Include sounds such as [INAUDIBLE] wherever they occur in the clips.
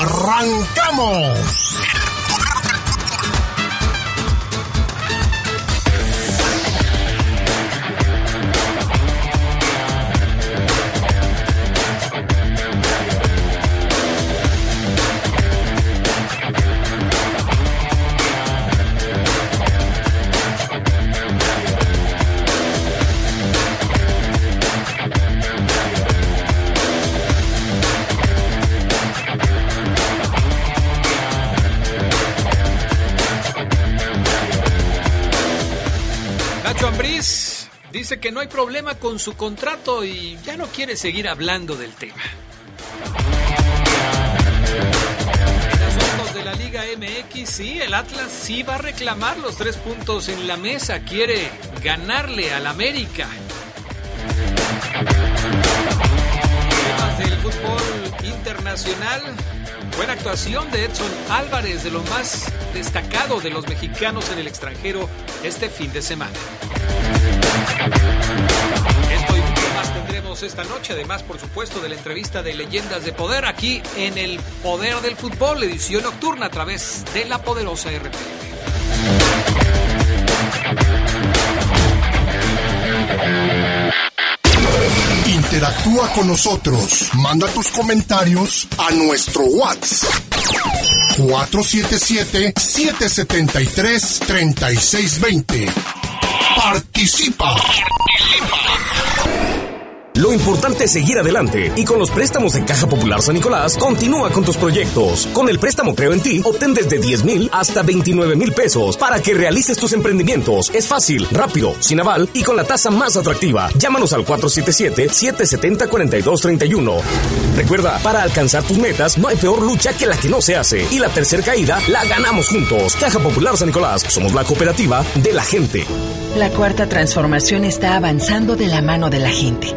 ¡Arrancamos! Que no hay problema con su contrato y ya no quiere seguir hablando del tema. En asuntos de la Liga MX, sí, el Atlas sí va a reclamar los tres puntos en la mesa, quiere ganarle al América. Temas del fútbol internacional, buena actuación de Edson Álvarez, de lo más destacado de los mexicanos en el extranjero este fin de semana. Esto y mucho más tendremos esta noche, además, por supuesto, de la entrevista de Leyendas de Poder aquí en el Poder del Fútbol, edición nocturna a través de la poderosa RPM. Interactúa con nosotros. Manda tus comentarios a nuestro WhatsApp. 477-773-3620. Participa. Lo importante es seguir adelante y con los préstamos de Caja Popular San Nicolás, continúa con tus proyectos. Con el préstamo Creo en ti, obtén desde 10 mil hasta 29 mil pesos para que realices tus emprendimientos. Es fácil, rápido, sin aval y con la tasa más atractiva. Llámanos al 477-770-4231. Recuerda, para alcanzar tus metas no hay peor lucha que la que no se hace. Y la tercera caída la ganamos juntos. Caja Popular San Nicolás, somos la cooperativa de la gente. La cuarta transformación está avanzando de la mano de la gente.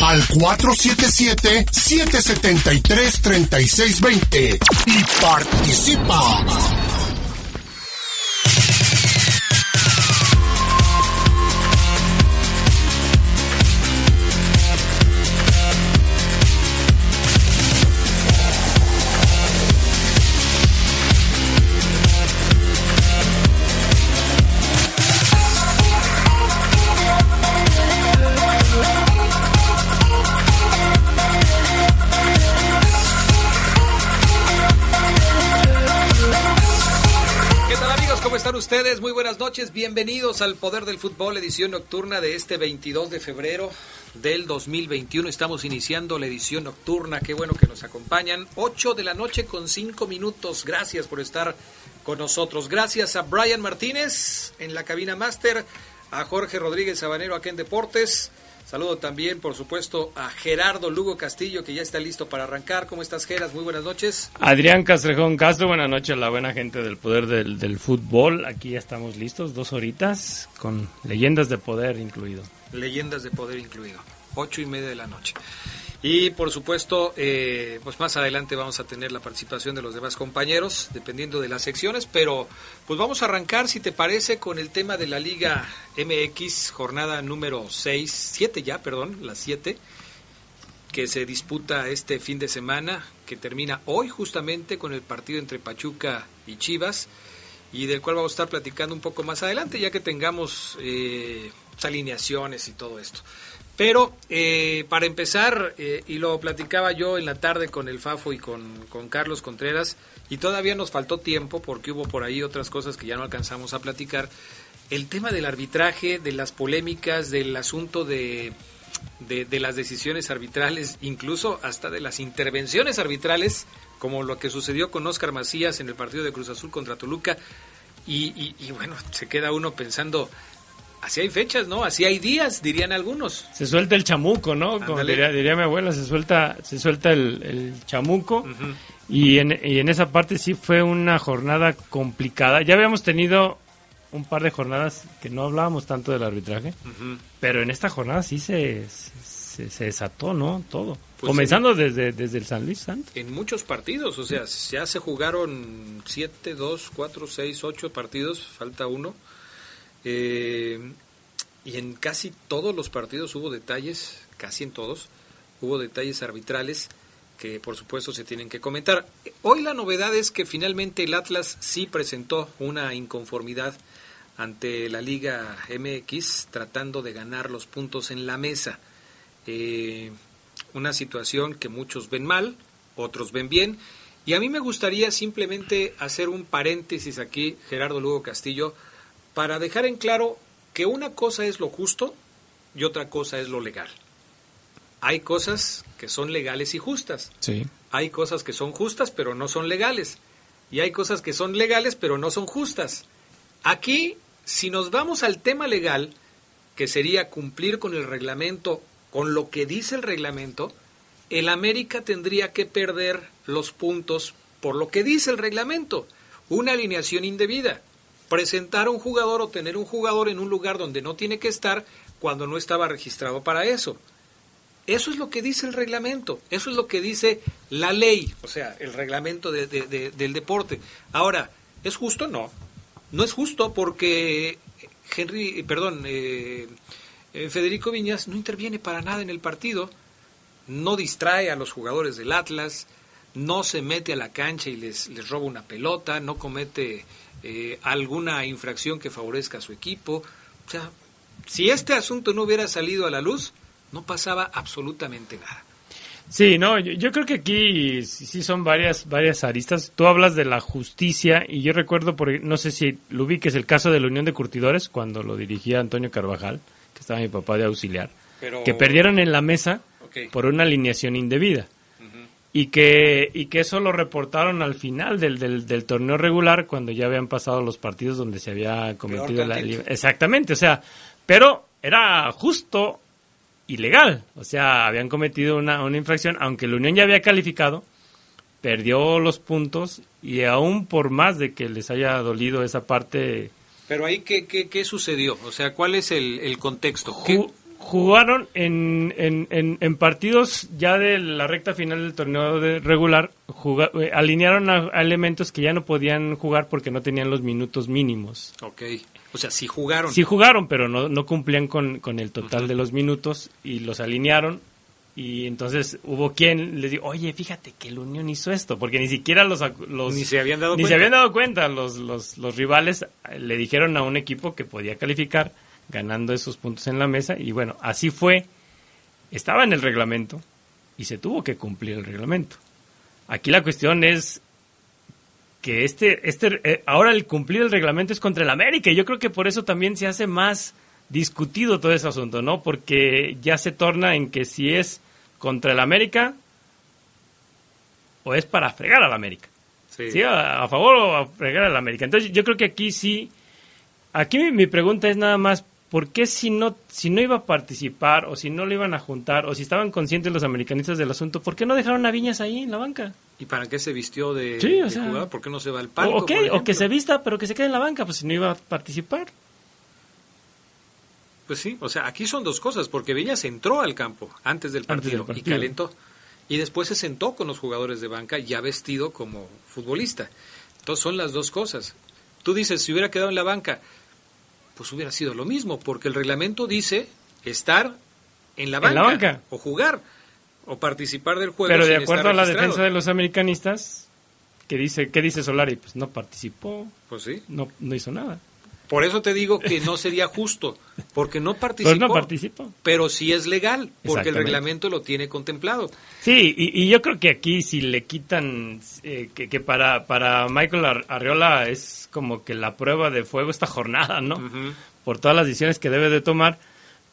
al 477-773-3620 y participa. Muy buenas noches. Bienvenidos al Poder del Fútbol, edición nocturna de este 22 de febrero del 2021. Estamos iniciando la edición nocturna. Qué bueno que nos acompañan. 8 de la noche con 5 minutos. Gracias por estar con nosotros. Gracias a Brian Martínez en la cabina máster, a Jorge Rodríguez Sabanero aquí en Deportes Saludo también, por supuesto, a Gerardo Lugo Castillo, que ya está listo para arrancar. ¿Cómo estás, Geras? Muy buenas noches. Adrián Castrejón Castro, buenas noches a la buena gente del poder del, del fútbol. Aquí ya estamos listos, dos horitas, con leyendas de poder incluido. Leyendas de poder incluido. Ocho y media de la noche. Y por supuesto, eh, pues más adelante vamos a tener la participación de los demás compañeros, dependiendo de las secciones, pero pues vamos a arrancar, si te parece, con el tema de la Liga MX, jornada número 6, 7 ya, perdón, las 7, que se disputa este fin de semana, que termina hoy justamente con el partido entre Pachuca y Chivas, y del cual vamos a estar platicando un poco más adelante, ya que tengamos eh, alineaciones y todo esto. Pero eh, para empezar, eh, y lo platicaba yo en la tarde con el Fafo y con, con, Carlos Contreras, y todavía nos faltó tiempo porque hubo por ahí otras cosas que ya no alcanzamos a platicar, el tema del arbitraje, de las polémicas, del asunto de, de, las decisiones arbitrales, incluso hasta de las intervenciones arbitrales, como lo que sucedió con Oscar Macías en el partido de Cruz Azul contra Toluca, y, y, y bueno, se queda uno pensando, Así hay fechas, ¿no? Así hay días, dirían algunos. Se suelta el chamuco, ¿no? Como diría, diría, mi abuela, se suelta, se suelta el, el chamuco. Uh -huh. y, en, y en esa parte sí fue una jornada complicada. Ya habíamos tenido un par de jornadas que no hablábamos tanto del arbitraje, uh -huh. pero en esta jornada sí se, se, se desató, ¿no? Todo. Pues Comenzando en, desde, desde el San Luis Santos. En muchos partidos, o sea, ya se jugaron 7, 2, 4, 6, 8 partidos, falta uno. Eh, y en casi todos los partidos hubo detalles, casi en todos, hubo detalles arbitrales que por supuesto se tienen que comentar. Hoy la novedad es que finalmente el Atlas sí presentó una inconformidad ante la Liga MX tratando de ganar los puntos en la mesa. Eh, una situación que muchos ven mal, otros ven bien. Y a mí me gustaría simplemente hacer un paréntesis aquí, Gerardo Lugo Castillo, para dejar en claro que una cosa es lo justo y otra cosa es lo legal. Hay cosas que son legales y justas. Sí. Hay cosas que son justas pero no son legales. Y hay cosas que son legales pero no son justas. Aquí, si nos vamos al tema legal, que sería cumplir con el reglamento, con lo que dice el reglamento, el América tendría que perder los puntos por lo que dice el reglamento, una alineación indebida presentar a un jugador o tener un jugador en un lugar donde no tiene que estar cuando no estaba registrado para eso. Eso es lo que dice el reglamento, eso es lo que dice la ley, o sea, el reglamento de, de, de, del deporte. Ahora, ¿es justo? No, no es justo porque Henry, perdón, eh, eh, Federico Viñas no interviene para nada en el partido, no distrae a los jugadores del Atlas, no se mete a la cancha y les, les roba una pelota, no comete eh, alguna infracción que favorezca a su equipo. O sea, si este asunto no hubiera salido a la luz, no pasaba absolutamente nada. Sí, no, yo, yo, creo que aquí sí son varias varias aristas. Tú hablas de la justicia y yo recuerdo, por, no sé si lo vi, que es el caso de la Unión de Curtidores, cuando lo dirigía Antonio Carvajal, que estaba mi papá de auxiliar, Pero... que perdieron en la mesa okay. por una alineación indebida y que, y que eso lo reportaron al final del, del, del, torneo regular cuando ya habían pasado los partidos donde se había cometido la exactamente o sea pero era justo y legal o sea habían cometido una, una infracción aunque la Unión ya había calificado perdió los puntos y aún por más de que les haya dolido esa parte pero ahí qué, qué, qué sucedió o sea cuál es el, el contexto ¿Qué, jugaron en, en, en, en, partidos ya de la recta final del torneo de regular, juga, eh, alinearon a, a, elementos que ya no podían jugar porque no tenían los minutos mínimos. Ok, o sea, sí jugaron. Sí jugaron, pero no, no cumplían con, con el total uh -huh. de los minutos y los alinearon. Y entonces hubo quien les dijo, oye, fíjate que el Unión hizo esto, porque ni siquiera los... los ni se habían dado ni cuenta. se habían dado cuenta. Los, los, los rivales le dijeron a un equipo que podía calificar ganando esos puntos en la mesa y bueno, así fue. Estaba en el reglamento y se tuvo que cumplir el reglamento. Aquí la cuestión es que este, este, eh, ahora el cumplir el reglamento es contra el América y yo creo que por eso también se hace más discutido todo ese asunto, ¿no? Porque ya se torna en que si es contra el América o es para fregar al América. Sí, ¿Sí? A, a, favor o a fregar al América. Entonces yo creo que aquí sí, aquí mi, mi pregunta es nada más, ¿por qué si no, si no iba a participar o si no lo iban a juntar o si estaban conscientes los americanistas del asunto, ¿por qué no dejaron a Viñas ahí en la banca? ¿Y para qué se vistió de, sí, de sea, jugador? ¿Por qué no se va al palco? O, okay, o que se vista, pero que se quede en la banca, pues si no iba a participar. Pues sí, o sea, aquí son dos cosas, porque Viñas entró al campo antes del Antes del partido, y partido. calentó. Y después se sentó con los jugadores de banca ya vestido como futbolista. Entonces son las dos cosas. Tú dices, si hubiera quedado en la banca, pues hubiera sido lo mismo, porque el reglamento dice estar en la En banca, la banca. o jugar o participar del juego. Pero de acuerdo a la registrado. defensa de los americanistas, que dice, ¿qué dice Solari? Pues no participó, Pues sí. no, no hizo nada. Por eso te digo que no sería justo, porque no participó. Pues no participó. Pero sí es legal, porque el reglamento lo tiene contemplado. Sí, y, y yo creo que aquí si le quitan, eh, que, que para, para Michael Ar- Arriola es como que la prueba de fuego esta jornada, ¿no? Por todas las decisiones que debe de tomar,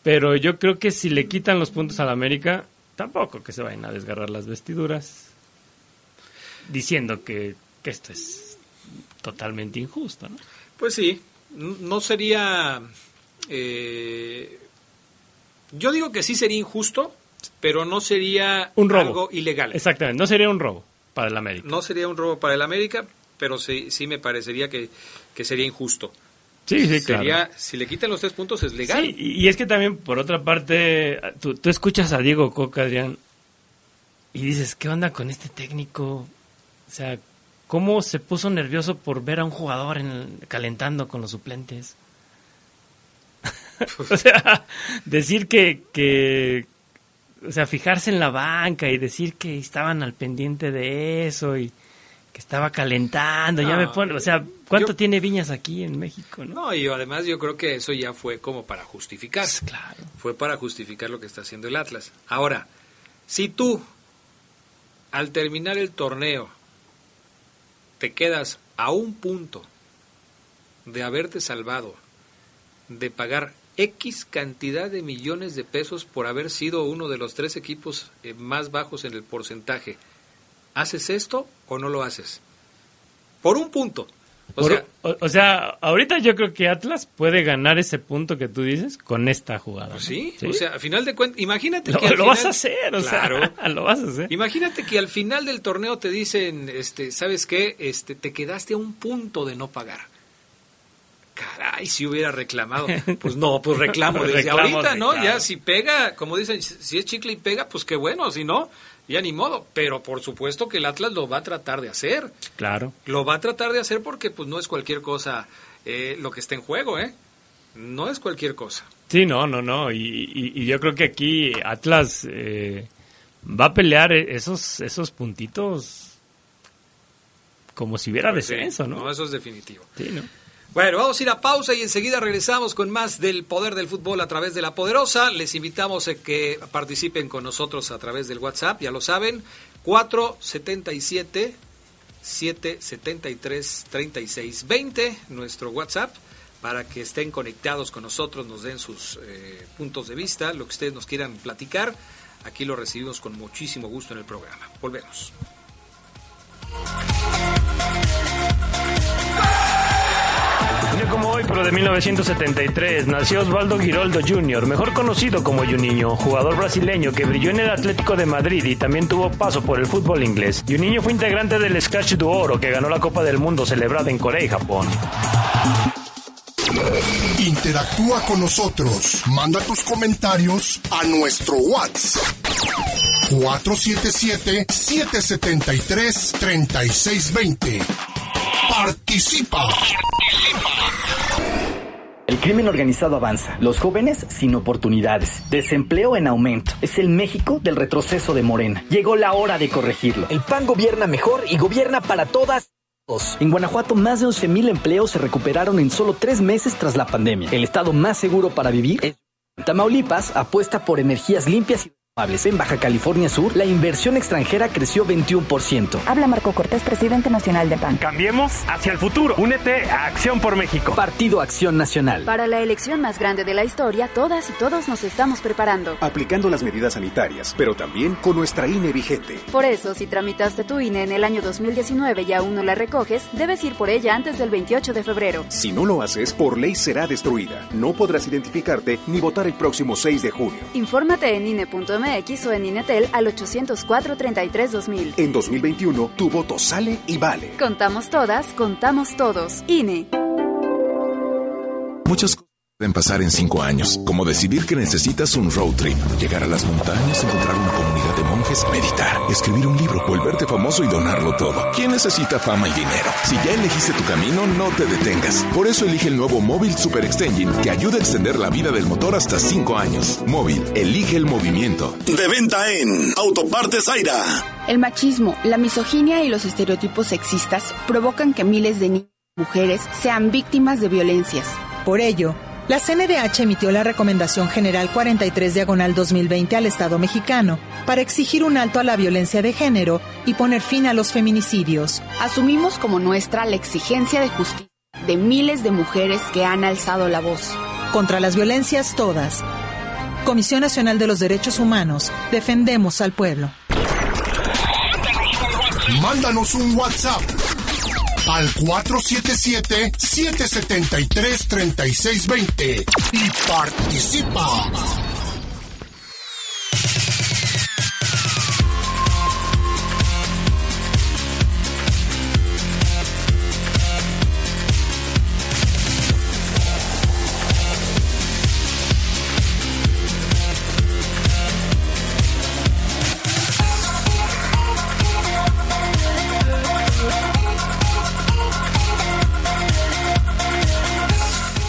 pero yo creo que si le quitan los puntos al América, tampoco que se vayan a desgarrar las vestiduras, diciendo que, que esto es totalmente injusto, ¿no? Pues sí, no sería... eh, yo digo que sí sería injusto, pero no sería Un robo. algo ilegal. Exactamente, no sería un robo para el América. No sería un robo para el América, pero sí, sí me parecería que, que sería injusto. Sí, sí, claro. Sería, si le quitan los tres puntos es legal. Sí, y es que también, por otra parte, tú, tú escuchas a Diego Coca, Adrián, y dices, ¿qué onda con este técnico? O sea, ¿cómo se puso nervioso por ver a un jugador en el- calentando con los suplentes? [LAUGHS] o sea, decir que, que, o sea, fijarse en la banca y decir que estaban al pendiente de eso y que estaba calentando, ya me pone, o sea, ¿cuánto yo- tiene Viñas aquí en México? No, No, y además yo creo que eso ya fue como para justificar. claro. Fue para justificar lo que está haciendo el Atlas. Ahora, si tú, al terminar el torneo, te quedas a un punto de haberte salvado, de pagar X cantidad de millones de pesos por haber sido uno de los tres equipos eh, más bajos en el porcentaje, ¿haces esto o no lo haces? Por un punto. O Por- sea, o, o sea, ahorita yo creo que Atlas puede ganar ese punto que tú dices con esta jugada. pues sí, o sea, a final de cuentas, imagínate lo, que al lo vas final- a hacer, o Claro. sea, [LAUGHS] lo vas a hacer. Imagínate que al final del torneo te dicen, este, ¿sabes qué? Este, te quedaste a un punto de no pagar. Caray, si hubiera reclamado. [LAUGHS] Pues no, pues reclamo desde Reclamo, ahorita, ¿no? Ya si pega, como dicen, si es chicle y pega, pues qué bueno, si no, ya ni modo. Pero por supuesto que el Atlas lo va a tratar de hacer. Claro. Lo va a tratar de hacer porque pues no es cualquier cosa eh, lo que está en juego, ¿eh? No es cualquier cosa. Sí, no, no, no. Y, y- y yo creo que aquí Atlas eh, va a pelear esos, esos puntitos como si hubiera Pues sí, descenso, ¿no? eso es definitivo. Sí, ¿no? Bueno, vamos a ir a pausa y enseguida regresamos con más del poder del fútbol a través de la poderosa. Les invitamos a que participen con nosotros a través del WhatsApp, ya lo saben, 477 773 3620, nuestro WhatsApp, para que estén conectados con nosotros, nos den sus eh, puntos de vista, lo que ustedes nos quieran platicar. Aquí lo recibimos con muchísimo gusto en el programa. Volvemos. Un como hoy, pero de 1973, nació Osvaldo Giroldo Jr., mejor conocido como Juninho, jugador brasileño que brilló en el Atlético de Madrid y también tuvo paso por el fútbol inglés. Juninho fue integrante del Scratch du Oro, que ganó la Copa del Mundo celebrada en Corea y Japón. Interactúa con nosotros. Manda tus comentarios a nuestro WhatsApp. 477-773-3620. Participa. El crimen organizado avanza, los jóvenes sin oportunidades, desempleo en aumento. Es el México del retroceso de Morena. Llegó la hora de corregirlo. El PAN gobierna mejor y gobierna para todas. todos. En Guanajuato, más de 11.000 empleos se recuperaron en solo tres meses tras la pandemia. El estado más seguro para vivir es Tamaulipas apuesta por energías limpias y. En Baja California Sur, la inversión extranjera creció 21%. Habla Marco Cortés, presidente nacional de PAN. Cambiemos hacia el futuro. Únete a Acción por México. Partido Acción Nacional. Para la elección más grande de la historia, todas y todos nos estamos preparando. Aplicando las medidas sanitarias, pero también con nuestra INE vigente. Por eso, si tramitaste tu INE en el año 2019 y aún no la recoges, debes ir por ella antes del 28 de febrero. Si no lo haces, por ley será destruida. No podrás identificarte ni votar el próximo 6 de junio. Infórmate en INE.mx o en INETEL al 804-33-2000. En 2021, tu voto sale y vale. Contamos todas, contamos todos. INE. Muchas cosas pueden pasar en cinco años, como decidir que necesitas un road trip, llegar a las montañas, encontrar una comunidad de monjes, meditar, escribir un libro, volverte famoso y donarlo todo. ¿Quién necesita fama y dinero? Si ya elegiste tu camino, no te detengas. Por eso elige el nuevo Móvil Super Extension que ayuda a extender la vida del motor hasta cinco años. Móvil, elige el movimiento. De venta en Autopartes Aira. El machismo, la misoginia y los estereotipos sexistas provocan que miles de niñas y mujeres sean víctimas de violencias. Por ello, la CNDH emitió la Recomendación General 43 Diagonal 2020 al Estado mexicano para exigir un alto a la violencia de género y poner fin a los feminicidios. Asumimos como nuestra la exigencia de justicia de miles de mujeres que han alzado la voz. Contra las violencias todas. Comisión Nacional de los Derechos Humanos. Defendemos al pueblo. Mándanos un WhatsApp al 477-773-3620 y participa.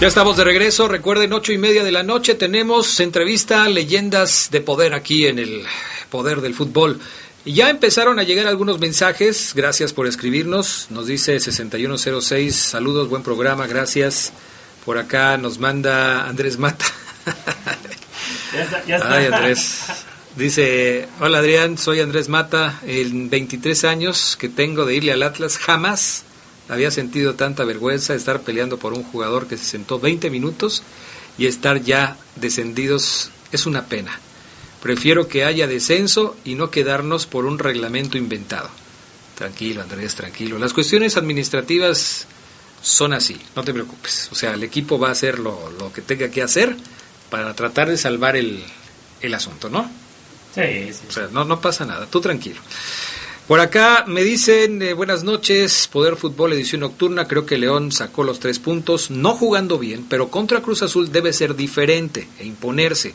Ya estamos de regreso. Recuerden, ocho y media de la noche tenemos entrevista Leyendas de Poder aquí en el Poder del Fútbol. Ya empezaron a llegar algunos mensajes. Gracias por escribirnos. Nos dice 6106. Saludos, buen programa. Gracias. Por acá nos manda Andrés Mata. [LAUGHS] Ya está, ya está. Ay, Andrés. Dice, hola Adrián, soy Andrés Mata. En 23 años que tengo de irle al Atlas, jamás había sentido tanta vergüenza estar peleando por un jugador que se sentó 20 minutos y estar ya descendidos es una pena. Prefiero que haya descenso y no quedarnos por un reglamento inventado. Tranquilo, Andrés, tranquilo. Las cuestiones administrativas son así, no te preocupes. O sea, el equipo va a hacer lo, lo que tenga que hacer para tratar de salvar el, el asunto, ¿no? Sí, sí. O sea, no, no pasa nada, tú tranquilo. Por acá me dicen, eh, buenas noches, Poder Fútbol edición nocturna, creo que León sacó los tres puntos, no jugando bien, pero contra Cruz Azul debe ser diferente e imponerse,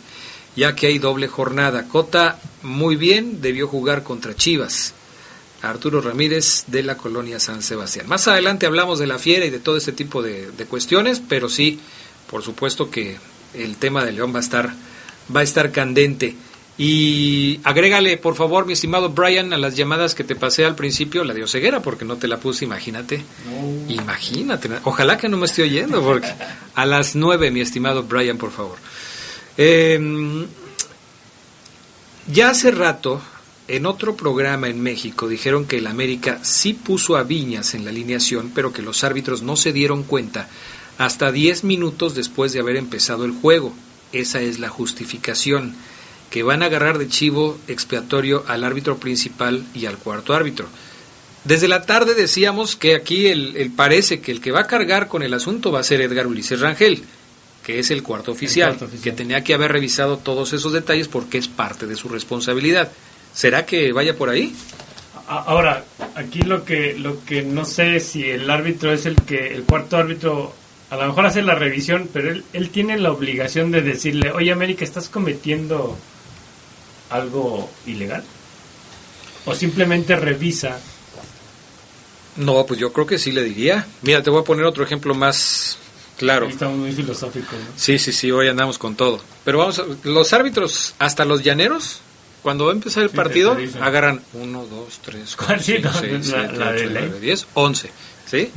ya que hay doble jornada. Cota, muy bien, debió jugar contra Chivas. Arturo Ramírez de la colonia San Sebastián. Más adelante hablamos de la fiera y de todo este tipo de, de cuestiones, pero sí, por supuesto que el tema de León va a estar, va a estar candente. Y agrégale, por favor, mi estimado Brian, a las llamadas que te pasé al principio, la de Oseguera, porque no te la puse, imagínate. Imagínate. Ojalá que no me esté oyendo, porque a las nueve, mi estimado Brian, por favor. Eh, ya hace rato, en otro programa en México, dijeron que el América sí puso a Viñas en la alineación, pero que los árbitros no se dieron cuenta hasta 10 minutos después de haber empezado el juego. Esa es la justificación que van a agarrar de chivo expiatorio al árbitro principal y al cuarto árbitro. Desde la tarde decíamos que aquí el, el parece que el que va a cargar con el asunto va a ser Edgar Ulises Rangel, que es el cuarto oficial, cuarto oficial. que tenía que haber revisado todos esos detalles porque es parte de su responsabilidad. ¿Será que vaya por ahí? Ahora, aquí lo que lo que no sé si el árbitro es el que el cuarto árbitro a lo mejor hace la revisión, pero él, él tiene la obligación de decirle, oye América, ¿estás cometiendo algo ilegal? O simplemente revisa. No, pues yo creo que sí le diría. Mira, te voy a poner otro ejemplo más claro. Ahí estamos muy filosóficos, ¿no? Sí, sí, sí, hoy andamos con todo. Pero vamos, a- los árbitros, hasta los llaneros, cuando va a empezar el Sí, partido, agarran 1, 2, 3, ¿Cuál? 4, Sí, 5, no, 6, la- 7, la de 8, ley. 9, 10, 11. ¿Sí?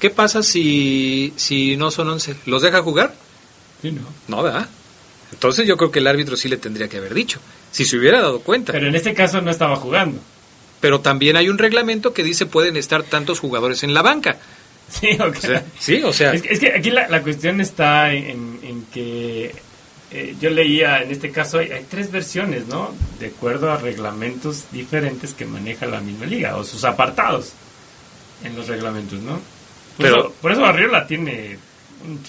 ¿Qué pasa si, si no son 11? ¿Los deja jugar? Sí, no. No, ¿verdad? Entonces yo creo que el árbitro sí le tendría que haber dicho, si se hubiera dado cuenta. Pero en este caso no estaba jugando. Pero también hay un reglamento que dice pueden estar tantos jugadores en la banca. Sí. O sea, sí, o sea, Es, que- es que aquí la, la cuestión está en, en que eh, yo leía, en este caso hay, hay tres versiones, ¿no? De acuerdo a reglamentos diferentes que maneja la misma liga, o sus apartados en los reglamentos, ¿no? Por, Pero- eso, por eso Arriola tiene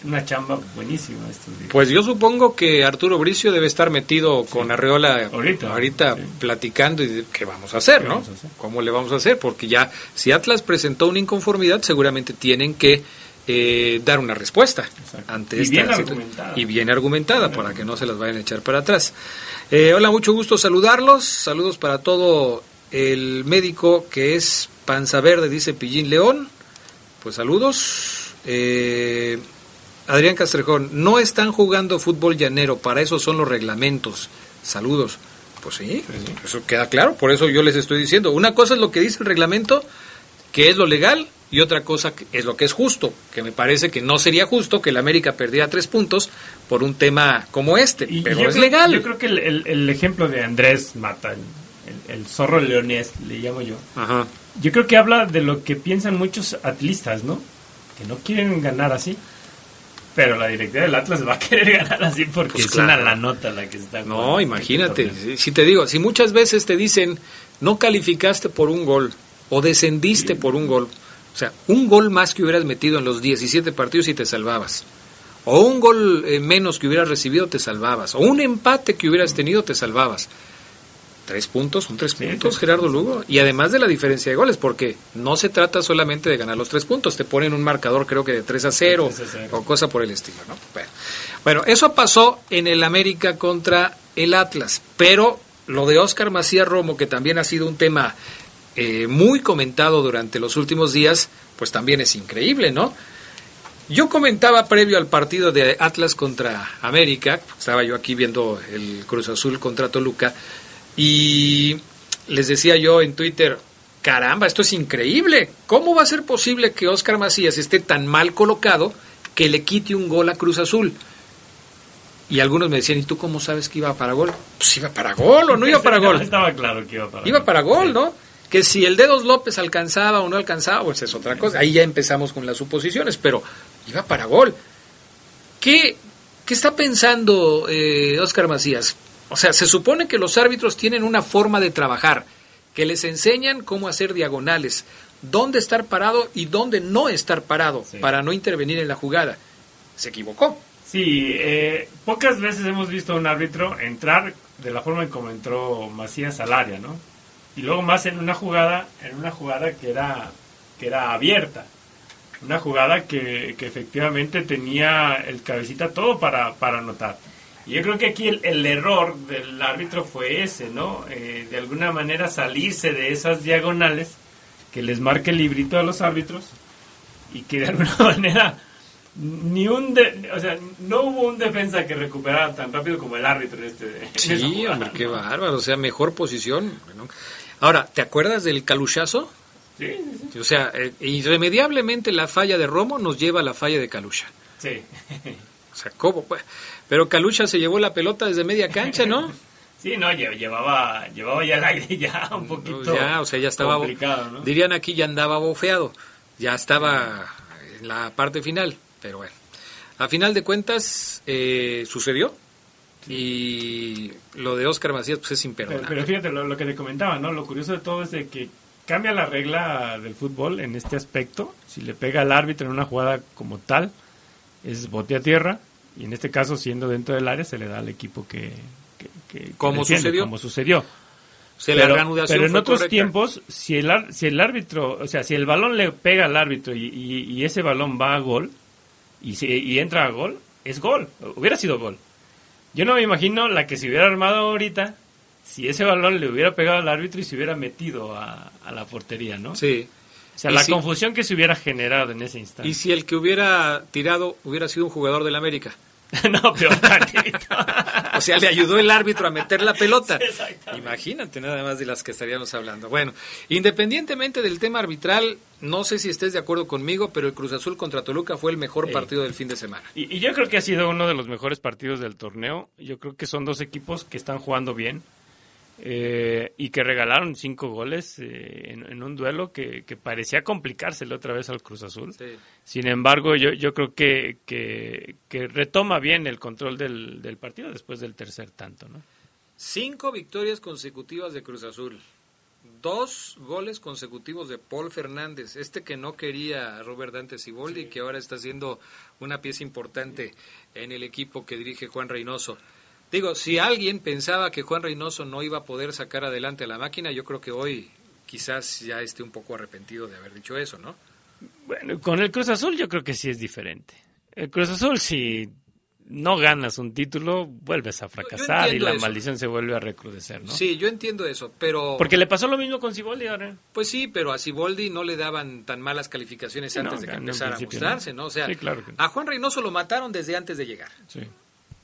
una chamba buenísima estos días. Pues yo supongo que Arturo Bricio debe estar metido con Arreola Ahorita, sí. platicando y de- qué vamos a hacer, ¿Qué ¿no? vamos a hacer? ¿Cómo le vamos a hacer? Porque ya si Atlas presentó una inconformidad, seguramente tienen que eh, dar una respuesta ante Y esta bien argumentada. y bien argumentada para que no se las vayan a echar para atrás. Eh, hola, mucho gusto saludarlos. Saludos para todo el médico que es Panza Verde, dice Pillín León. Pues saludos. Eh, Adrián Castrejón, no están jugando fútbol llanero, para eso son los reglamentos. Saludos. Pues sí, eso queda claro, por eso yo les estoy diciendo. Una cosa es lo que dice el reglamento, que es lo legal, y otra cosa es lo que es justo, que me parece que no sería justo que el América perdiera tres puntos por un tema como este, Y pero yo es creo- legal. Yo creo que el, el- el ejemplo de Andrés Mata, el, el- el zorro leonés, le llamo yo. Ajá. Yo creo que habla de lo que piensan muchos atlistas, ¿no? Que no quieren ganar así. Pero la directiva del Atlas va a querer ganar así porque Pues es claro. una la nota la que está No, imagínate, si, si te digo, si muchas veces te dicen no calificaste por un gol o descendiste por un gol, o sea, un gol más que hubieras metido en los 17 partidos y te salvabas, o un gol eh, menos que hubieras recibido te salvabas, o un empate que hubieras tenido te salvabas. Tres puntos, son tres puntos, Gerardo Lugo, y además de la diferencia de goles, porque no se trata solamente de ganar los tres puntos, te ponen un marcador creo que de 3 a 0, 3 a 0. o cosa por el estilo, ¿no? Bueno, bueno, eso pasó en el América contra el Atlas, pero lo de Oscar Macías Romo, que también ha sido un tema eh, muy comentado durante los últimos días, pues también es increíble, ¿no? Yo comentaba previo al partido de Atlas contra América, estaba yo aquí viendo el Cruz Azul contra Toluca, y les decía yo en Twitter, caramba, esto es increíble. ¿Cómo va a ser posible que Oscar Macías esté tan mal colocado que le quite un gol a Cruz Azul? Y algunos me decían, ¿y tú cómo sabes que iba para gol? Pues iba para gol o no iba para gol. [LAUGHS] Estaba claro que iba para Iba para gol, ¿no? Que si el Dedos López alcanzaba o no alcanzaba, pues es otra cosa. Ahí ya empezamos con las suposiciones, pero iba para gol. ¿Qué, qué está pensando eh, Oscar Macías? O sea, se supone que los árbitros tienen una forma de trabajar, que les enseñan cómo hacer diagonales, dónde estar parado y dónde no estar parado para no intervenir en la jugada. Se equivocó. Sí, eh, pocas veces hemos visto a un árbitro entrar de la forma en como entró Macías al área, ¿no? Y luego más en una jugada, en una jugada que era, que era abierta. Una jugada que, que efectivamente tenía el cabecita todo para, para anotar. Y yo creo que aquí el, el error del árbitro fue ese, ¿no? Eh, de alguna manera salirse de esas diagonales que les marque el librito a los árbitros y que de [LAUGHS] alguna manera ni un de- o sea no hubo un defensa que recuperara tan rápido como el árbitro en este en Sí, jugada, hombre, qué bárbaro. O sea, mejor posición. ¿no? Ahora, ¿te acuerdas del caluchazo? Sí, sí, sí. O sea, eh, irremediablemente la falla de Romo nos lleva a la falla de Calucha. Sí. O sea, ¿cómo? Pero Calucha se llevó la pelota desde media cancha, ¿no? [LAUGHS] Sí, no, lle- llevaba, llevaba ya el aire ya un poquito Pues ya, o sea, ya estaba. complicado, ¿no? Dirían aquí, ya andaba bofeado. Ya estaba en la parte final. Pero bueno, a final de cuentas, eh, sucedió. Y lo de Oscar Macías, pues es Pero, imperdonable. pero fíjate lo, lo que te comentaba, ¿no? Lo curioso de todo es de que cambia la regla del fútbol en este aspecto. Si le pega al árbitro en una jugada como tal, es bote a tierra. Y en este caso, siendo dentro del área, se le da al equipo que... que, Como sucedió. Como sucedió. O sea, la pero, pero en otros correcta. tiempos, si el, si el árbitro, o sea, si el balón le pega al árbitro y, y- y ese balón va a gol y, se- y entra a gol, es gol, hubiera sido gol. Yo no me imagino la que se hubiera armado ahorita si ese balón le hubiera pegado al árbitro y se hubiera metido a, a la portería, ¿no? Sí. O sea, Y la si- confusión que se hubiera generado en ese instante. Y si el que hubiera tirado hubiera sido un jugador del América. [LAUGHS] no, peor. O sea, le ayudó el árbitro a meter la pelota. Sí. Imagínate nada más de las que estaríamos hablando. Bueno, independientemente del tema arbitral, no sé si estés de acuerdo conmigo, pero el Cruz Azul contra Toluca fue el mejor Sí. partido del fin de semana. Y, y yo creo que ha sido uno de los mejores partidos del torneo. Yo creo que son dos equipos que están jugando bien eh, y que regalaron cinco goles eh, en, en un duelo que, que parecía complicársele otra vez al Cruz Azul. Sí. Sin embargo, yo, yo creo que, que, que retoma bien el control del, del partido después del tercer tanto. ¿no? Cinco victorias consecutivas de Cruz Azul. Dos goles consecutivos de Paul Fernández, este que no quería Robert Dante Siboldi y que ahora está siendo una pieza importante en el equipo que dirige Juan Reynoso. Digo, si alguien pensaba que Juan Reynoso no iba a poder sacar adelante a la máquina, yo creo que hoy quizás ya esté un poco arrepentido de haber dicho eso, ¿no? Bueno, con el Cruz Azul yo creo que sí es diferente. El Cruz Azul si no ganas un título, vuelves a fracasar y la maldición se vuelve a recrudecer, ¿no? Sí, yo entiendo eso, pero... Porque le pasó lo mismo con Siboldi ahora. Pues sí, pero a Siboldi no le daban tan malas calificaciones antes de que empezara a mostrarse, ¿no? O sea, a Juan Reynoso lo mataron desde antes de llegar. Sí.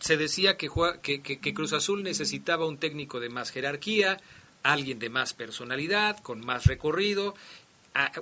Se decía que, que, que Cruz Azul necesitaba un técnico de más jerarquía, alguien de más personalidad, con más recorrido,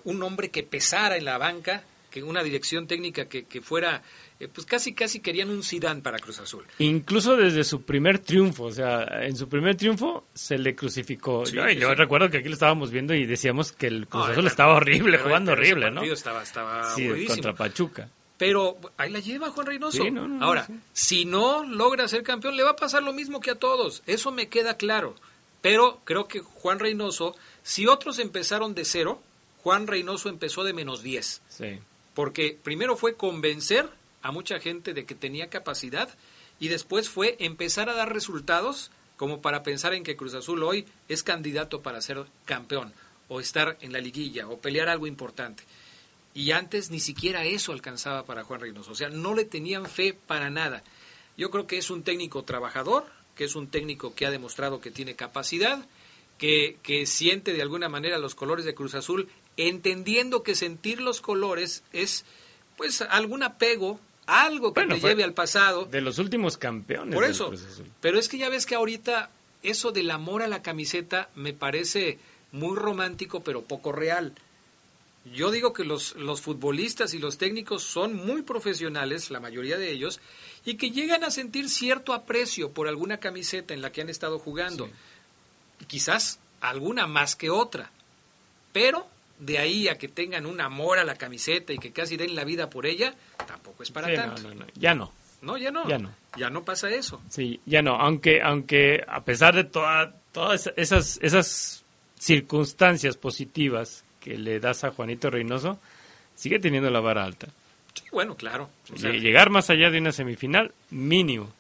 un hombre que pesara en la banca, que una dirección técnica que, que fuera eh, pues casi casi querían un Zidane para Cruz Azul. Incluso desde su primer triunfo, o sea, en su primer triunfo se le crucificó. yo, recuerdo que aquí lo estábamos viendo y decíamos que el Cruz Azul estaba horrible, jugando horrible, ¿no? Estaba, estaba sí, contra Pachuca. Pero ahí la lleva Juan Reynoso. Ahora, si no logra ser campeón, le va a pasar lo mismo que a todos. Eso me queda claro. Pero creo que Juan Reynoso, si otros empezaron de cero, Juan Reynoso empezó de menos 10. Sí. Porque primero fue convencer a mucha gente de que tenía capacidad y después fue empezar a dar resultados como para pensar en que Cruz Azul hoy es candidato para ser campeón o estar en la liguilla o pelear algo importante. Y antes ni siquiera eso alcanzaba para Juan Reynoso, o sea, no le tenían fe para nada. Yo creo que es un técnico trabajador, que es un técnico que ha demostrado que tiene capacidad, que, que siente de alguna manera los colores de Cruz Azul, entendiendo que sentir los colores es pues algún apego algo que te lleve al pasado. De los últimos campeones. Por eso. Pero es que ya ves que ahorita eso del amor a la camiseta me parece muy romántico, pero poco real. Yo digo que los, los futbolistas y los técnicos son muy profesionales, la mayoría de ellos, y que llegan a sentir cierto aprecio por alguna camiseta en la que han estado jugando. Quizás alguna más que otra. Pero de ahí a que tengan un amor a la camiseta y que casi den la vida por ella, tampoco es para tanto. No, no, Ya no. No, ya no. Ya no. Ya no pasa eso. Sí, ya no. Aunque, aunque a pesar de toda, todas esas, esas circunstancias positivas que le das a Juanito Reynoso, sigue teniendo la vara alta. Sí, bueno, claro. llegar más allá de una semifinal, mínimo.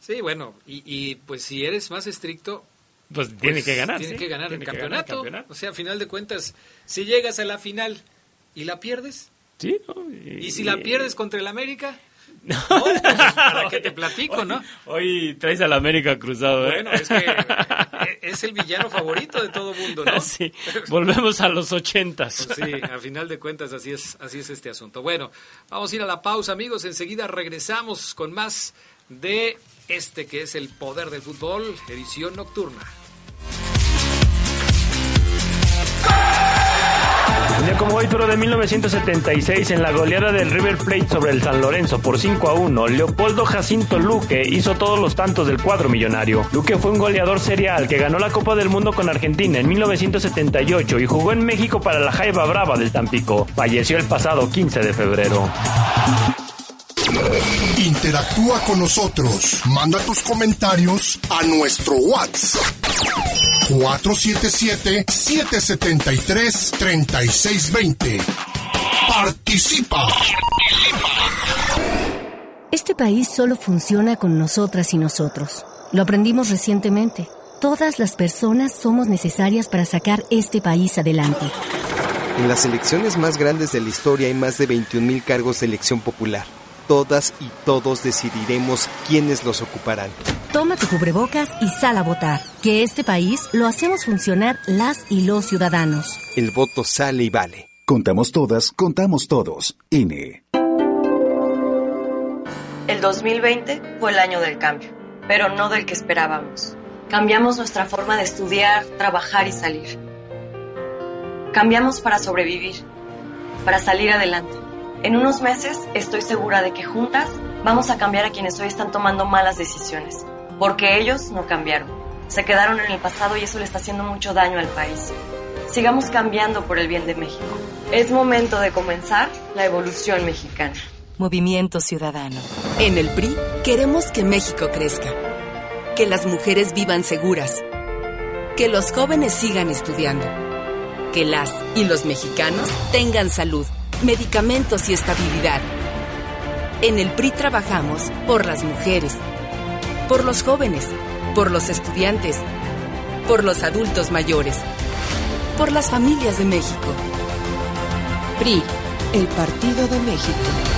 Sí, bueno, y, y pues si eres más estricto, pues, tiene que ganar. Tiene que ganar el campeonato. O sea, a final de cuentas, si llegas a la final y la pierdes. Sí, y, si la pierdes contra el América. No, [LAUGHS] pues, para que te platico, ¿no? Hoy traes al América cruzado, ¿eh? Bueno, es que es el villano favorito de todo mundo, ¿no? [LAUGHS] Sí, volvemos a los ochentas. Pues sí, a final de cuentas así es, así es este asunto. Bueno, vamos a ir a la pausa, amigos. Enseguida regresamos con más de este que es el poder del fútbol, edición nocturna. Un como hoy, pero de 1976, en la goleada del River Plate sobre el San Lorenzo por 5 a 1, Leopoldo Jacinto Luque hizo todos los tantos del cuadro millonario. Luque fue un goleador serial que ganó la Copa del Mundo con Argentina en 1978 y jugó en México para la Jaiba Brava del Tampico. Falleció el pasado 15 de febrero. Interactúa con nosotros. Manda tus comentarios a nuestro WhatsApp. 477-773-3620. Participa. Este país solo funciona con nosotras y nosotros. Lo aprendimos recientemente. Todas las personas somos necesarias para sacar este país adelante. En las elecciones más grandes de la historia hay más de 21.000 cargos de elección popular todas y todos decidiremos quiénes los ocuparán. Toma tu cubrebocas y sal a votar, que este país lo hacemos funcionar las y los ciudadanos. El voto sale y vale. Contamos todas, contamos todos. INE. El 2020 fue el año del cambio, pero no del que esperábamos. Cambiamos nuestra forma de estudiar, trabajar y salir. Cambiamos para sobrevivir, para salir adelante. En unos meses estoy segura de que juntas vamos a cambiar a quienes hoy están tomando malas decisiones, porque ellos no cambiaron. Se quedaron en el pasado y eso le está haciendo mucho daño al país. Sigamos cambiando por el bien de México. Es momento de comenzar la evolución mexicana. Movimiento Ciudadano. En el PRI queremos que México crezca, que las mujeres vivan seguras, que los jóvenes sigan estudiando, que las y los mexicanos tengan salud medicamentos y estabilidad. En el PRI trabajamos por las mujeres, por los jóvenes, por los estudiantes, por los adultos mayores, por las familias de México. PRI, el partido de México.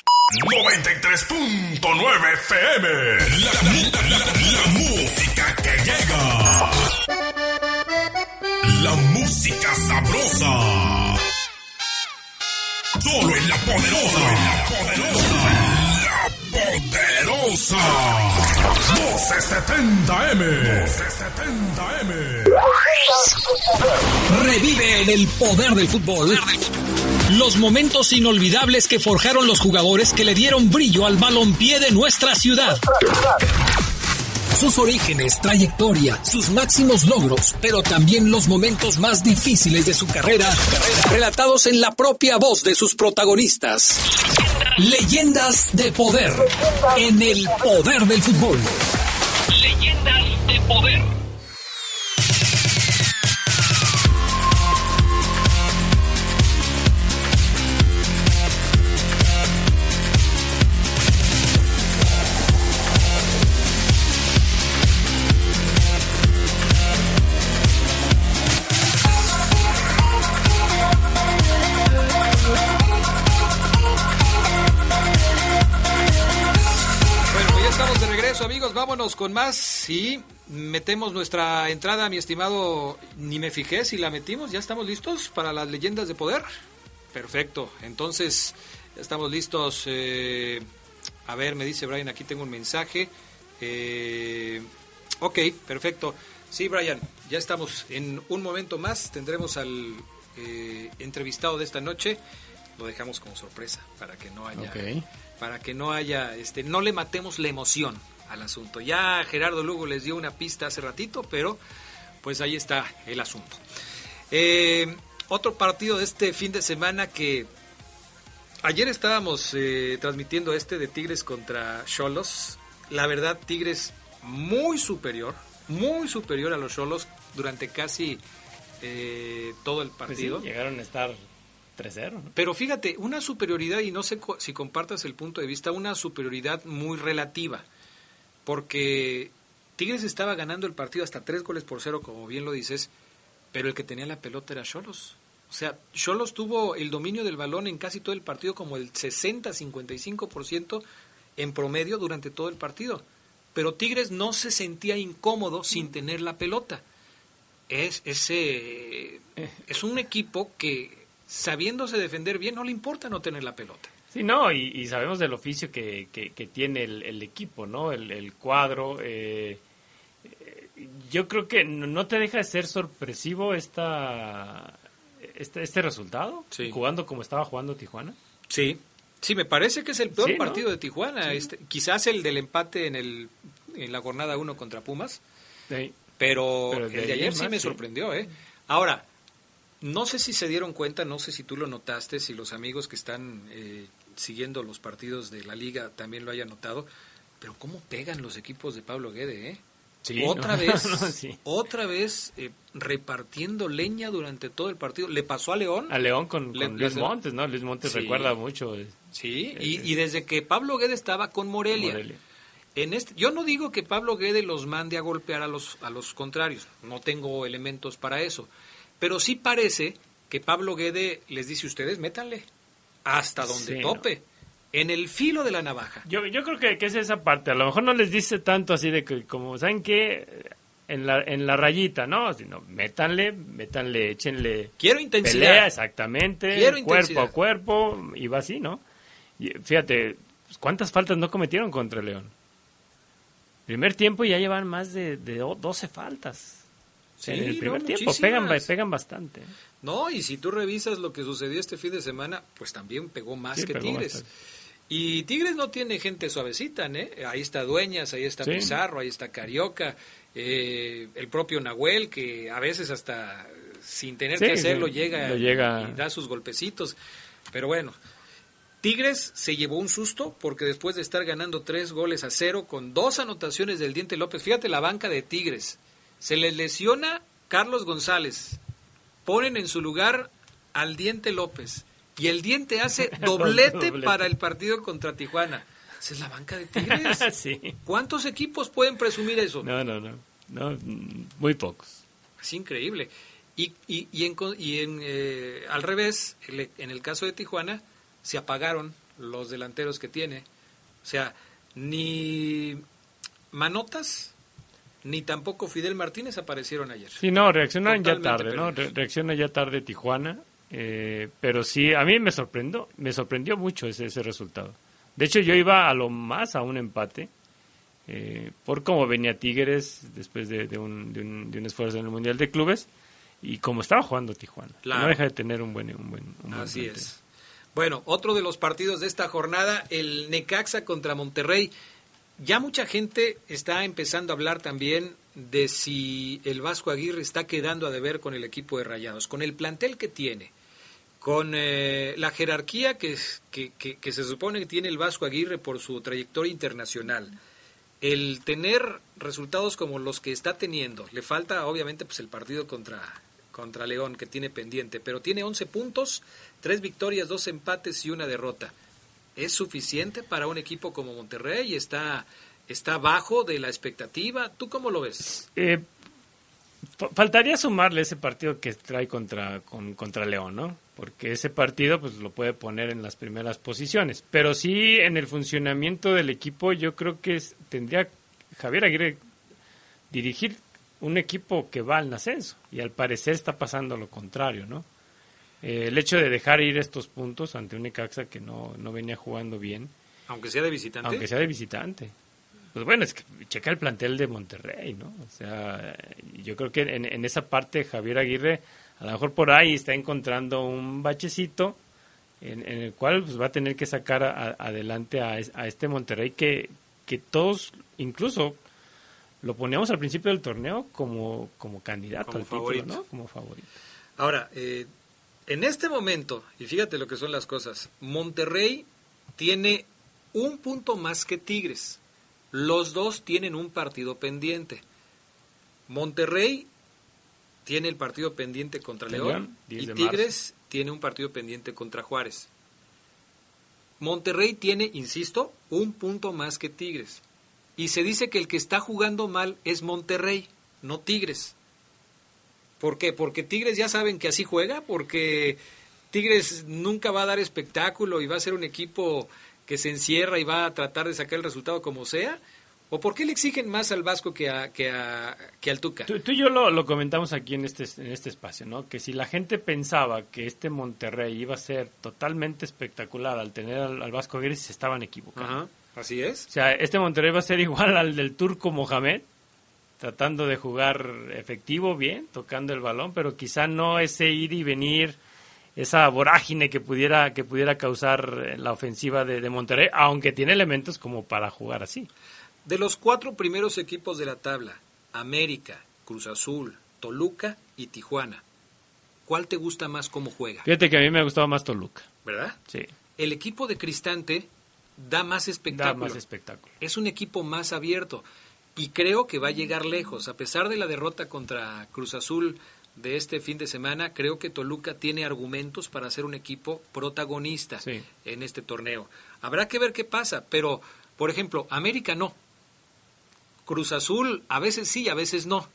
93.9 FM. La, música que llega. La música sabrosa. Solo en. La poderosa. 1270M. 1270M. Revive en el poder del fútbol los momentos inolvidables que forjaron los jugadores que le dieron brillo al balompié de nuestra ciudad. Sus orígenes, trayectoria, sus máximos logros, pero también los momentos más difíciles de su carrera, relatados en la propia voz de sus protagonistas. Leyendas de poder en el poder del fútbol. Leyendas de poder. Vámonos con más y metemos nuestra entrada, mi estimado. Ni me fijé si la metimos. ¿Ya estamos listos para las leyendas de poder? Perfecto. Entonces, ya estamos listos. Eh, a ver, me dice Brian, aquí tengo un mensaje. Eh, ok, perfecto. Sí, Brian, ya estamos. En un momento más tendremos al eh, entrevistado de esta noche. Lo dejamos como sorpresa para que no haya, para que no haya, este, no le matemos la emoción al asunto. Ya Gerardo Lugo les dio una pista hace ratito, pero pues ahí está el asunto. Eh, otro partido de este fin de semana que ayer estábamos eh, transmitiendo este de Tigres contra Cholos. La verdad, Tigres muy superior, muy superior a los Cholos durante casi eh, todo el pues partido. llegaron a estar 3-0. Pero fíjate, una superioridad, y no sé si compartas el punto de vista, una superioridad muy relativa porque Tigres estaba ganando el partido hasta tres goles por cero, como bien lo dices, pero el que tenía la pelota era Cholos. O sea, Cholos tuvo el dominio del balón en casi todo el partido, como el 60-55% en promedio durante todo el partido. Pero Tigres no se sentía incómodo sin tener la pelota. Es, ese, es un equipo que, sabiéndose defender bien, no le importa no tener la pelota. Sí, no, y, sabemos del oficio que, que, tiene el, equipo, ¿no? El, cuadro. Eh, yo creo que no te deja de ser sorpresivo esta, este, este resultado, jugando como estaba jugando Tijuana. Sí, sí, me parece que es el peor partido de Tijuana. Este, quizás el del empate en, el, en la jornada 1 contra Pumas, pero, el de, ayer sí me sorprendió. ¿eh? Ahora, no sé si se dieron cuenta, no sé si tú lo notaste, si los amigos que están eh, siguiendo los partidos de la liga también lo haya notado, pero cómo pegan los equipos de Pablo Guede, ¿eh? otra [LAUGHS] vez, otra vez eh, repartiendo leña durante todo el partido. Le pasó a León. A León con, Luis Montes, ¿no? Luis Montes recuerda mucho. Eh, sí, y, desde que Pablo Guede estaba con Morelia. En este, yo no digo que Pablo Guede los mande a golpear a los, a los contrarios, no tengo elementos para eso, pero sí parece que Pablo Guede les dice ustedes, métanle, hasta donde tope. En el filo de la navaja. Yo, yo creo que, es esa parte. A lo mejor no les dice tanto así de que, como, ¿saben qué? En la, en la rayita, ¿no? Sino, métanle, métanle, échenle. Quiero intensidad. Pelea, exactamente. Quiero cuerpo a cuerpo, y va así, ¿no? Y fíjate, ¿cuántas faltas no cometieron contra León? Primer tiempo ya llevan más de, de 12 faltas en el primer tiempo pegan, pegan bastante. No, y si tú revisas lo que sucedió este fin de semana, pues también pegó más que Tigres. Y Tigres no tiene gente suavecita, ¿eh? Ahí está Dueñas, ahí está Pizarro, ahí está Carioca, eh, el propio Nahuel, que a veces hasta sin tener que hacerlo llega, y da sus golpecitos. Pero bueno, Tigres se llevó un susto porque después de estar ganando tres goles a cero con dos anotaciones del Diente López, fíjate la banca de Tigres, se les lesiona Carlos González, ponen en su lugar al Diente López y el Diente hace [LAUGHS] doblete, Doblete. para el partido contra Tijuana. Esa es la banca de Tigres. [LAUGHS] sí. ¿Cuántos equipos pueden presumir eso? No, no, no. no mm, muy pocos. Es increíble. Y, y, y, en, y en, eh, al revés, en el caso de Tijuana, se apagaron los delanteros que tiene. O sea, ni Manotas, ni tampoco Fidel Martínez aparecieron ayer. Sí, no, reaccionaron ya tarde, ¿no? Re- reacciona ya tarde Tijuana, eh, pero sí, a mí me sorprendió, me sorprendió mucho ese, ese resultado. De hecho, yo iba a lo más a un empate, eh, por cómo venía Tigres después de, de un, de, un, de un esfuerzo en el Mundial de Clubes y como estaba jugando Tijuana. Claro. No deja de tener un buen... Un buen, un buen Así plantel. es. Bueno, otro de los partidos de esta jornada, el Necaxa contra Monterrey. Ya mucha gente está empezando a hablar también de si el Vasco Aguirre está quedando a deber con el equipo de Rayados, con el plantel que tiene, con eh, la jerarquía que, se supone que tiene el Vasco Aguirre por su trayectoria internacional. El tener resultados como los que está teniendo, le falta obviamente pues el partido contra, contra León que tiene pendiente, pero tiene 11 puntos, tres victorias, dos empates y una derrota. ¿Es suficiente para un equipo como Monterrey? ¿Está, está bajo de la expectativa? ¿Tú cómo lo ves? Eh, fa- faltaría sumarle ese partido que trae contra, con- contra León, ¿no? Porque ese partido pues lo puede poner en las primeras posiciones. Pero sí, en el funcionamiento del equipo, yo creo que tendría Javier Aguirre dirigir un equipo que va al ascenso. Y al parecer está pasando lo contrario, ¿no? Eh, el hecho de dejar ir estos puntos ante un Necaxa que no, no venía jugando bien, Aunque sea de visitante. aunque sea de visitante. Pues bueno, es que checa el plantel de Monterrey, ¿no? O sea, yo creo que en, en esa parte Javier Aguirre a lo mejor por ahí está encontrando un bachecito en, en el cual pues, va a tener que sacar a- adelante a, es- a este Monterrey que, que todos, incluso lo poníamos al principio del torneo como, como candidato Como al título, favorito. ¿no? Como favorito. Ahora, eh, en este momento, y fíjate lo que son las cosas, Monterrey tiene un punto más que Tigres. Los dos tienen un partido pendiente. Monterrey tiene el partido pendiente contra León, León 10 y Tigres tiene un partido pendiente contra Juárez. Monterrey tiene, insisto, un punto más que Tigres. Y se dice que el que está jugando mal es Monterrey, no Tigres. ¿Por qué? Porque Tigres ya saben que así juega, porque Tigres nunca va a dar espectáculo y va a ser un equipo que se encierra y va a tratar de sacar el resultado como sea. ¿O por qué le exigen más al Vasco que, a, que, a, que al Tuca? Tú, tú y yo lo, lo comentamos aquí en este, en este espacio, ¿no? Que si la gente pensaba que este Monterrey iba a ser totalmente espectacular al tener al, al Vasco Aguirre, se estaban equivocando. Ajá, así es. O sea, este Monterrey va a ser igual al del turco Mohamed, tratando de jugar efectivo, bien, tocando el balón, pero quizá no ese ir y venir, esa vorágine que pudiera, que pudiera causar la ofensiva de, de Monterrey, aunque tiene elementos como para jugar así. De los cuatro primeros equipos de la tabla, América, Cruz Azul, Toluca y Tijuana, ¿cuál te gusta más cómo juega? Fíjate que a mí me ha gustado más Toluca. ¿Verdad? Sí. El equipo de Cristante da más espectáculo. Da más espectáculo. Es un equipo más abierto y creo que va a llegar lejos. A pesar de la derrota contra Cruz Azul de este fin de semana, creo que Toluca tiene argumentos para ser un equipo protagonista Sí. en este torneo. Habrá que ver qué pasa, pero, por ejemplo, América no. Cruz Azul a veces sí, a veces no.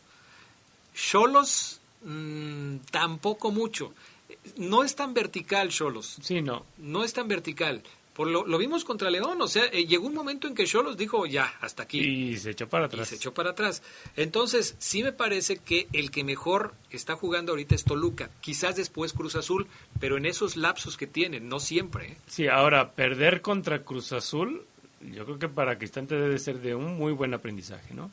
Cholos mm, tampoco mucho. No es tan vertical Cholos. Sí, no. No es tan vertical. Por lo, lo vimos contra León, o sea, eh, llegó un momento en que Cholos dijo ya, hasta aquí. Y se echó para Y atrás. se echó para atrás. Entonces, sí me parece que el que mejor está jugando ahorita es Toluca. Quizás después Cruz Azul, pero en esos lapsos que tienen, no siempre. ¿eh? Sí, ahora, perder contra Cruz Azul, yo creo que para Cristante debe ser de un muy buen aprendizaje, ¿no?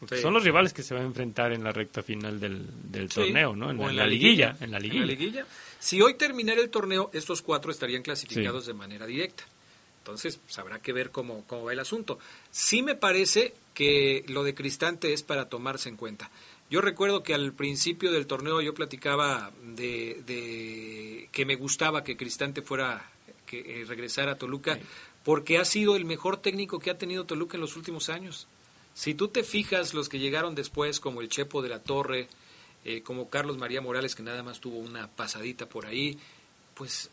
Porque Sí. son los rivales que se va a enfrentar en la recta final del, del Sí, torneo, ¿no? En, la, liguilla, En la liguilla. liguilla. Si hoy terminara el torneo, estos cuatro estarían clasificados de manera directa. Entonces, pues, habrá que ver cómo, cómo va el asunto. Sí me parece que lo de Cristante es para tomarse en cuenta. Yo recuerdo que al principio del torneo yo platicaba de, de que me gustaba que Cristante fuera que eh, regresara a Toluca, porque ha sido el mejor técnico que ha tenido Toluca en los últimos años. Si tú te fijas, los que llegaron después, como el Chepo de la Torre, eh, como Carlos María Morales, que nada más tuvo una pasadita por ahí, pues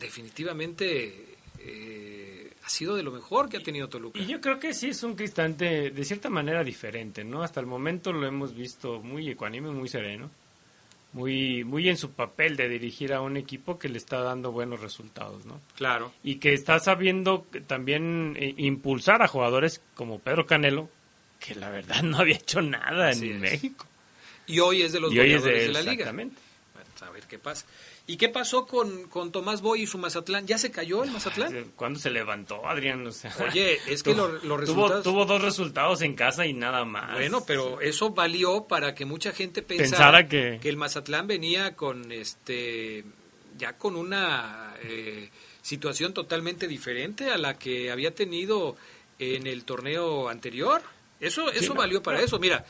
definitivamente eh, ha sido de lo mejor que ha tenido Toluca. Y yo creo que sí es un cristante de cierta manera diferente, ¿no? Hasta el momento lo hemos visto muy ecuánime, muy sereno, muy, muy en su papel de dirigir a un equipo que le está dando buenos resultados, ¿no? Claro. Y que está sabiendo también eh, impulsar a jugadores como Pedro Canelo, que la verdad [LAUGHS] no había hecho nada en México. Y hoy es de los y hoy es goleadores de, de, la liga. exactamente. A ver qué pasa. ¿Y qué pasó con, con Tomás Boy y su Mazatlán? ¿Ya se cayó el Mazatlán? [LAUGHS] ¿Cuándo se levantó, Adrián? O sea, Oye, es que lo- los tuvo- resultados... Tuvo, dos resultados en casa y nada más. Bueno, pero eso valió para que mucha gente pensara, Pensara que- el Mazatlán venía con este ya con una eh, situación totalmente diferente a la que había tenido en el torneo anterior. Eso Sí, eso no, valió para no. eso. Mira,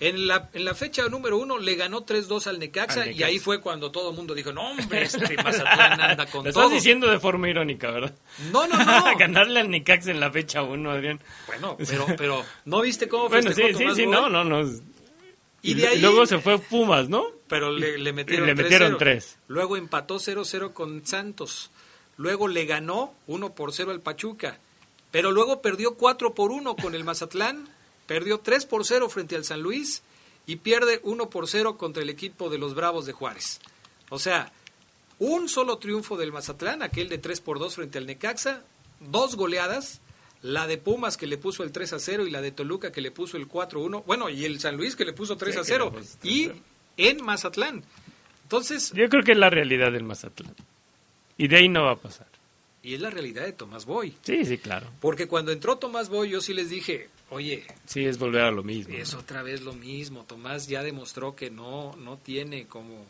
en la, en la fecha número uno le ganó 3-2 al Necaxa, Al y Necaxa. ahí fue cuando todo el mundo dijo, no hombre, [LAUGHS] este Mazatlán anda con Lo todo. estás diciendo de forma irónica, ¿verdad? No, no, no. [LAUGHS] Ganarle al Necax en la fecha 1, Adrián. Bueno, [LAUGHS] pero, pero ¿no viste cómo Bueno, sí, sí, sí, no, no, no. Y de ahí- luego se fue Pumas, ¿no? Pero le, le metieron, le metieron 3-0. tres. Luego empató 0-0 con Santos. Luego le ganó 1 por 0 al Pachuca. Pero luego perdió 4 por 1 con el Mazatlán. Perdió 3 por 0 frente al San Luis. Y pierde 1 por 0 contra el equipo de los Bravos de Juárez. O sea, un solo triunfo del Mazatlán, aquel de 3 por 2 frente al Necaxa. Dos goleadas. La de Pumas que le puso el 3 a 0 y la de Toluca que le puso el 4 a 1. Bueno, y el San Luis que le puso 3 Sí, a que 0. le puso 3 a Y 0. en Mazatlán. Entonces, Yo creo que es la realidad del Mazatlán. Y de ahí no va a pasar. y es la realidad de Tomás Boy. Sí, sí, claro. Porque cuando entró Tomás Boy, yo sí les dije, oye, Sí, es volver a lo mismo. es otra vez lo mismo. Tomás ya demostró que no, no tiene como,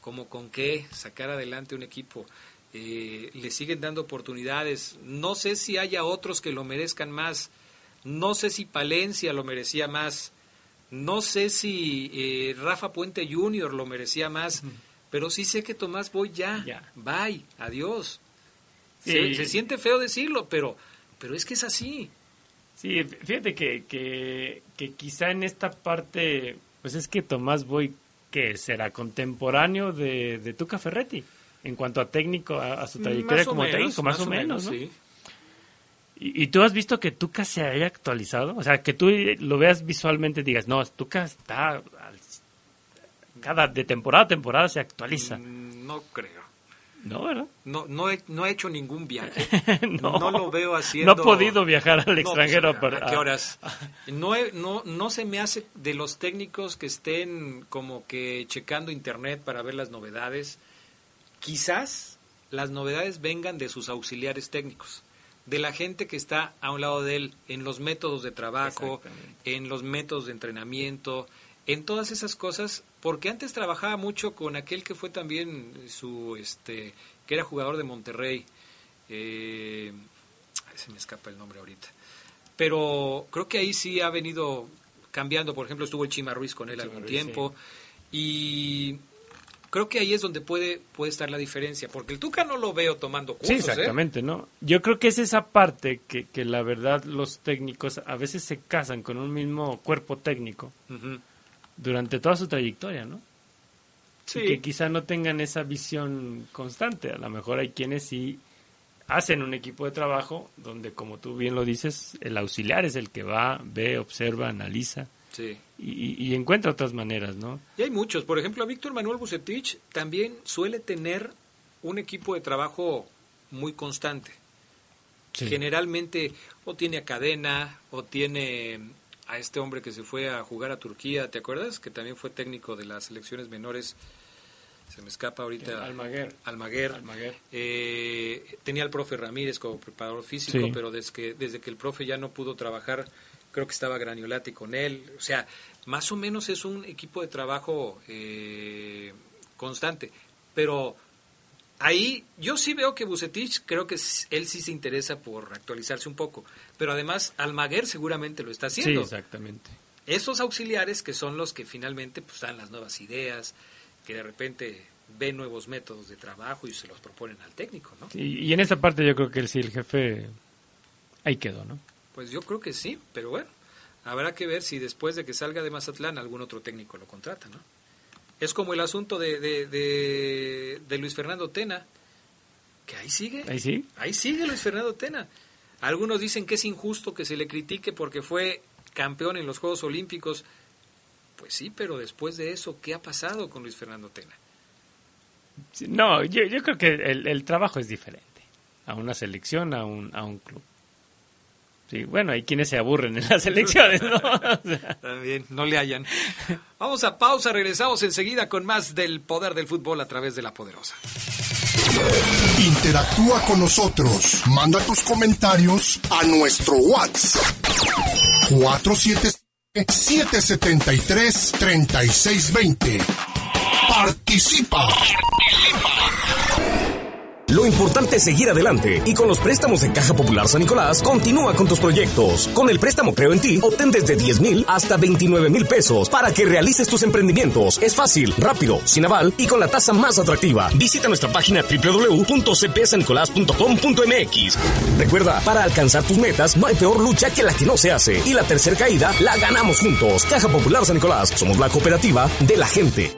como con qué sacar adelante un equipo. Eh, le siguen dando oportunidades. No sé si haya otros que lo merezcan más. No sé si Palencia lo merecía más. No sé si eh, Rafa Puente Jr. lo merecía más. Pero sí sé que Tomás Boy ya. Bye. Adiós. Sí. Se, se siente feo decirlo, pero, pero es que es así. Sí, fíjate que, que, que quizá en esta parte, pues es que Tomás Boy, que será contemporáneo de, de Tuca Ferretti, en cuanto a técnico, a, a su trayectoria como menos, técnico, más, o menos, ¿no? sí. ¿Y, y tú has visto que Tuca se haya actualizado? O sea, que tú lo veas visualmente y digas, no, Tuca está... cada de temporada a temporada se actualiza. Mm, No creo. ¿No, verdad? No, no, he, no he hecho ningún viaje. [LAUGHS] No. no. lo veo haciendo. No ha podido viajar al No, pues, extranjero ¿a, para- ¿a qué horas? [LAUGHS] No, he- no, no se me hace de los técnicos que estén como que checando internet para ver las novedades. Quizás las novedades vengan de sus auxiliares técnicos, de la gente que está a un lado de él en los métodos de trabajo, en los métodos de entrenamiento, en todas esas cosas, porque antes trabajaba mucho con aquel que fue también su, este, que era jugador de Monterrey, eh, se me escapa el nombre ahorita, pero creo que ahí sí ha venido cambiando, por ejemplo estuvo el Chima Ruiz con él Chima algún Ruiz, tiempo, y creo que ahí es donde puede, puede estar la diferencia, porque el Tuca no lo veo tomando cursos, Sí, ¿eh? exactamente, ¿no? Yo creo que es esa parte que, que la verdad los técnicos a veces se casan con un mismo cuerpo técnico. Durante toda su trayectoria, ¿no? Sí. Y que quizá no tengan esa visión constante. A lo mejor hay quienes sí hacen un equipo de trabajo donde, como tú bien lo dices, el auxiliar es el que va, ve, observa, analiza Sí. y, y encuentra otras maneras, ¿no? Y hay muchos. Por ejemplo, Víctor Manuel Bucetich también suele tener un equipo de trabajo muy constante. Sí. Generalmente o tiene a Cadena o tiene a este hombre que se fue a jugar a Turquía, ¿te acuerdas? Que también fue técnico de las selecciones menores. Se me escapa ahorita. Almaguer. Almaguer. Almaguer. Eh, tenía al profe Ramírez como preparador físico, Sí. pero desde que, desde que el profe ya no pudo trabajar, creo que estaba Graniolati con él. O sea, más o menos es un equipo de trabajo eh, constante. Pero ahí yo sí veo que Bucetich, creo que él sí se interesa por actualizarse un poco. Pero además, Almaguer seguramente lo está Sí, haciendo. exactamente. Esos auxiliares que son los que finalmente pues dan las nuevas ideas, que de repente ve nuevos métodos de trabajo y se los proponen al técnico, ¿no? Y, y en esta parte yo creo que sí, el jefe ahí quedó, ¿no? Pues yo creo que sí, pero bueno, habrá que ver si después de que salga de Mazatlán algún otro técnico lo contrata, ¿no? Es como el asunto de, de, de, de Luis Fernando Tena, que ahí sigue. Ahí sí. Ahí sigue Luis Fernando Tena. Algunos dicen que es injusto que se le critique porque fue campeón en los Juegos Olímpicos. Pues sí, pero después de eso, ¿qué ha pasado con Luis Fernando Tena? No, yo, yo creo que el, el trabajo es diferente a una selección, a un, a un club. Sí, bueno, hay quienes se aburren en las elecciones, ¿no? [LAUGHS] O sea, También, no le hayan. Vamos a pausa, regresamos enseguida con más del poder del fútbol a través de la poderosa. Interactúa con nosotros. Manda tus comentarios a nuestro WhatsApp. 477-773-3620. Participa. Lo importante es seguir adelante y con los préstamos de Caja Popular San Nicolás continúa con tus proyectos. Con el préstamo Creo en ti, obtén desde 10 mil hasta 29 mil pesos para que realices tus emprendimientos. Es fácil, rápido, sin aval y con la tasa más atractiva. Visita nuestra página www.cpsanicolás.com.mx. Recuerda, para alcanzar tus metas no hay peor lucha que la que no se hace y la tercera caída la ganamos juntos. Caja Popular San Nicolás, somos la cooperativa de la gente.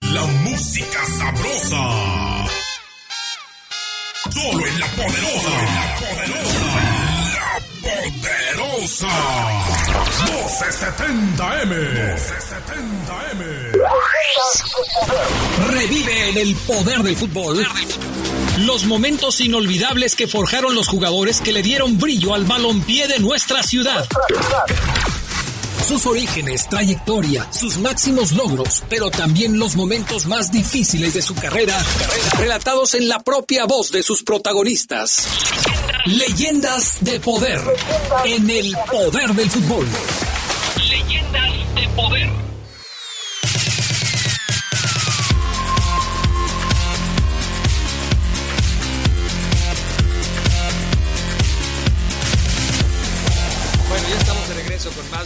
La música sabrosa. Solo en la poderosa. La poderosa. La poderosa. 1270M. 1270M. Revive en el poder del fútbol los momentos inolvidables que forjaron los jugadores que le dieron brillo al balompié de nuestra ciudad. Sus orígenes, trayectoria, sus máximos logros, pero también los momentos más difíciles de su carrera, relatados en la propia voz de sus protagonistas. Leyendas de poder en el poder del fútbol.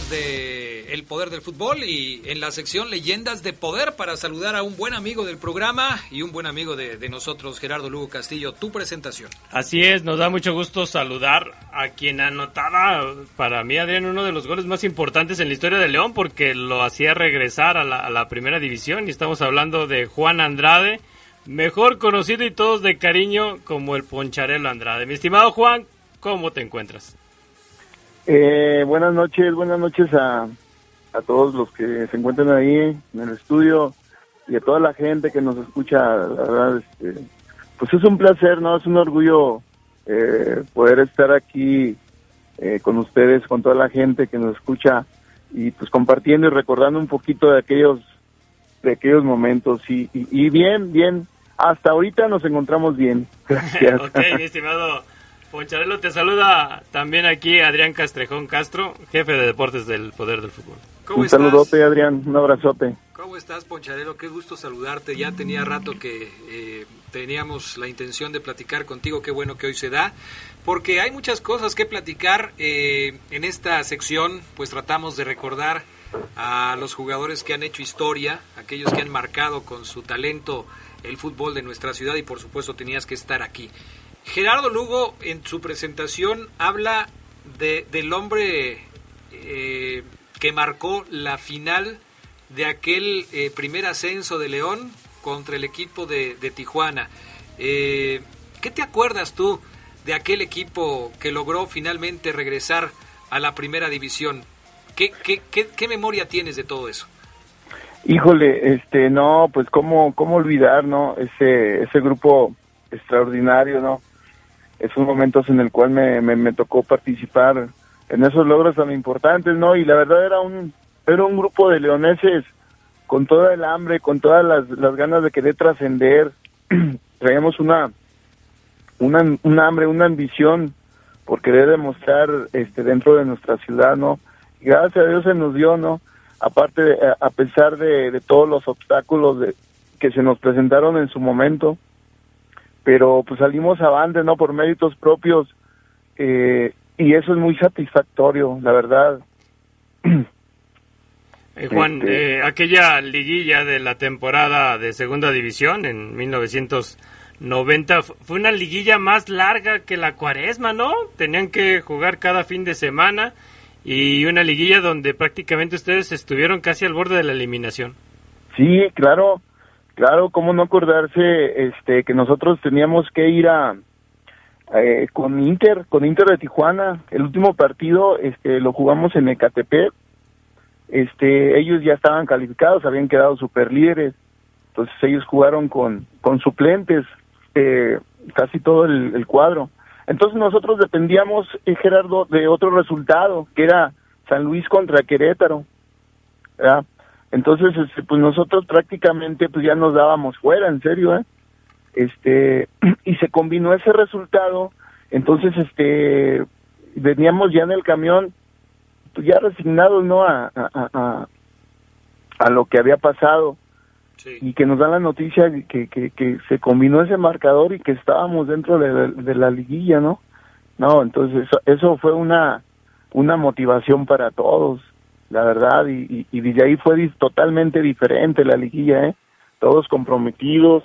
De El Poder del Fútbol y en la sección Leyendas de Poder para saludar a un buen amigo del programa y un buen amigo de, de nosotros, Gerardo Lugo Castillo. Tu presentación. Así es, nos da mucho gusto saludar a quien anotaba para mí, Adrián, uno de los goles más importantes en la historia de León porque lo hacía regresar a la, a la primera división y estamos hablando de Juan Andrade, mejor conocido y todos de cariño como el Poncharelo Andrade. Mi estimado Juan, ¿cómo te encuentras? Eh, buenas noches, buenas noches a, a todos los que se encuentran ahí en el estudio y a toda la gente que nos escucha. La verdad, este, pues es un placer, ¿no? Es un orgullo eh, poder estar aquí eh, con ustedes, con toda la gente que nos escucha y pues compartiendo y recordando un poquito de aquellos de aquellos momentos y, y, y bien, bien. Hasta ahorita nos encontramos bien. [LAUGHS] Gracias. ok, mi estimado Poncharelo, te saluda también aquí Adrián Castrejón Castro, jefe de deportes del Poder del Fútbol. ¿Cómo un estás? saludote, Adrián, un abrazote. ¿Cómo estás, Poncharelo? Qué gusto saludarte. Ya tenía rato que eh, teníamos la intención de platicar contigo. Qué bueno que hoy se da. Porque hay muchas cosas que platicar. eh, en esta sección, pues tratamos de recordar a los jugadores que han hecho historia, aquellos que han marcado con su talento el fútbol de nuestra ciudad y por supuesto tenías que estar aquí. Gerardo Lugo en su presentación habla de, del hombre eh, que marcó la final de aquel eh, primer ascenso de León contra el equipo de, Tijuana. Eh, ¿Qué te acuerdas tú de aquel equipo que logró finalmente regresar a la primera división? ¿Qué, qué, qué, qué memoria tienes de todo eso? Híjole, este, no, pues cómo, cómo olvidar, ¿no? Ese, ese grupo extraordinario, ¿no? Esos momentos en el cual me, me, tocó participar en esos logros tan importantes, ¿no? Y la verdad era un, era un grupo de leoneses con toda el hambre, con todas las, las ganas de querer trascender. [CLEARS THROAT] Traíamos una, una, un hambre, una ambición por querer demostrar este, dentro de nuestra ciudad, ¿no? Y gracias a Dios se nos dio, ¿no? Aparte, de, a pesar de, de, todos los obstáculos de, que se nos presentaron en su momento, pero pues salimos avante, ¿no? Por méritos propios, eh, y eso es muy satisfactorio, la verdad. [CLEARS THROAT] Eh, Juan, este... eh, aquella liguilla de la temporada de Segunda División en 1990 fue una liguilla más larga que la cuaresma, ¿no? Tenían que jugar cada fin de semana y una liguilla donde prácticamente ustedes estuvieron casi al borde de la eliminación. Sí, claro, claro, cómo no acordarse este que nosotros teníamos que ir a eh, con Inter, con Inter de Tijuana, el último partido este lo jugamos en Ecatepec. Este, ellos ya estaban calificados, habían quedado super líderes. Entonces ellos jugaron con con suplentes eh, casi todo el, cuadro. Entonces nosotros dependíamos, eh, Gerardo, de otro resultado, que era San Luis contra Querétaro. ¿verdad? Entonces, este, pues nosotros prácticamente pues ya nos dábamos fuera, en serio, ¿eh? Este, [CLEARS THROAT] y se combinó ese resultado, entonces, este, veníamos ya en el camión, pues ya resignados, ¿no? A, a, a, a lo que había pasado. Sí. y que nos dan la noticia que, que, que, se combinó ese marcador y que estábamos dentro de, la, de la liguilla, ¿no? No, entonces eso, eso, fue una, una motivación para todos, la verdad, y, y, y ahí fue totalmente diferente la liguilla, ¿eh? Todos comprometidos,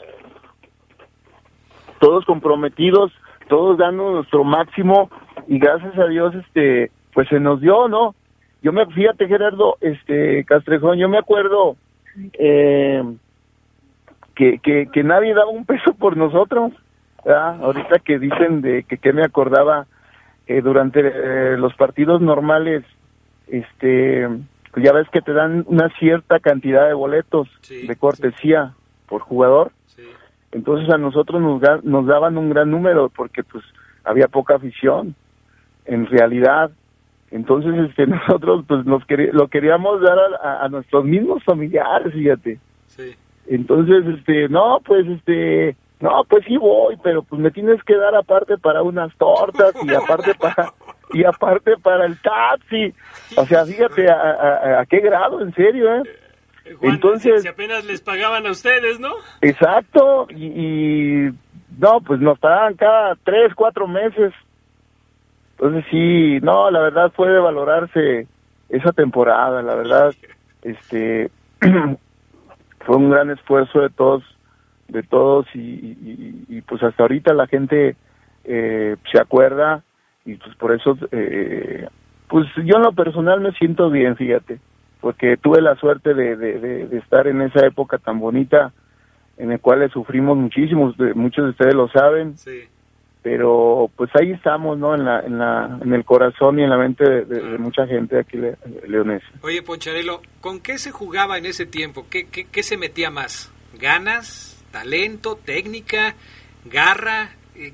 todos comprometidos, todos dando nuestro máximo y gracias a Dios, este, pues se nos dio, ¿no? Yo me, fíjate Gerardo, este, Castrejón, yo me acuerdo, eh, que, que, que, nadie daba un peso por nosotros. ¿verdad? Ahorita que dicen de que, que me acordaba eh, durante eh, los partidos normales, este, pues ya ves que te dan una cierta cantidad de boletos sí, de cortesía sí. por jugador. Sí. Entonces a nosotros nos, nos daban un gran número porque pues había poca afición, en realidad. Entonces este, [LAUGHS] nosotros pues nos lo queríamos dar a, a, a nuestros mismos familiares, fíjate. Sí. Entonces, este, no, pues, este, no, pues sí voy, pero pues me tienes que dar aparte para unas tortas y aparte para [LAUGHS] y aparte para el taxi. O sea, fíjate a, a, a qué grado, en serio, ¿eh? Juan, Entonces, si apenas les pagaban a ustedes, ¿no? Exacto, y, y no, pues nos pagaban cada tres, cuatro meses. Entonces sí, no, la verdad fue de valorarse esa temporada, la verdad, este [CLEARS THROAT] fue un gran esfuerzo de todos de todos y, y, y pues hasta ahorita la gente eh, se acuerda y pues por eso eh, pues yo en lo personal me siento bien fíjate porque tuve la suerte de, de, de, de estar en esa época tan bonita en el cual sufrimos muchísimo muchos de ustedes lo saben sí. pero pues ahí estamos no en la en la en el corazón y en la mente de, de, de mucha gente aquí le, leonesa. Oye Poncharelo con qué se jugaba en ese tiempo qué, qué, qué se metía más ganas talento técnica garra eh,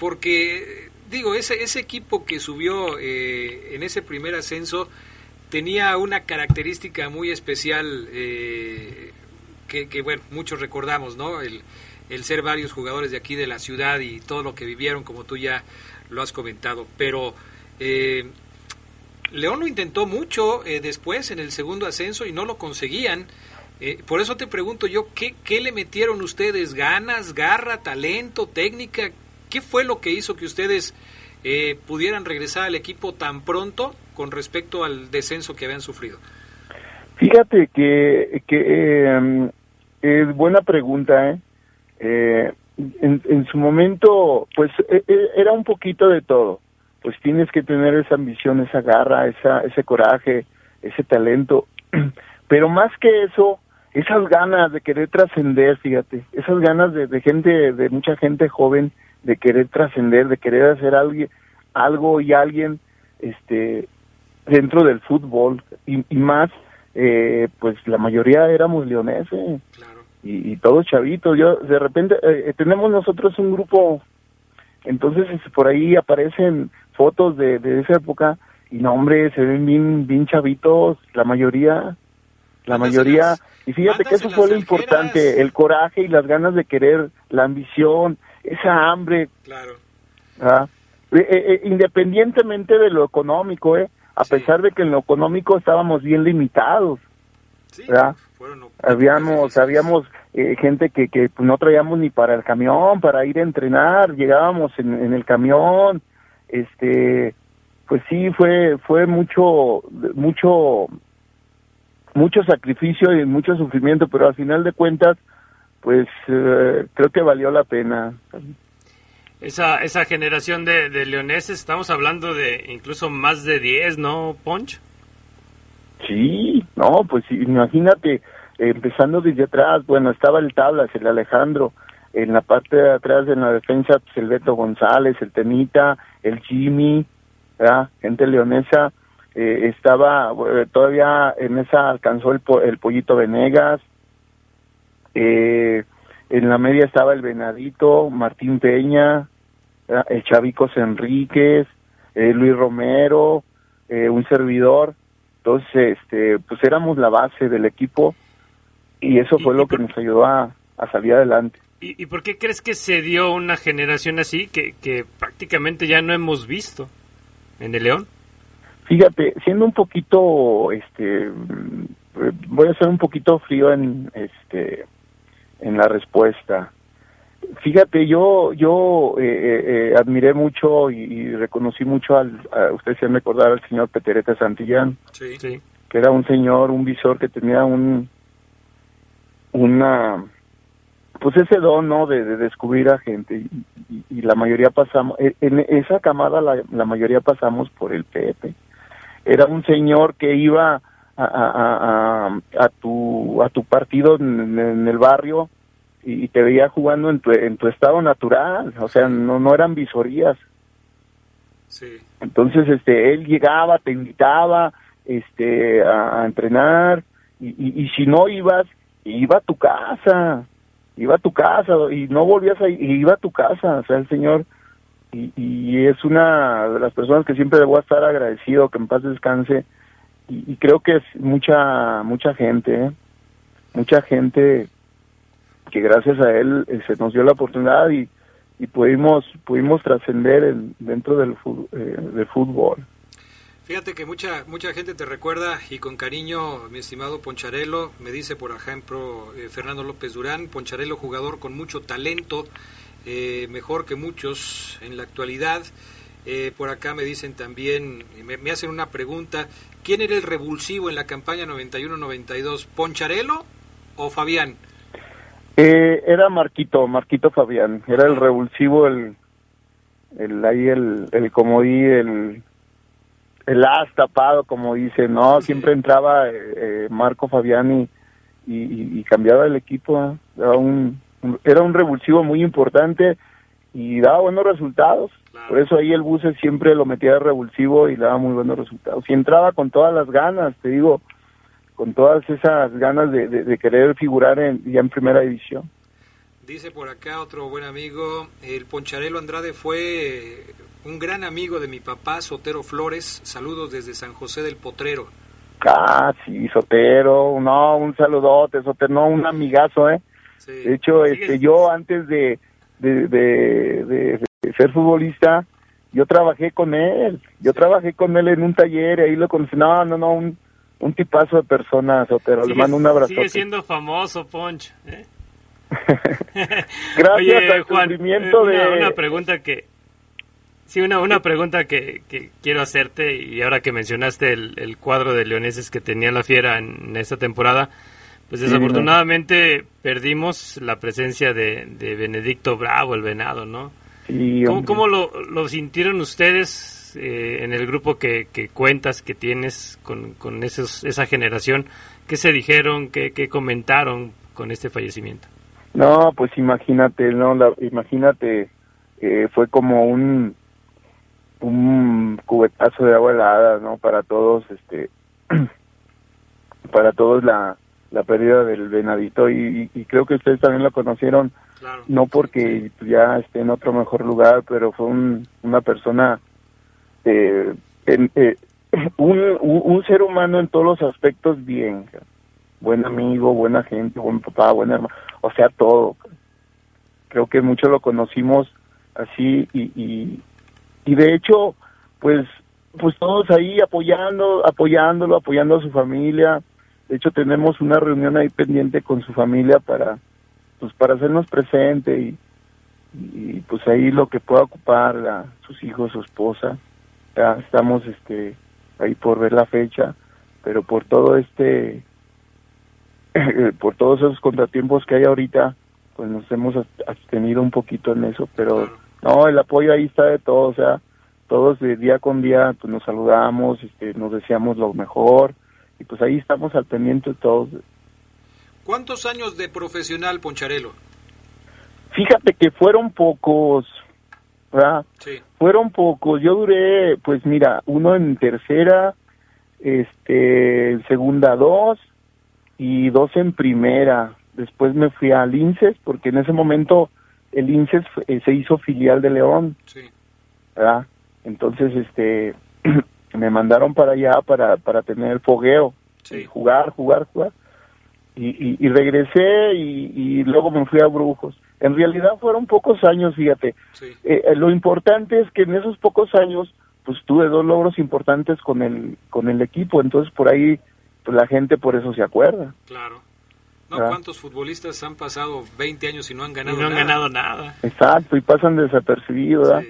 porque digo ese ese equipo que subió eh, en ese primer ascenso tenía una característica muy especial eh, que, bueno muchos recordamos no el el ser varios jugadores de aquí de la ciudad y todo lo que vivieron, como tú ya lo has comentado. Pero eh, León lo intentó mucho eh, después en el segundo ascenso y no lo conseguían. Eh, por eso te pregunto yo, ¿qué, ¿qué le metieron ustedes? ¿Ganas, garra, talento, técnica? ¿Qué fue lo que hizo que ustedes eh, pudieran regresar al equipo tan pronto con respecto al descenso que habían sufrido? Fíjate que, que es buena pregunta, ¿eh? Eh, en, en, su momento, pues e, e, era un poquito de todo. Pues tienes que tener esa ambición, esa garra, esa, ese coraje, ese talento. [CLEARS THROAT] Pero más que eso, esas ganas de querer trascender, fíjate, esas ganas de, de gente, de mucha gente joven, de querer trascender, de querer hacer algo, algo y alguien, este, dentro del fútbol y, y más, eh, pues la mayoría éramos leoneses y, y todos chavitos. Yo de repente eh, tenemos nosotros un grupo, entonces este, por ahí aparecen fotos de, de esa época y no hombre se ven bien, bien chavitos, la mayoría, la mayoría. Y fíjate que eso fue lo importante, el coraje y las ganas de querer, la ambición, esa hambre. Claro. ¿ah? Eh, eh, eh, independientemente de lo económico, ¿eh? a pesar de que en lo económico estábamos bien limitados. ¿verdad? Habíamos, habíamos eh, gente que, que no traíamos ni para el camión, para ir a entrenar, llegábamos en, en el camión, este, pues sí, fue, fue mucho, mucho, mucho sacrificio y mucho sufrimiento, pero al final de cuentas, pues eh, creo que valió la pena. Esa, esa generación de, de leoneses, estamos hablando de incluso más de 10, ¿no, Ponch? Sí, no, pues imagínate, eh, empezando desde atrás, bueno, estaba el Tablas, el Alejandro, en la parte de atrás en la defensa, pues el Beto González, el Tenita, el Jimmy, ¿verdad? gente leonesa, eh, estaba eh, todavía en esa alcanzó el, po- el Pollito Venegas, eh, en la media estaba el Venadito, Martín Peña, ¿verdad? el Chavicos Enríquez, eh, Luis Romero, eh, un servidor. Entonces, este, pues éramos la base del equipo y eso fue lo que nos ayudó a, a salir adelante. ¿Y, y por qué crees que se dio una generación así que, que prácticamente ya no hemos visto en el León? Fíjate, siendo un poquito, este, mm, voy a ser un poquito frío en, este, en la respuesta. Fíjate, yo, yo eh, eh, eh, admiré mucho y, y reconocí mucho al, a, ustedes se han de acordar al señor Petereta Santillán, Sí. que era un señor, un visor que tenía un, una, pues ese don, ¿no? De, de descubrir a gente y, y- y la mayoría pasamos, en en esa camada la, la mayoría pasamos por el Pepe. Era un señor que iba a, a, a, tu a tu partido en, en el barrio y, te veía jugando en tu, en tu estado natural, o sea, no no eran visorías. Sí. Entonces, este, él llegaba, te invitaba, este, a, entrenar y, y, y si no ibas, iba a tu casa, iba a tu casa y no volvías a ir, iba a tu casa, o sea, el señor y, y es una de las personas que siempre debo estar agradecido, que en paz descanse y, creo que es mucha mucha gente, ¿eh? mucha gente que gracias a él eh, se nos dio la oportunidad y, y pudimos pudimos trascender en- dentro del, eh, del fútbol. Fíjate que mucha mucha gente te recuerda y con cariño, mi estimado Poncharelo, me dice por ejemplo eh, Fernando López Durán, Poncharelo jugador con mucho talento, eh, mejor que muchos en la actualidad. Eh, por acá me dicen también, me, me hacen una pregunta, ¿quién era el revulsivo en la campaña 91-92? ¿Poncharelo o Fabián? Eh, era Marquito, Marquito Fabián, era el revulsivo, el, el ahí el, el comodí, el, el as tapado, como dice, no, siempre entraba eh, eh, Marco Fabián y, y, cambiaba el equipo, ¿eh? era un- era un revulsivo muy importante y daba buenos resultados, por eso ahí el Buce siempre lo metía de revulsivo y daba muy buenos resultados, y entraba con todas las ganas, te digo, con todas esas ganas de, de- de querer figurar en, ya en primera división. Dice por acá otro buen amigo, el Poncharelo Andrade fue un gran amigo de mi papá, Sotero Flores. Saludos desde San José del Potrero. Ah, sí, Sotero, no, un saludote, Sotero, no, un amigazo, ¿eh? De hecho, este, yo antes de, de, de, ser futbolista, yo trabajé con él, yo trabajé con él en un taller y ahí lo conocí, no, no, no, un, un tipazo de persona, Sotero, le mando un abrazo. Sigue siendo famoso, Ponch. ¿eh? [LAUGHS] Gracias Oye, al Juan, sufrimiento eh, una, de... una pregunta que... Sí, una, una pregunta que, que quiero hacerte y ahora que mencionaste el, el cuadro de leoneses que tenía la fiera en esta temporada, pues desafortunadamente perdimos la presencia de, de Benedicto Bravo, el venado, ¿no? Sí, ¿Cómo, cómo lo, lo sintieron ustedes ustedes eh, en el grupo que, que, cuentas, que tienes con, con esos, esa generación, qué se dijeron, qué, qué comentaron con este fallecimiento? No, pues imagínate, no, la, imagínate, eh, fue como un un cubetazo de agua helada, ¿no? Para todos, este, [CLEARS THROAT] para todos la, la pérdida del venadito y, y, creo que ustedes también lo conocieron, no porque ya esté en otro mejor lugar, pero fue un, una persona, eh, eh, [LAUGHS] un, un, ser humano en todos los aspectos bien, buen amigo, buena gente, buen papá, buen hermano, o sea, todo. Creo que mucho lo conocimos así y, y, y de hecho, pues, pues todos ahí apoyando, apoyándolo, apoyando a su familia. De hecho, tenemos una reunión ahí pendiente con su familia para, pues, para hacernos presente y, y pues ahí lo que pueda ocupar a sus hijos, su esposa. Ya estamos, este, ahí por ver la fecha, pero por todo este, [CLEARS THROAT] por todos esos contratiempos que hay ahorita, pues nos hemos abstenido un poquito en eso, pero no, el apoyo ahí está de todo, o sea, todos de día con día pues nos saludamos, este, nos deseamos lo mejor y pues ahí estamos al pendiente de todos. ¿Cuántos años de profesional, Poncharelo? Fíjate que fueron pocos, ¿verdad? Sí. Fueron pocos. Yo duré, pues mira, uno en tercera, este, segunda dos y dos en primera. Después me fui al INSES porque en ese momento el INSES eh, se hizo filial de León. Sí. ¿verdad? Entonces, este, [CLEARS THROAT] me mandaron para allá para, para tener el fogueo, sí. jugar, jugar, jugar. Y, y, regresé y, luego me fui a Brujos. En realidad fueron pocos años, fíjate. Eh, eh, lo importante es que en esos pocos años, pues tuve dos logros importantes con el, con el equipo. Entonces, por ahí, pues la gente por eso se acuerda. Claro. ¿Cuántos futbolistas han pasado 20 años y no han ganado no nada? han ganado nada. Exacto, y pasan desapercibidos.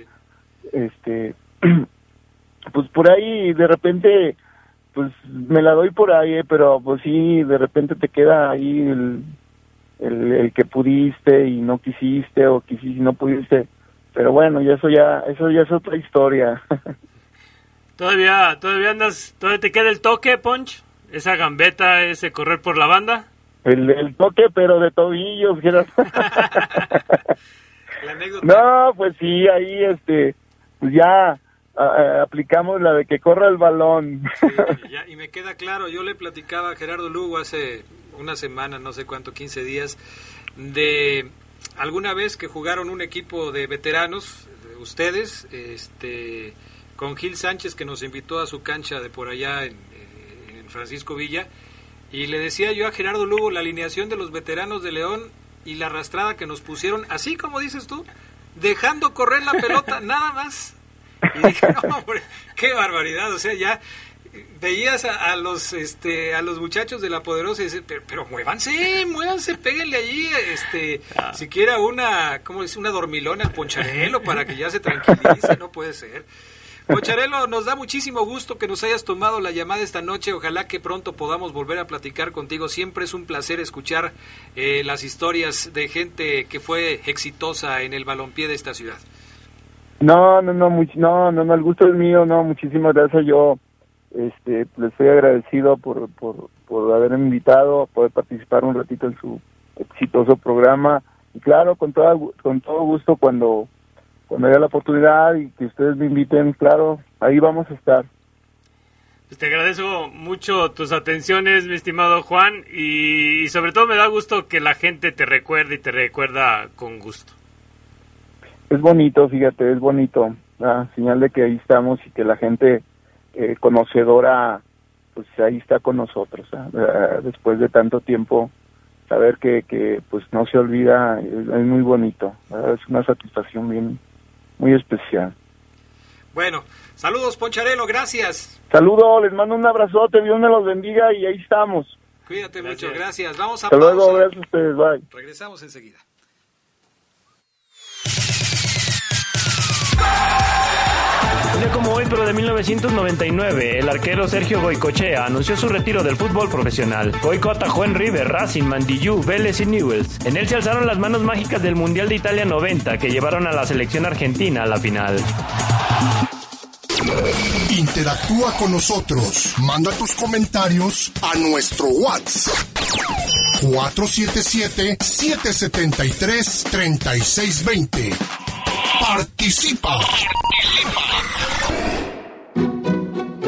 Este, [CLEARS THROAT] [CLEARS THROAT] pues por ahí de repente, pues me la doy por ahí, eh, pero pues sí, de repente te queda ahí el, el, el, que pudiste y no quisiste o quisiste y no pudiste. Pero bueno, y eso ya, eso ya es otra historia. [LAUGHS] ¿Todavía, todavía andas, todavía te queda el toque, Ponch? ¿Esa gambeta, ese correr por la banda? El, el toque, pero de tobillos, [LAUGHS] [LAUGHS] no, pues sí, ahí este, pues ya aplicamos la de que corra el balón. [LAUGHS] y me queda claro, yo le platicaba a Gerardo Lugo hace una semana, no sé cuánto, 15 días, de alguna vez que jugaron un equipo de veteranos, ustedes, este, con Gil Sánchez que nos invitó a su cancha de por allá en, en Francisco Villa, y le decía yo a Gerardo Lugo la alineación de los veteranos de León y la arrastrada que nos pusieron, así como dices tú, dejando correr la pelota [LAUGHS] nada más. [LAUGHS] Y dije, no, hombre, qué barbaridad, o sea, ya veías a, los este a los muchachos de la poderosa y dices, pero, pero muévanse, muévanse, péguenle allí este ah. siquiera una ¿cómo es? una dormilona al poncharelo para que ya se tranquilice, no puede ser. Pocharelo, nos da muchísimo gusto que nos hayas tomado la llamada esta noche. Ojalá que pronto podamos volver a platicar contigo. Siempre es un placer escuchar eh, las historias de gente que fue exitosa en el balompié de esta ciudad. No, no, no, no, no, no, el gusto es mío, no, muchísimas gracias. Yo este, les estoy agradecido por, por, por haberme invitado, poder participar un ratito en su exitoso programa. Y claro, con, toda, con todo gusto cuando cuando haya la oportunidad y que ustedes me inviten, claro, ahí vamos a estar. Pues te agradezco mucho tus atenciones, mi estimado Juan, y, sobre todo me da gusto que la gente te recuerde y te recuerda con gusto. Es bonito, fíjate, es bonito, la señal de que ahí estamos y que la gente eh, conocedora, pues ahí está con nosotros, después de tanto tiempo saber que, que pues no se olvida es, muy bonito, es una satisfacción bien muy especial. Bueno, saludos Poncharelo, gracias. Saludos, les mando un abrazote, Dios me los bendiga y ahí estamos. Cuídate mucho, gracias. Vamos a Hasta luego, gracias a ustedes, bye. Regresamos enseguida. Pero de 1999, el arquero Sergio Goicochea anunció su retiro del fútbol profesional. Goico atajó en River, Racing, Mandillú, Vélez y Newells. En él se alzaron las manos mágicas del Mundial de Italia 90 que llevaron a la selección argentina a la final. Interactúa con nosotros. Manda tus comentarios a nuestro WhatsApp. 477-773-3620. Participa.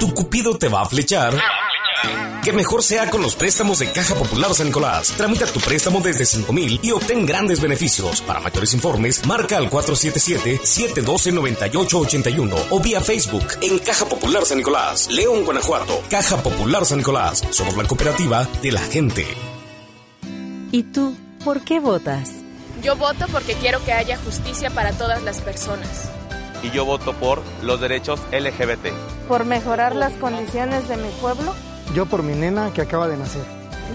Tu cupido te va a flechar. Que mejor sea con los préstamos de Caja Popular San Nicolás. Tramita tu préstamo desde 5 mil y obtén grandes beneficios. Para mayores informes, marca al 477-712-9881 o vía Facebook en Caja Popular San Nicolás, León, Guanajuato. Caja Popular San Nicolás. Somos la cooperativa de la gente. ¿Y tú, por qué votas? Yo voto porque quiero que haya justicia para todas las personas. Y yo voto por los derechos LGBT. Por mejorar las condiciones de mi pueblo. Yo por mi nena que acaba de nacer.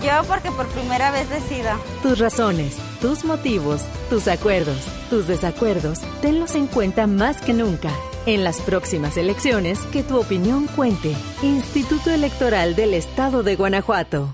Yo porque por primera vez decida. Tus razones, tus motivos, tus acuerdos, tus desacuerdos, tenlos en cuenta más que nunca. En las próximas elecciones, que tu opinión cuente. Instituto Electoral del Estado de Guanajuato.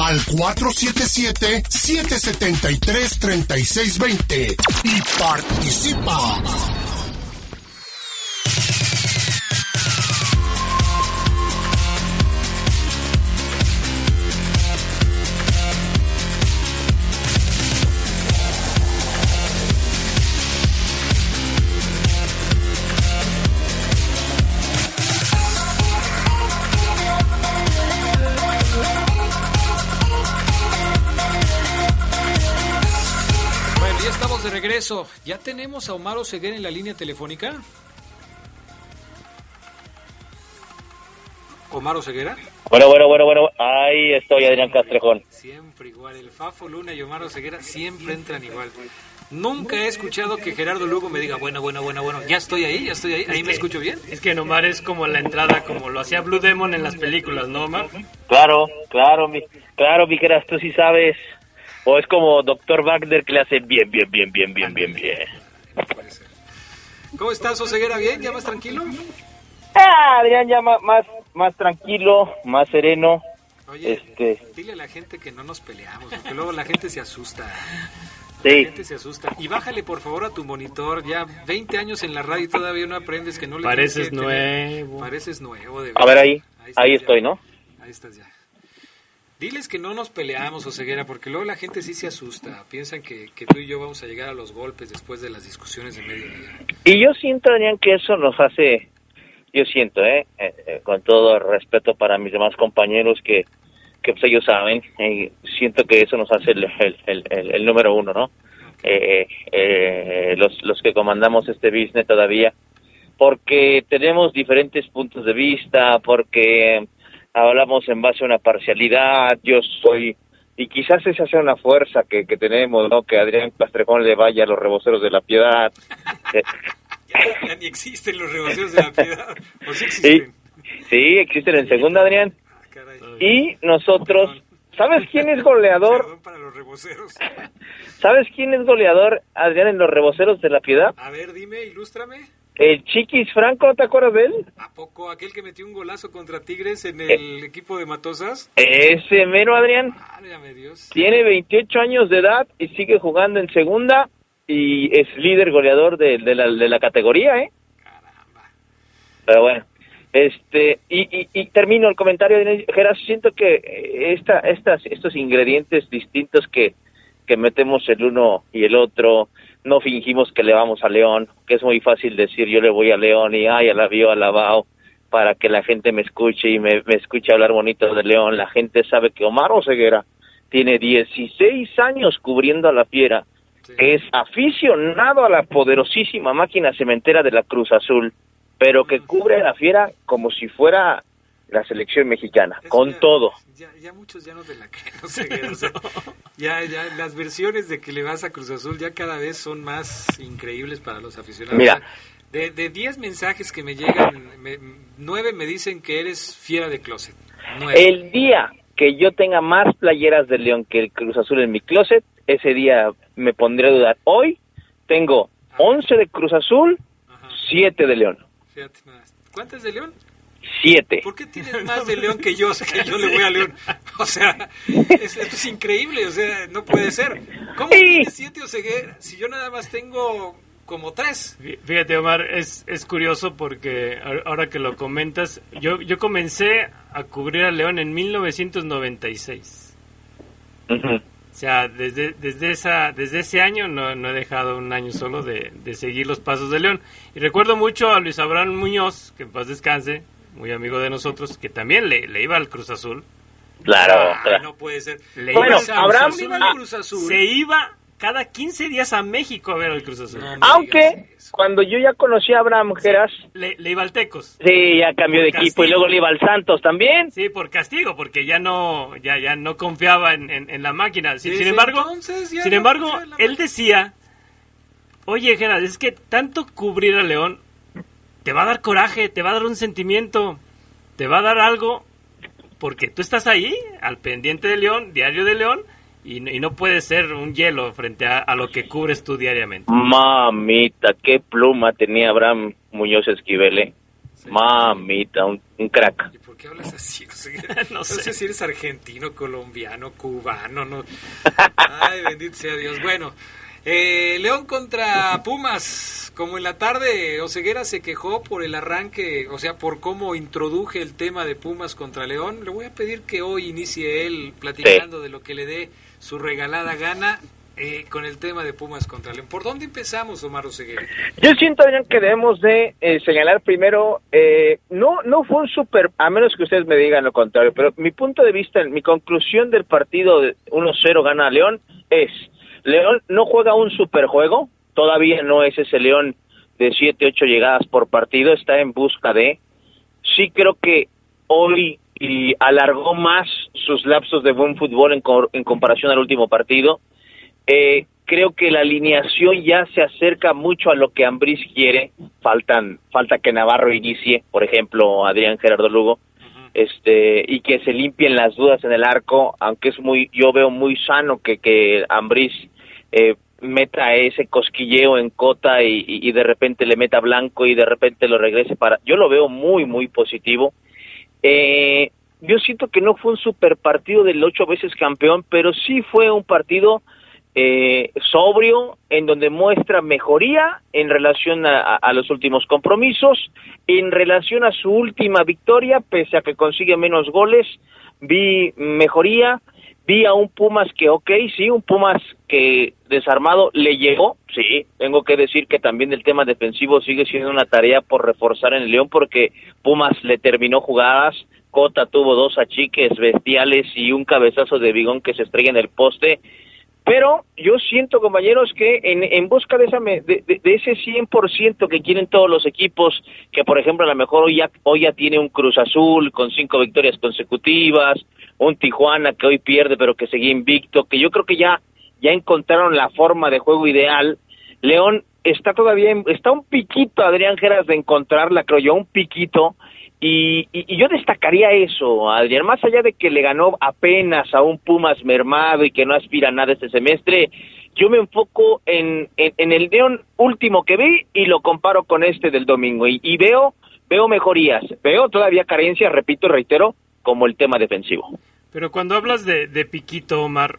al 477-773-3620 y participa. Estamos de regreso. ¿Ya tenemos a Omar Oseguera en la línea telefónica? Omar Oseguera. Bueno, bueno, bueno, bueno. Ahí estoy, Adrián Castrejón. Siempre igual. El Fafo Luna y Omar Oseguera siempre entran igual. Nunca he escuchado que Gerardo Lugo me diga, bueno, bueno, bueno, bueno, ya estoy ahí, ya estoy ahí, ahí me escucho bien. Es que Omar es como la entrada, como lo hacía Blue Demon en las películas, ¿no, Omar? Claro, claro, mi, claro, mi Geras, tú sí sabes. O es como Doctor Wagner que le hace bien, bien, bien, bien, bien, bien, bien. ¿Cómo estás, Oseguera? ¿Bien? ¿Ya más tranquilo? Ah, Adrián ya ma- más, más tranquilo, más sereno. Oye, Este, dile a la gente que no nos peleamos, porque luego la gente se asusta. Sí. La gente se asusta. Y bájale, por favor, a tu monitor. Ya 20 años en la radio y todavía no aprendes que no le Pareces que tener- nuevo. Pareces nuevo, de a ver ahí, ahí ya. estoy, ¿no? Ahí estás ya. Diles que no nos peleamos, Oseguera, porque luego la gente sí se asusta. Piensan que, que tú y yo vamos a llegar a los golpes después de las discusiones de mediodía. Y yo siento, Adrián, que eso nos hace, yo siento, ¿eh? Eh, eh, con todo respeto para mis demás compañeros que, que pues, ellos saben, eh, siento que eso nos hace el, el, el, el- número uno, ¿no? Los, los que comandamos este business todavía, porque tenemos diferentes puntos de vista, porque hablamos en base a una parcialidad, yo soy y quizás esa sea una fuerza que, que tenemos, ¿no? Que Adrián Castrejón le vaya a los reboceros de la piedad. [LAUGHS] Ya ni existen los reboceros de la piedad. ¿O sí existen? sí, existen en segunda, Adrián. Y nosotros, ¿sabes quién es goleador? Perdón para los reboceros. ¿Sabes quién es goleador, Adrián, en los reboceros de la piedad? A ver, dime, ilústrame. El Chiquis Franco, ¿te acuerdas de él? ¿A poco aquel que metió un golazo contra Tigres en Eh. el equipo de Matosas? Ese mero, Adrián. Válgame Dios. Tiene 28 años de edad y sigue jugando en segunda y es líder goleador de, de la, de la categoría, ¿eh? Pero bueno, este y, y, y termino el comentario, Geras, siento que eh, esta, estas, estos ingredientes distintos que, que metemos el uno y el otro, no fingimos que le vamos a León, que es muy fácil decir yo le voy a León y ay, a la vio, a la Bao, para que la gente me escuche y me, me escuche hablar bonito de León. La gente sabe que Omar Oseguera tiene 16 años cubriendo a la fiera, que es aficionado a la poderosísima máquina cementera de la Cruz Azul, pero que cubre a la fiera como si fuera la selección mexicana, con todo. Ya, ya muchos ya no te la creen, Oseguera, o sea, ya, ya las versiones de que le vas a Cruz Azul ya cada vez son más increíbles para los aficionados. Mira. De, de 10 mensajes que me llegan, me- nueve me dicen que eres fiera de closet. Nueve. El día que yo tenga más playeras de León que el Cruz Azul en mi closet, ese día me pondré a dudar. Hoy tengo 11 de Cruz Azul, 7 de León. ¿Cuántas de León? 7. ¿Por qué tienes [LAUGHS] más de León que yo? O sea, que yo le voy a León. O sea, es- esto es increíble. O sea, no puede ser. ¿Cómo tienes siete Oseguera si yo nada más tengo como tres? Fí- Fíjate, Omar, es, es curioso porque ahor- ahora que lo comentas, yo, yo comencé a cubrir a León en 1996. O sea, desde, desde, esa, desde ese año no, no he dejado un año solo de, de seguir los pasos de León. Y recuerdo mucho a Luis Abraham Muñoz, que en paz descanse, muy amigo de nosotros, que también le, le iba al Cruz Azul. Claro, no puede ser. Le Bueno, iba al Cruz Abraham- Azul. Iba al Cruz Azul. Se iba cada 15 días a México a ver al Cruz Azul. Aunque cuando yo ya conocí a Abraham Geras, Le, le iba al Tecos. sí, ya cambió de equipo y luego le iba al Santos también. Sí, por castigo, porque ya no, ya, ya no confiaba en, en- en la máquina. Sin, sin embargo, entonces ya sin no embargo, él decía, oye, Gerard, es que tanto cubrir a León te va a dar coraje, te va a dar un sentimiento, te va a dar algo, porque tú estás ahí, al pendiente de León, diario de León, y, no- y no puede ser un hielo frente a, a lo que cubres tú diariamente. Mamita, qué pluma tenía Abraham Muñoz Esquivel, ¿eh? Mamita, un, un crack. ¿Por qué hablas así? [LAUGHS] No, sé. si eres argentino, colombiano, cubano. No. [LAUGHS] Ay, bendito sea Dios. Bueno, eh, León contra Pumas. Como en la tarde, Oseguera se quejó por el arranque, o sea, por cómo introduje el tema de Pumas contra León. Le voy a pedir que hoy inicie él platicando de lo que le dé su regalada gana eh, con el tema de Pumas contra León. ¿Por dónde empezamos, Omar Oseguera? Yo siento, Adrián, que debemos de eh, señalar primero, eh, no no fue un super, a menos que ustedes me digan lo contrario, pero mi punto de vista, mi conclusión del partido de 1-0 gana León es, León no juega un superjuego, todavía no es ese León de 7, 8 llegadas por partido, está en busca de, sí creo que hoy y alargó más sus lapsos de buen fútbol en, en comparación al último partido, eh, creo que la alineación ya se acerca mucho a lo que Ambriz quiere. Faltan, falta que Navarro inicie, por ejemplo, Adrián Gerardo Lugo, este, y que se limpien las dudas en el arco, aunque es muy, yo veo muy sano que, que Ambriz eh, meta ese cosquilleo en Cota y, de repente le meta blanco y de repente lo regrese para, yo lo veo muy, muy positivo. Eh, yo siento que no fue un super partido del ocho veces campeón, pero sí fue un partido eh, sobrio, en donde muestra mejoría en relación a los últimos compromisos, en relación a su última victoria, pese a que consigue menos goles, vi mejoría, vi a un Pumas que, ok, sí, un Pumas que desarmado le llegó, sí, tengo que decir que también el tema defensivo sigue siendo una tarea por reforzar en el León, porque Pumas le terminó jugadas, Cota tuvo dos achiques bestiales y un cabezazo de bigón que se estrella en el poste, pero yo siento, compañeros, que en, en busca de, esa, de, de- de ese 100% que quieren todos los equipos, que por ejemplo a lo mejor hoy ya, hoy ya tiene un Cruz Azul con cinco victorias consecutivas, un Tijuana que hoy pierde pero que seguía invicto, que yo creo que ya, ya encontraron la forma de juego ideal. León está todavía, en- está un piquito, Adrián Geras, de encontrarla, creo yo, un piquito. Y, y, yo destacaría eso, Adrián, más allá de que le ganó apenas a un Pumas mermado y que no aspira a nada este semestre, yo me enfoco en, el León último que vi y lo comparo con este del domingo y, veo veo mejorías, veo todavía carencias, repito reitero, como el tema defensivo. Pero cuando hablas de, de Piquito, Omar,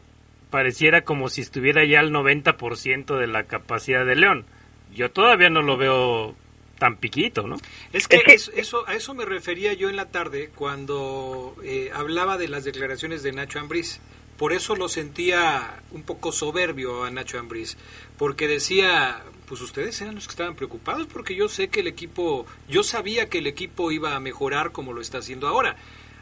pareciera como si estuviera ya al 90% de la capacidad de León. Yo todavía no lo veo tan piquito, ¿no? Es que, Eso, eso- a eso me refería yo en la tarde cuando eh, hablaba de las declaraciones de Nacho Ambriz. Por eso lo sentía un poco soberbio a Nacho Ambriz, porque decía, pues ustedes eran los que estaban preocupados, porque yo sé que el equipo, yo sabía que el equipo iba a mejorar como lo está haciendo ahora,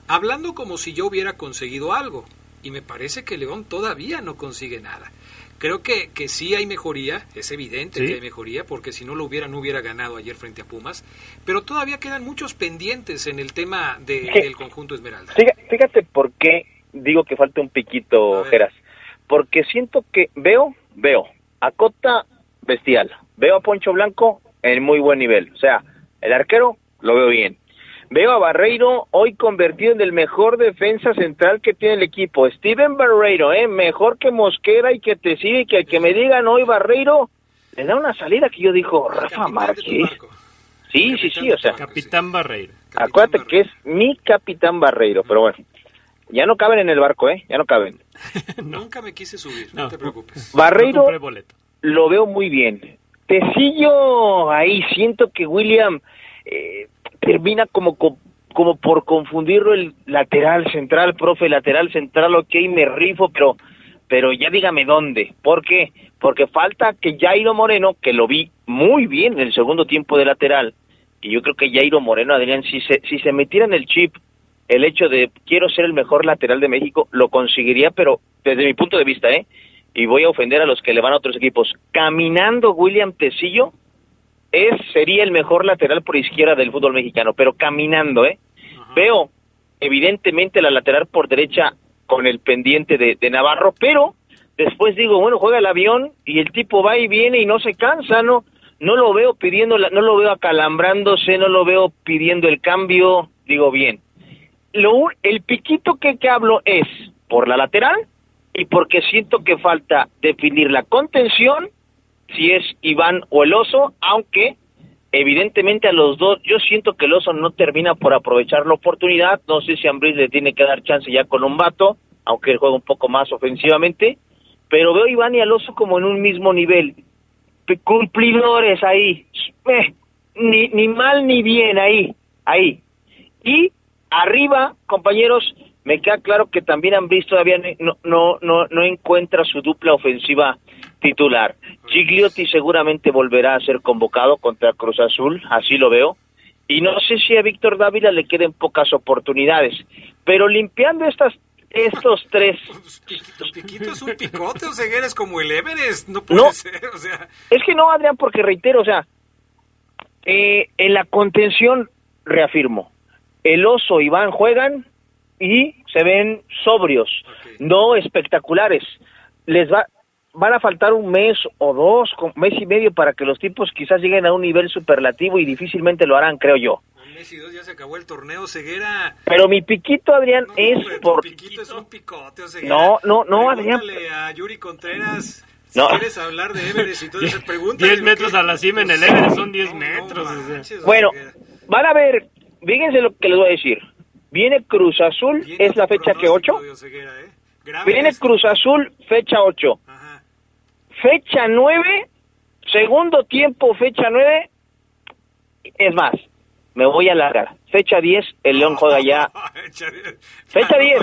hablando como si yo hubiera conseguido algo, y me parece que León todavía no consigue nada. Creo que, que sí hay mejoría, es evidente Sí. que hay mejoría, porque si no lo hubiera, no hubiera ganado ayer frente a Pumas, pero todavía quedan muchos pendientes en el tema de- Sí. del conjunto Esmeralda. Fíjate, fíjate por qué digo que falta un piquito, Geras. Porque siento que veo, veo, a Cota bestial. Veo a Poncho Blanco en muy buen nivel. O sea, el arquero lo veo bien. Veo a Barreiro hoy convertido en el mejor defensa central que tiene el equipo. Steven Barreiro, ¿eh? mejor que Mosquera y que te sigue y que el que me digan hoy Barreiro, le da una salida que yo digo, Rafa Márquez. Sí, sí, sí, o sea. Capitán Barreiro. Acuérdate que es mi capitán Barreiro, pero bueno. Ya no caben en el barco, ¿eh? Ya no caben. [LAUGHS] Nunca me quise subir, no, te preocupes. Barreiro lo veo muy bien. Tecillo, ahí siento que William eh, termina como, como por confundirlo el lateral central, profe, lateral central, ok, me rifo, pero, pero ya dígame dónde. ¿Por qué? Porque falta que Jairo Moreno, que lo vi muy bien en el segundo tiempo de lateral, y yo creo que Jairo Moreno, Adrián, si se, si se metiera en el chip el hecho de quiero ser el mejor lateral de México, lo conseguiría, pero desde mi punto de vista, ¿eh? Y voy a ofender a los que le van a otros equipos. Caminando William Tecillo es sería el mejor lateral por izquierda del fútbol mexicano, pero caminando, ¿eh? Veo evidentemente la lateral por derecha con el pendiente de, de Navarro, pero después digo, bueno, juega el avión y el tipo va y viene y no se cansa, ¿no? No lo veo pidiendo, no lo veo acalambrándose, no lo veo pidiendo el cambio, digo bien lo, el piquito que, que hablo es por la lateral y porque siento que falta definir la contención, si es Iván o el oso, aunque evidentemente a los dos, yo siento que el oso no termina por aprovechar la oportunidad, no sé si Ambris le tiene que dar chance ya con un vato, aunque él juega un poco más ofensivamente, pero veo a Iván y al oso como en un mismo nivel, cumplidores ahí, eh, ni, ni mal ni bien ahí, ahí. Y Arriba, compañeros, me queda claro que también visto todavía no, no, no, no encuentra su dupla ofensiva titular. Gigliotti seguramente volverá a ser convocado contra Cruz Azul, así lo veo. Y no sé si a Víctor Dávila le queden pocas oportunidades, pero limpiando estas estos tres. Piquito es un picote, o sea, eres como el Everest, no puede ser, o sea. Es que no, Adrián, porque reitero, o sea, eh, en la contención, reafirmo, el oso y Iván juegan y se ven sobrios, no espectaculares. Les va, van a faltar un mes o dos, mes y medio para que los tipos quizás lleguen a un nivel superlativo y difícilmente lo harán, creo yo. Un mes y dos ya se acabó el torneo, Ceguera. Pero mi piquito, Adrián, es por... piquito es un picote, Ceguera. No, no, no, Adrián. a Yuri Contreras... Si quieres hablar de Everest y todo eso, [LAUGHS] pregunta. 10 metros a la cima en el Everest son 10 metros. bueno, van a ver fíjense lo que les voy a decir. Viene Cruz Azul, es la fecha que 8. ¿eh? Viene Cruz Azul, fecha 8. Fecha 9, segundo tiempo, fecha 9. Es más, me voy a alargar. Fecha 10, el León juega ya. [LAUGHS] Fecha 10.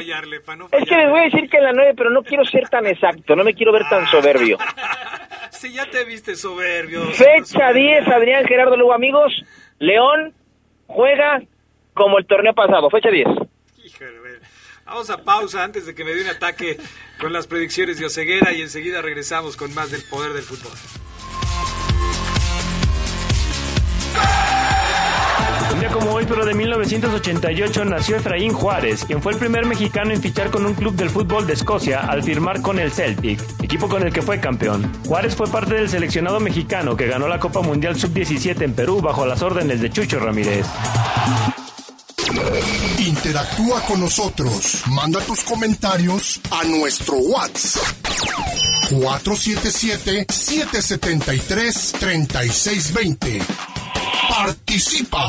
Es que les voy a decir que en la 9, pero no quiero ser tan exacto, no me quiero ver tan soberbio. [LAUGHS] Si ya te viste soberbio. Fecha 10, Adrián Gerardo Lugo, amigos. León juega como el torneo pasado, fecha 10. Vamos a pausa antes de que me dé un ataque con las predicciones de Oseguera y enseguida regresamos con más del poder del fútbol. Un día como hoy, pero de 1988, nació Efraín Juárez, quien fue el primer mexicano en fichar con un club del fútbol de Escocia al firmar con el Celtic, equipo con el que fue campeón. Juárez fue parte del seleccionado mexicano que ganó la Copa Mundial Sub-17 en Perú bajo las órdenes de Chucho Ramírez. Interactúa con nosotros. Manda tus comentarios a nuestro WhatsApp. 477-773-3620. Participa.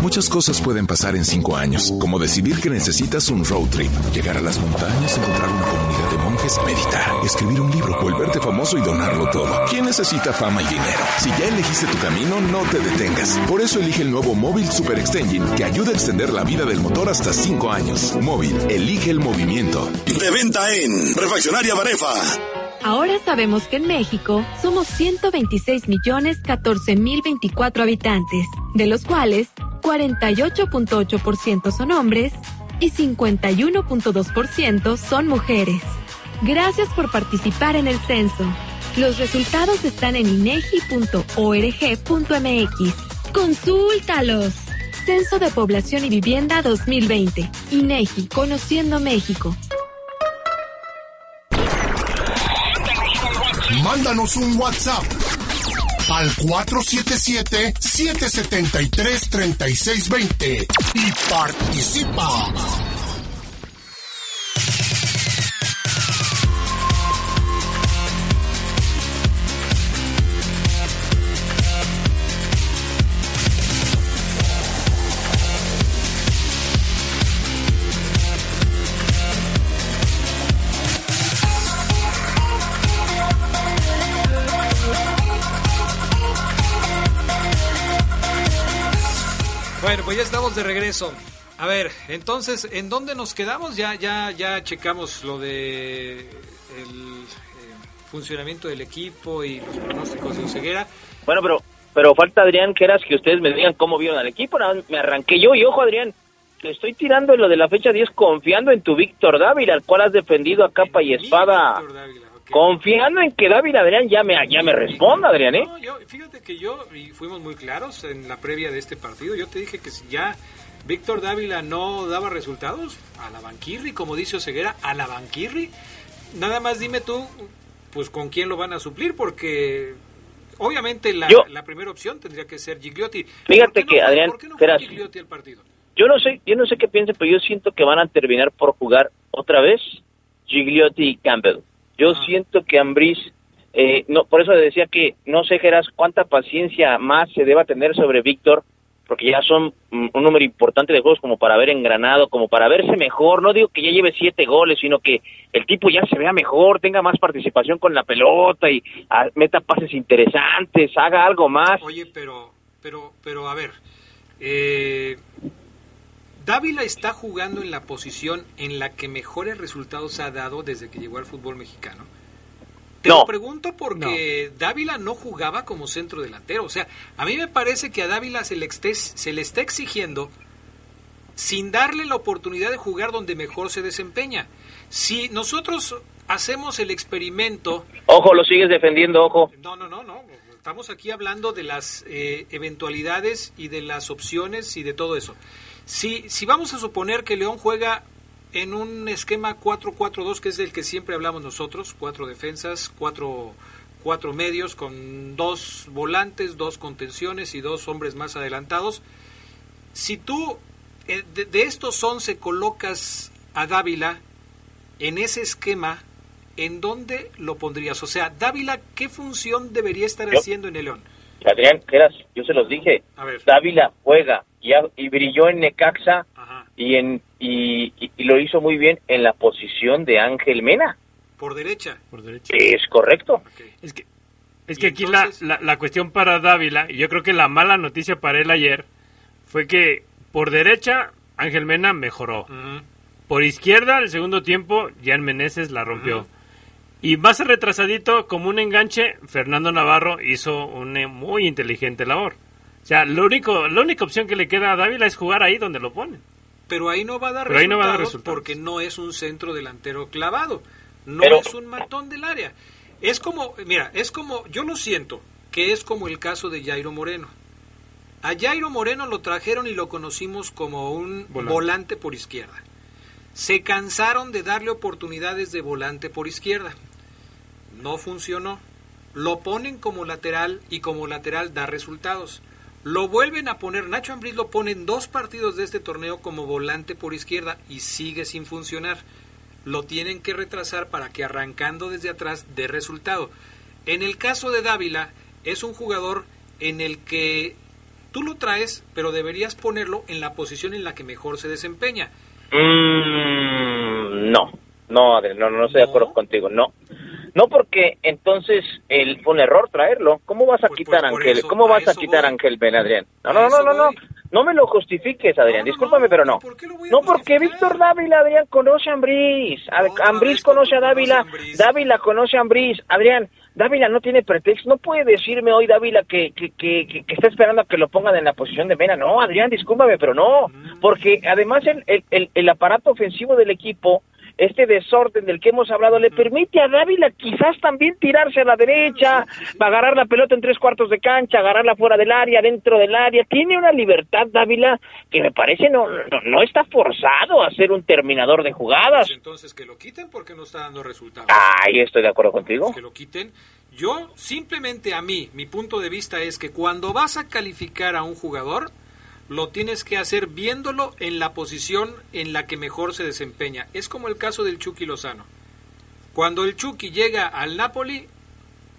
Muchas cosas pueden pasar en cinco años, como decidir que necesitas un road trip, llegar a las montañas, encontrar una comunidad de monjes, meditar, escribir un libro, volverte famoso y donarlo todo. ¿Quién necesita fama y dinero? Si ya elegiste tu camino, no te detengas. Por eso elige el nuevo Móvil Super Extension, que ayuda a extender la vida del motor hasta cinco años. Móvil, elige el movimiento. De venta en Refaccionaria Barefa. Ahora sabemos que en México somos 126 millones 14 mil 24 habitantes, de los cuales 48.8% son hombres y 51.2% son mujeres. Gracias por participar en el censo. Los resultados están en inegi.org.mx. Consúltalos. Censo de Población y Vivienda 2020. INEGI, Conociendo México. Mándanos un WhatsApp al 477-773-3620 y participa. De regreso. A ver, entonces, ¿en dónde nos quedamos? Ya, ya, ya checamos lo de el eh, funcionamiento del equipo y los pronósticos de Oseguera. Bueno, pero pero falta Adrián, que eras que ustedes me digan cómo vieron al equipo. Nada más me arranqué yo y ojo, Adrián, te estoy tirando en lo de la fecha 10 confiando en tu Víctor Dávila, al cual has defendido a capa y espada. Confiando en que Dávila Adrián ya me, ya me responda, Adrián, ¿eh? No, yo, fíjate que yo, y fuimos muy claros en la previa de este partido, yo te dije que si ya Víctor Dávila no daba resultados, a la Banquirri, como dice Oseguera, a la Banquirri, nada más dime tú, pues con quién lo van a suplir, porque obviamente la, Yo- la primera opción tendría que ser Gigliotti. Fíjate ¿Por qué que, Adrián, ¿por qué no fue verás, Gigliotti al partido? Yo no sé, yo no sé qué piensen, pero yo siento que van a terminar por jugar otra vez Gigliotti y Campbell. Yo siento que Ambriz, eh, no, por eso decía que no sé, Geras, cuánta paciencia más se deba tener sobre Víctor, porque ya son mm, un número importante de juegos como para ver engranado, como para verse mejor. No digo que ya lleve siete goles, sino que el tipo ya se vea mejor, tenga más participación con la pelota y ah, meta pases interesantes, haga algo más. Oye, pero, pero, pero a ver, eh, Dávila está jugando en la posición en la que mejores resultados ha dado desde que llegó al fútbol mexicano. Te No. lo pregunto porque Dávila no jugaba como centro delantero. O sea, a mí me parece que a Dávila se le, esté- se le está exigiendo sin darle la oportunidad de jugar donde mejor se desempeña. Si nosotros hacemos el experimento Ojo, lo sigues defendiendo, ojo. no, no, no, no. Estamos aquí hablando de las eh, eventualidades y de las opciones y de todo eso. Si, si vamos a suponer que León juega en un esquema 4-4-2, que es del que siempre hablamos nosotros, cuatro defensas, cuatro, cuatro medios, con dos volantes, dos contenciones y dos hombres más adelantados. Si tú eh, de, de estos 11 colocas a Dávila en ese esquema, ¿en dónde lo pondrías? O sea, Dávila, ¿qué función debería estar Yo- haciendo en el León? Adrián, yo se los dije. A ver. Dávila juega y, brilló en Necaxa y, en, y, y- y lo hizo muy bien en la posición de Ángel Mena. Por derecha. Por derecha. Es correcto. Es que, es que aquí la, la, la cuestión para Dávila, y yo creo que la mala noticia para él ayer, fue que por derecha Ángel Mena mejoró. Por izquierda, el segundo tiempo, Jan Meneses la rompió. Y más retrasadito, como un enganche, Fernando Navarro hizo una muy inteligente labor. O sea, lo único, la única opción que le queda a Dávila es jugar ahí donde lo ponen. Pero ahí no va a dar, resultados, no va a dar resultados. porque no es un centro delantero clavado. No Pero- es un matón del área. Es como, mira, es como, yo lo siento, que es como el caso de Jairo Moreno. A Jairo Moreno lo trajeron y lo conocimos como un Volante. volante por izquierda. Se cansaron de darle oportunidades de volante por izquierda. No funcionó. Lo ponen como lateral y como lateral da resultados. Lo vuelven a poner, Nacho Ambriz lo pone en dos partidos de este torneo como volante por izquierda y sigue sin funcionar. lo tienen que retrasar para que arrancando desde atrás dé resultado. En el caso de Dávila, es un jugador en el que tú lo traes, pero deberías ponerlo en la posición en la que mejor se desempeña. Mm, no, no, no, no estoy de acuerdo contigo, no. No, porque entonces el, fue un error traerlo. ¿Cómo vas a quitar a Ángel? ¿Cómo vas a quitar a Ángel Ben, Adrián? No, no, no, no, no. No me lo justifiques, Adrián. Discúlpame, pero no. No, porque Víctor Dávila, Adrián, conoce a Ambriz. Ambriz conoce a Dávila. Dávila conoce a Ambriz. Adrián, Dávila no tiene pretexto. No puede decirme hoy Dávila que, que, que, que, está esperando a que lo pongan en la posición de Mena. No, Adrián, discúlpame, pero no. Porque además el, el, el aparato ofensivo del equipo este desorden del que hemos hablado le permite a Dávila quizás también tirarse a la derecha, agarrar la pelota en tres cuartos de cancha, agarrarla fuera del área, dentro del área. Tiene una libertad Dávila que me parece no, no, está forzado a ser un terminador de jugadas. Pues entonces que lo quiten porque no está dando resultados. Ahí estoy de acuerdo contigo. Que lo quiten. Yo simplemente a mí, mi punto de vista es que cuando vas a calificar a un jugador, lo tienes que hacer viéndolo en la posición en la que mejor se desempeña. Es como el caso del Chucky Lozano. Cuando el Chucky llega al Napoli,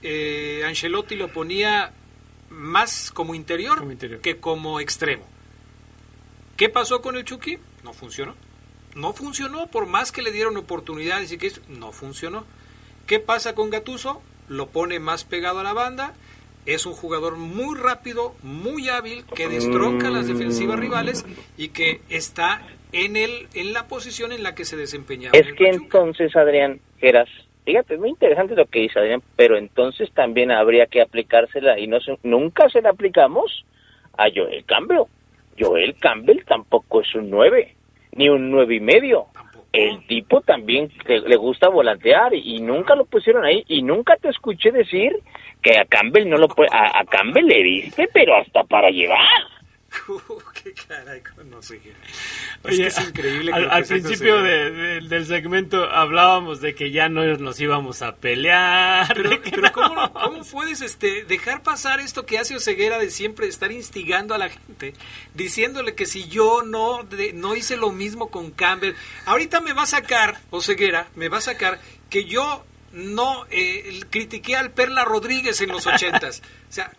eh, Ancelotti lo ponía más como interior, que como extremo. ¿Qué pasó con el Chucky? No funcionó. No funcionó, por más que le dieron oportunidades y que no funcionó. ¿Qué pasa con Gatuso? Lo pone más pegado a la banda es un jugador muy rápido, muy hábil, que destronca las defensivas rivales y que está en el en la posición en la que se desempeñaba. Es que entonces, Adrián, eras, fíjate, es muy interesante lo que dice Adrián, pero entonces también habría que aplicársela y no nunca se la aplicamos a Joel Campbell. Joel Campbell tampoco es un 9, ni un nueve y medio. El tipo también le, gusta volantear y nunca lo pusieron ahí y nunca te escuché decir que a Campbell no lo puede, a, Campbell le diste, pero hasta para llevar. [LAUGHS] qué caray, no sé es, increíble. al, principio del segmento hablábamos de que ya no nos íbamos a pelear. Pero, ¿cómo, puedes este, dejar pasar esto que hace Oseguera de siempre estar instigando a la gente, diciéndole que si yo no, no hice lo mismo con Campbell, ahorita me va a sacar, Oseguera, me va a sacar que yo no eh, critiqué al Perla Rodríguez en los ochentas. o sea,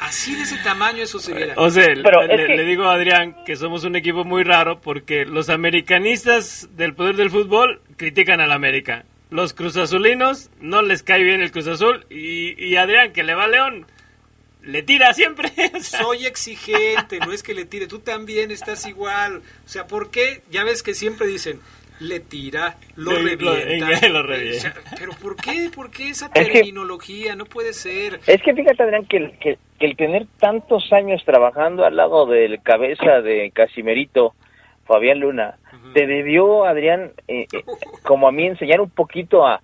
así de ese tamaño eso sería. O sea, le, digo a Adrián que somos un equipo muy raro porque los americanistas del poder del fútbol critican al América. Los cruzazulinos no les cae bien el Cruz Azul y, y Adrián, que le va a León, le tira siempre. [LAUGHS] Soy exigente, no es que le tire, tú también estás igual. O sea, ¿por qué? Ya ves que siempre dicen, le tira, lo revienta. [LAUGHS] pero ¿por qué? ¿Por qué esa terminología? no puede ser. Es que fíjate, Adrián, que, que, el tener tantos años trabajando al lado del cabeza de Casimerito, Fabián Luna, te debió, Adrián, eh, eh, como a mí, enseñar un poquito a,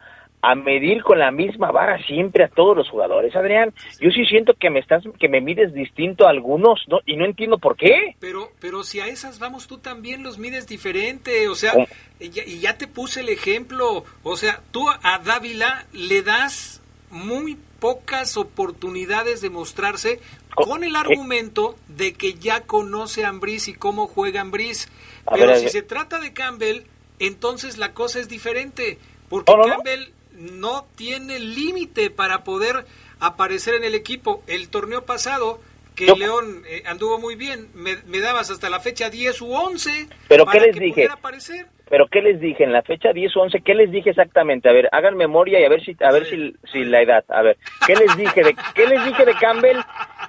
a medir con la misma vara siempre a todos los jugadores, Adrián. Yo sí siento que me estás que me mides distinto a algunos, ¿no? Y no entiendo por qué. Pero pero si a esas vamos tú también los mides diferente, o sea, y ya, te puse el ejemplo, o sea, tú a Dávila le das muy pocas oportunidades de mostrarse con el argumento de que ya conoce a Ambris y cómo juega Ambris. Pero si se trata de Campbell, entonces la cosa es diferente. Porque Campbell no tiene límite para poder aparecer en el equipo. El torneo pasado, que León eh, anduvo muy bien, me, dabas hasta la fecha 10 u 11 ¿Pero para qué les dije? aparecer. ¿Pero qué les dije? En la fecha 10 u 11, ¿qué les dije exactamente? A ver, hagan memoria y a ver si a ver si, si la edad. A ver, ¿qué les dije de qué les dije de Campbell?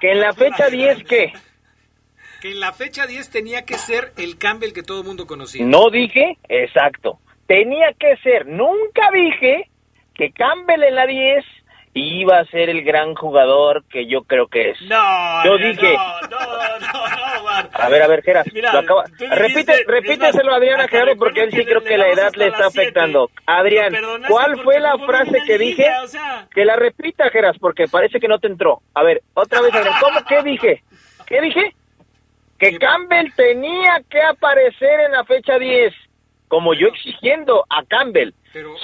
Que en la fecha 10 ¿qué? Que en la fecha 10 tenía que ser el Campbell que todo el mundo conocía. No dije, exacto. Tenía que ser. Nunca dije que Campbell en la 10 iba a ser el gran jugador que yo creo que es. No, yo dije. No, no, no, A ver, a ver, Geras. Repite, repíteselo a Adrián a Gerardo porque él sí creo que la edad le está afectando. Adrián, ¿cuál fue la frase que dije? Que la repita, Geras, porque parece que no te entró. A ver, otra vez, Adrián. ¿Cómo? ¿Qué dije? ¿Qué dije? Que Campbell tenía que aparecer en la fecha 10, como yo exigiendo a Campbell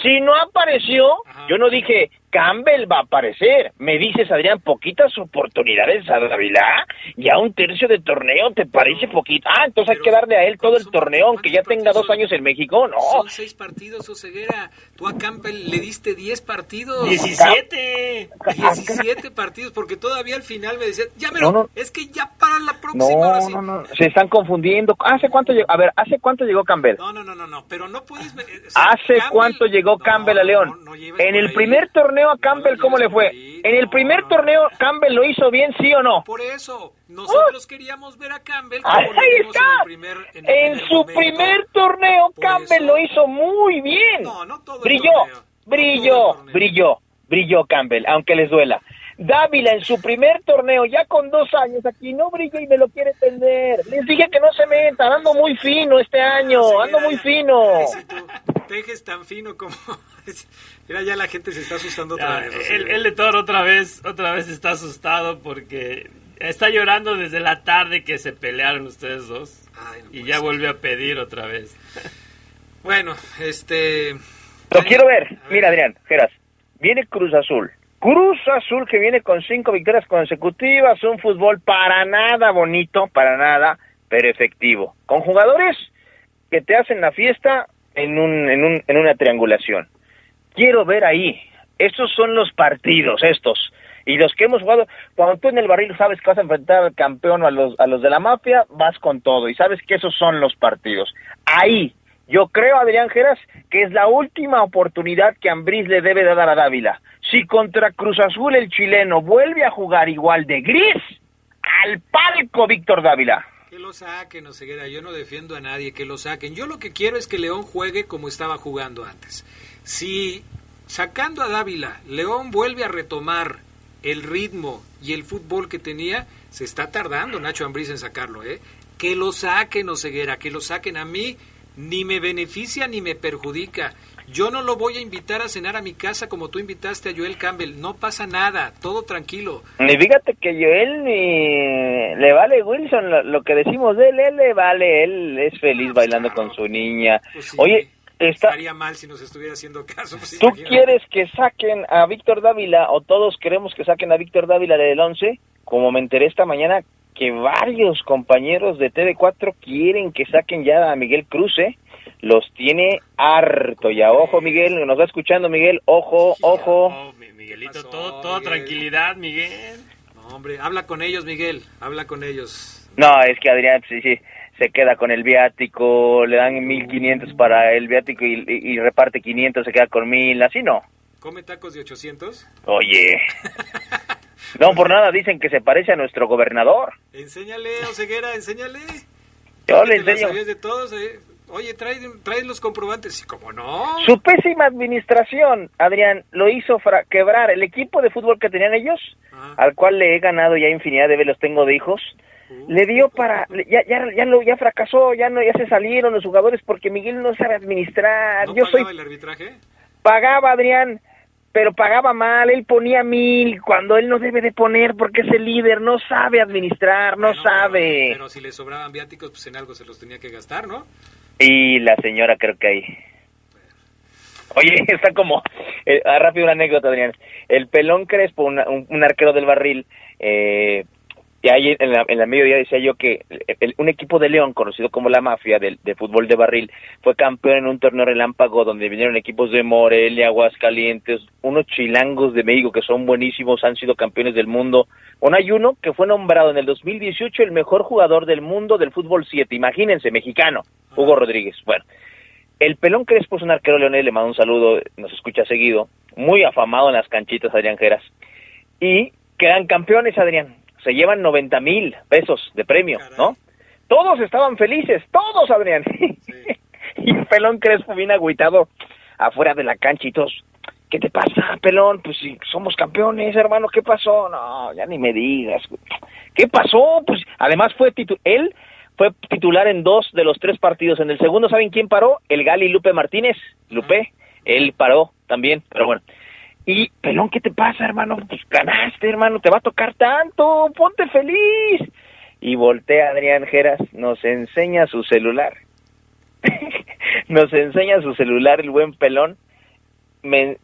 si no apareció, yo no dije Campbell va a aparecer. Me dices, Adrián, poquitas oportunidades a Dávila. Ya un tercio de torneo, ¿te parece poquito? Ah, entonces hay que darle a él todo el torneo, aunque ya tenga dos años en México. No. Son seis partidos, Oseguera. Tú a Campbell le diste diez partidos. ¡Diecisiete! Diecisiete partidos, porque todavía al final me decían, ya, pero No, no. es que ya para la próxima. No, no, no. Se están confundiendo. ¿Hace cuánto llegó? A ver, ¿hace cuánto llegó Campbell? No, no, no, no, no, pero no puedes... eh, o sea, ¿Hace Campbell- cuánto llegó Campbell a León? en el primer torneo a Campbell, ¿cómo le fue? En el primer torneo, ¿Campbell lo hizo bien, sí o no? Por eso, nosotros queríamos ver a Campbell Ahí está. en su primer torneo, Campbell lo hizo muy bien. brilló, brilló, brilló, brilló Campbell, aunque les duela. Dávila en su primer torneo, ya con dos años aquí, no brilló y me lo quiere tender. Les dije que no se metan, ando muy fino este año, ando muy fino. Tejes tan fino como... Mira, ya la gente se está asustando otra Ya, vez. el, el de Toro otra vez, otra vez está asustado porque está llorando desde la tarde que se pelearon ustedes dos. y ya vuelve a pedir otra vez. Bueno, este... Lo quiero ver. Mira, Adrián, Geras, viene Cruz Azul. Cruz Azul que viene con cinco victorias consecutivas, un fútbol para nada bonito, para nada, pero efectivo. Con jugadores que te hacen la fiesta en, un, en, un, en una triangulación. Quiero ver ahí. Estos son los partidos, estos. Y los que hemos jugado, cuando tú en el barril sabes que vas a enfrentar al campeón o a los, a los de la mafia, vas con todo. Y sabes que esos son los partidos. Ahí, yo creo, Adrián Geras, que es la última oportunidad que Ambriz le debe de dar a Dávila. Si contra Cruz Azul el chileno vuelve a jugar igual de gris, al palco Víctor Dávila. Que lo saquen, Oseguera. Yo no defiendo a nadie, que lo saquen. Yo lo que quiero es que León juegue como estaba jugando antes. Si sacando a Dávila, León vuelve a retomar el ritmo y el fútbol que tenía, se está tardando Nacho Ambriz en sacarlo, ¿eh? Que lo saquen, Oseguera, que lo saquen a mí, ni me beneficia ni me perjudica. Yo no lo voy a invitar a cenar a mi casa como tú invitaste a Joel Campbell. No pasa nada, todo tranquilo. Y fíjate que Joel ni le vale Wilson lo, lo que decimos de él, él le vale, él es feliz bailando con su niña. Pues sí, Oye, está, Estaría mal si nos estuviera haciendo caso. pues, ¿tú imagínate. quieres que saquen a Víctor Dávila o todos queremos que saquen a Víctor Dávila del 11? Como me enteré esta mañana que varios compañeros de TV4 quieren que saquen ya a Miguel Cruz, ¿eh? Los tiene harto ya. Ojo, Miguel, nos va escuchando Miguel. Ojo, ojo. Miguelito, todo, todo tranquilidad, Miguel. No, hombre, habla con ellos, Miguel. Habla con ellos. No, es que Adrián sí, sí, se queda con el viático, le dan 1500 para el viático y, y- y reparte 500, se queda con 1000, así no. ¿Come tacos de 800? Oye. [LAUGHS] No, por nada dicen que se parece a nuestro gobernador. Enséñale, Oseguera, enséñale. Yo le enseño. sabías de todos, eh. Oye, trae, trae los comprobantes. Sí, ¿Cómo no? Su pésima administración, Adrián, lo hizo fra- quebrar el equipo de fútbol que tenían ellos, al cual le he ganado ya infinidad de veces, los tengo de hijos. Le dio para, ya, ya, ya, lo, ya fracasó, ya no, ya se salieron los jugadores porque Miguel no sabe administrar. ¿No Yo soy pagaba el arbitraje? pagaba Adrián, pero pagaba mal, él ponía mil cuando él no debe de poner porque es el líder, no sabe administrar, no sabe. Pero si le sobraban viáticos, pues en algo se los tenía que gastar, ¿no? Y la señora creo que ahí. Oye, [LAUGHS] está como, eh, ah, rápido una anécdota, Adrián. El pelón Crespo, una- un, un arquero del barril, eh, y ahí en la, en la mediodía decía yo que el- un equipo de León, conocido como la Mafia del de fútbol de barril, fue campeón en un torneo relámpago donde vinieron equipos de Morelia, Aguascalientes, unos chilangos de México que son buenísimos, han sido campeones del mundo. Bueno, hay uno que fue nombrado en el 2018 el mejor jugador del mundo del fútbol 7, imagínense, mexicano, Hugo Rodríguez. Bueno, el Pelón Crespo es un arquero leonés, le mando un saludo, nos escucha seguido, muy afamado en las canchitas, Adrián Geras. Y quedan campeones, Adrián. Se llevan 90 mil pesos de premio, ¿no? Todos estaban felices, todos, Adrián. [LAUGHS] y el Pelón Crespo viene agüitado afuera de la cancha y todos, ¿qué te pasa, Pelón? Pues si somos campeones, hermano, ¿qué pasó? No, ya ni me digas. ¿Qué pasó? Pues además fue titu él fue titular en dos de los tres partidos. En el segundo, ¿saben quién paró? El Gali Lupe Martínez. Lupe, él paró también, pero bueno. Y, Pelón, ¿qué te pasa, hermano? Pues ganaste, hermano, te va a tocar tanto, ponte feliz. Y voltea Adrián Geras, nos enseña su celular. [LAUGHS] nos enseña su celular el buen Pelón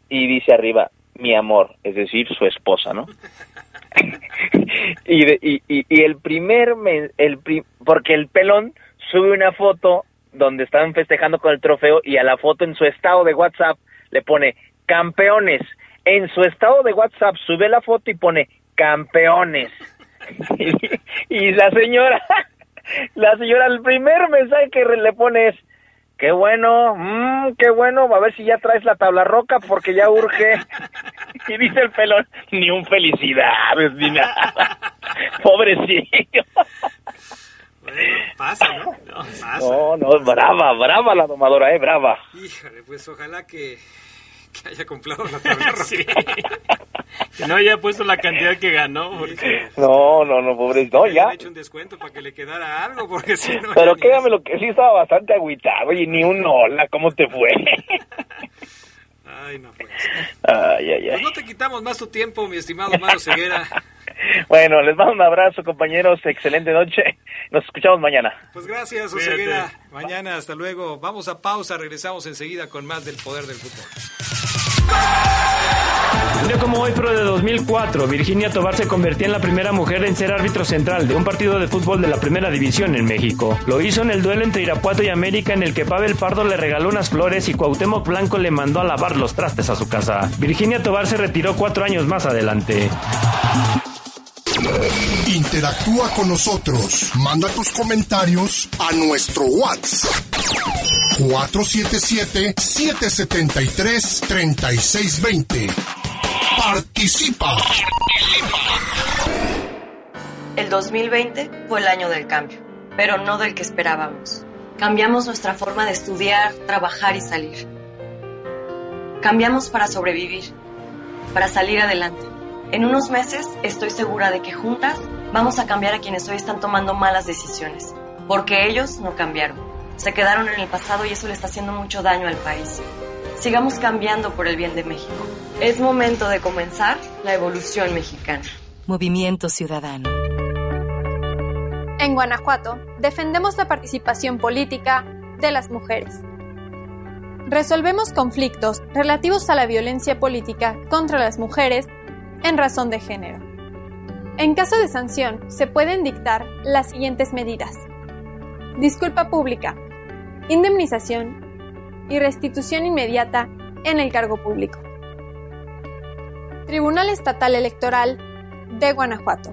y dice arriba, mi amor, es decir, su esposa, ¿no? [LAUGHS] y, de- y, y, y el primer, men- el pri- porque el pelón sube una foto donde están festejando con el trofeo y a la foto en su estado de WhatsApp le pone campeones. En su estado de WhatsApp sube la foto y pone campeones. [LAUGHS] y, y la señora, [LAUGHS] la señora, el primer mensaje que le pone es, qué bueno, mm, qué bueno, a ver si ya traes la tabla roca porque ya urge. [LAUGHS] y dice el pelón, ni un felicidades ni nada. [LAUGHS] Pobrecillo. Pasa, ¿no? No, pasa. No, no, brava, brava la domadora, eh, brava. Híjole, pues ojalá que, que haya comprado la tabla [LAUGHS] roja. Que [LAUGHS] no haya puesto la cantidad que ganó. porque- No, no, no, pobre, no, ya. hecho un descuento para que le quedara algo, porque si no... Pero créame lo que sí estaba bastante agüitado y ni un hola, ¿cómo te fue? [LAUGHS] Ay, no, pues. Ay, ay, Pues ay. no te quitamos más tu tiempo, mi estimado Mario Ceguera. [LAUGHS] Bueno, les mando un abrazo, compañeros. Excelente noche. Nos escuchamos mañana. Pues gracias. Oseguera. Mañana, hasta luego. Vamos a pausa, regresamos enseguida con más del poder del fútbol. Como hoy, pero de 2004, Virginia Tobar se convertía en la primera mujer en ser árbitro central de un partido de fútbol de la primera división en México. Lo hizo en el duelo entre Irapuato y América en el que Pavel Pardo le regaló unas flores y Cuauhtémoc Blanco le mandó a lavar los trastes a su casa. Virginia Tobar se retiró cuatro años más adelante. Interactúa con nosotros. Manda tus comentarios a nuestro WhatsApp. 477-773-3620. Participa. El 2020 fue el año del cambio, pero no del que esperábamos. Cambiamos nuestra forma de estudiar, trabajar y salir. Cambiamos para sobrevivir, para salir adelante. En unos meses estoy segura de que juntas vamos a cambiar a quienes hoy están tomando malas decisiones, porque ellos no cambiaron. Se quedaron en el pasado y eso le está haciendo mucho daño al país. Sigamos cambiando por el bien de México. Es momento de comenzar la evolución mexicana. Movimiento Ciudadano. En Guanajuato, defendemos la participación política de las mujeres. Resolvemos conflictos relativos a la violencia política contra las mujeres en razón de género. En caso de sanción, se pueden dictar las siguientes medidas. Disculpa pública, indemnización y restitución inmediata en el cargo público. Tribunal Estatal Electoral de Guanajuato.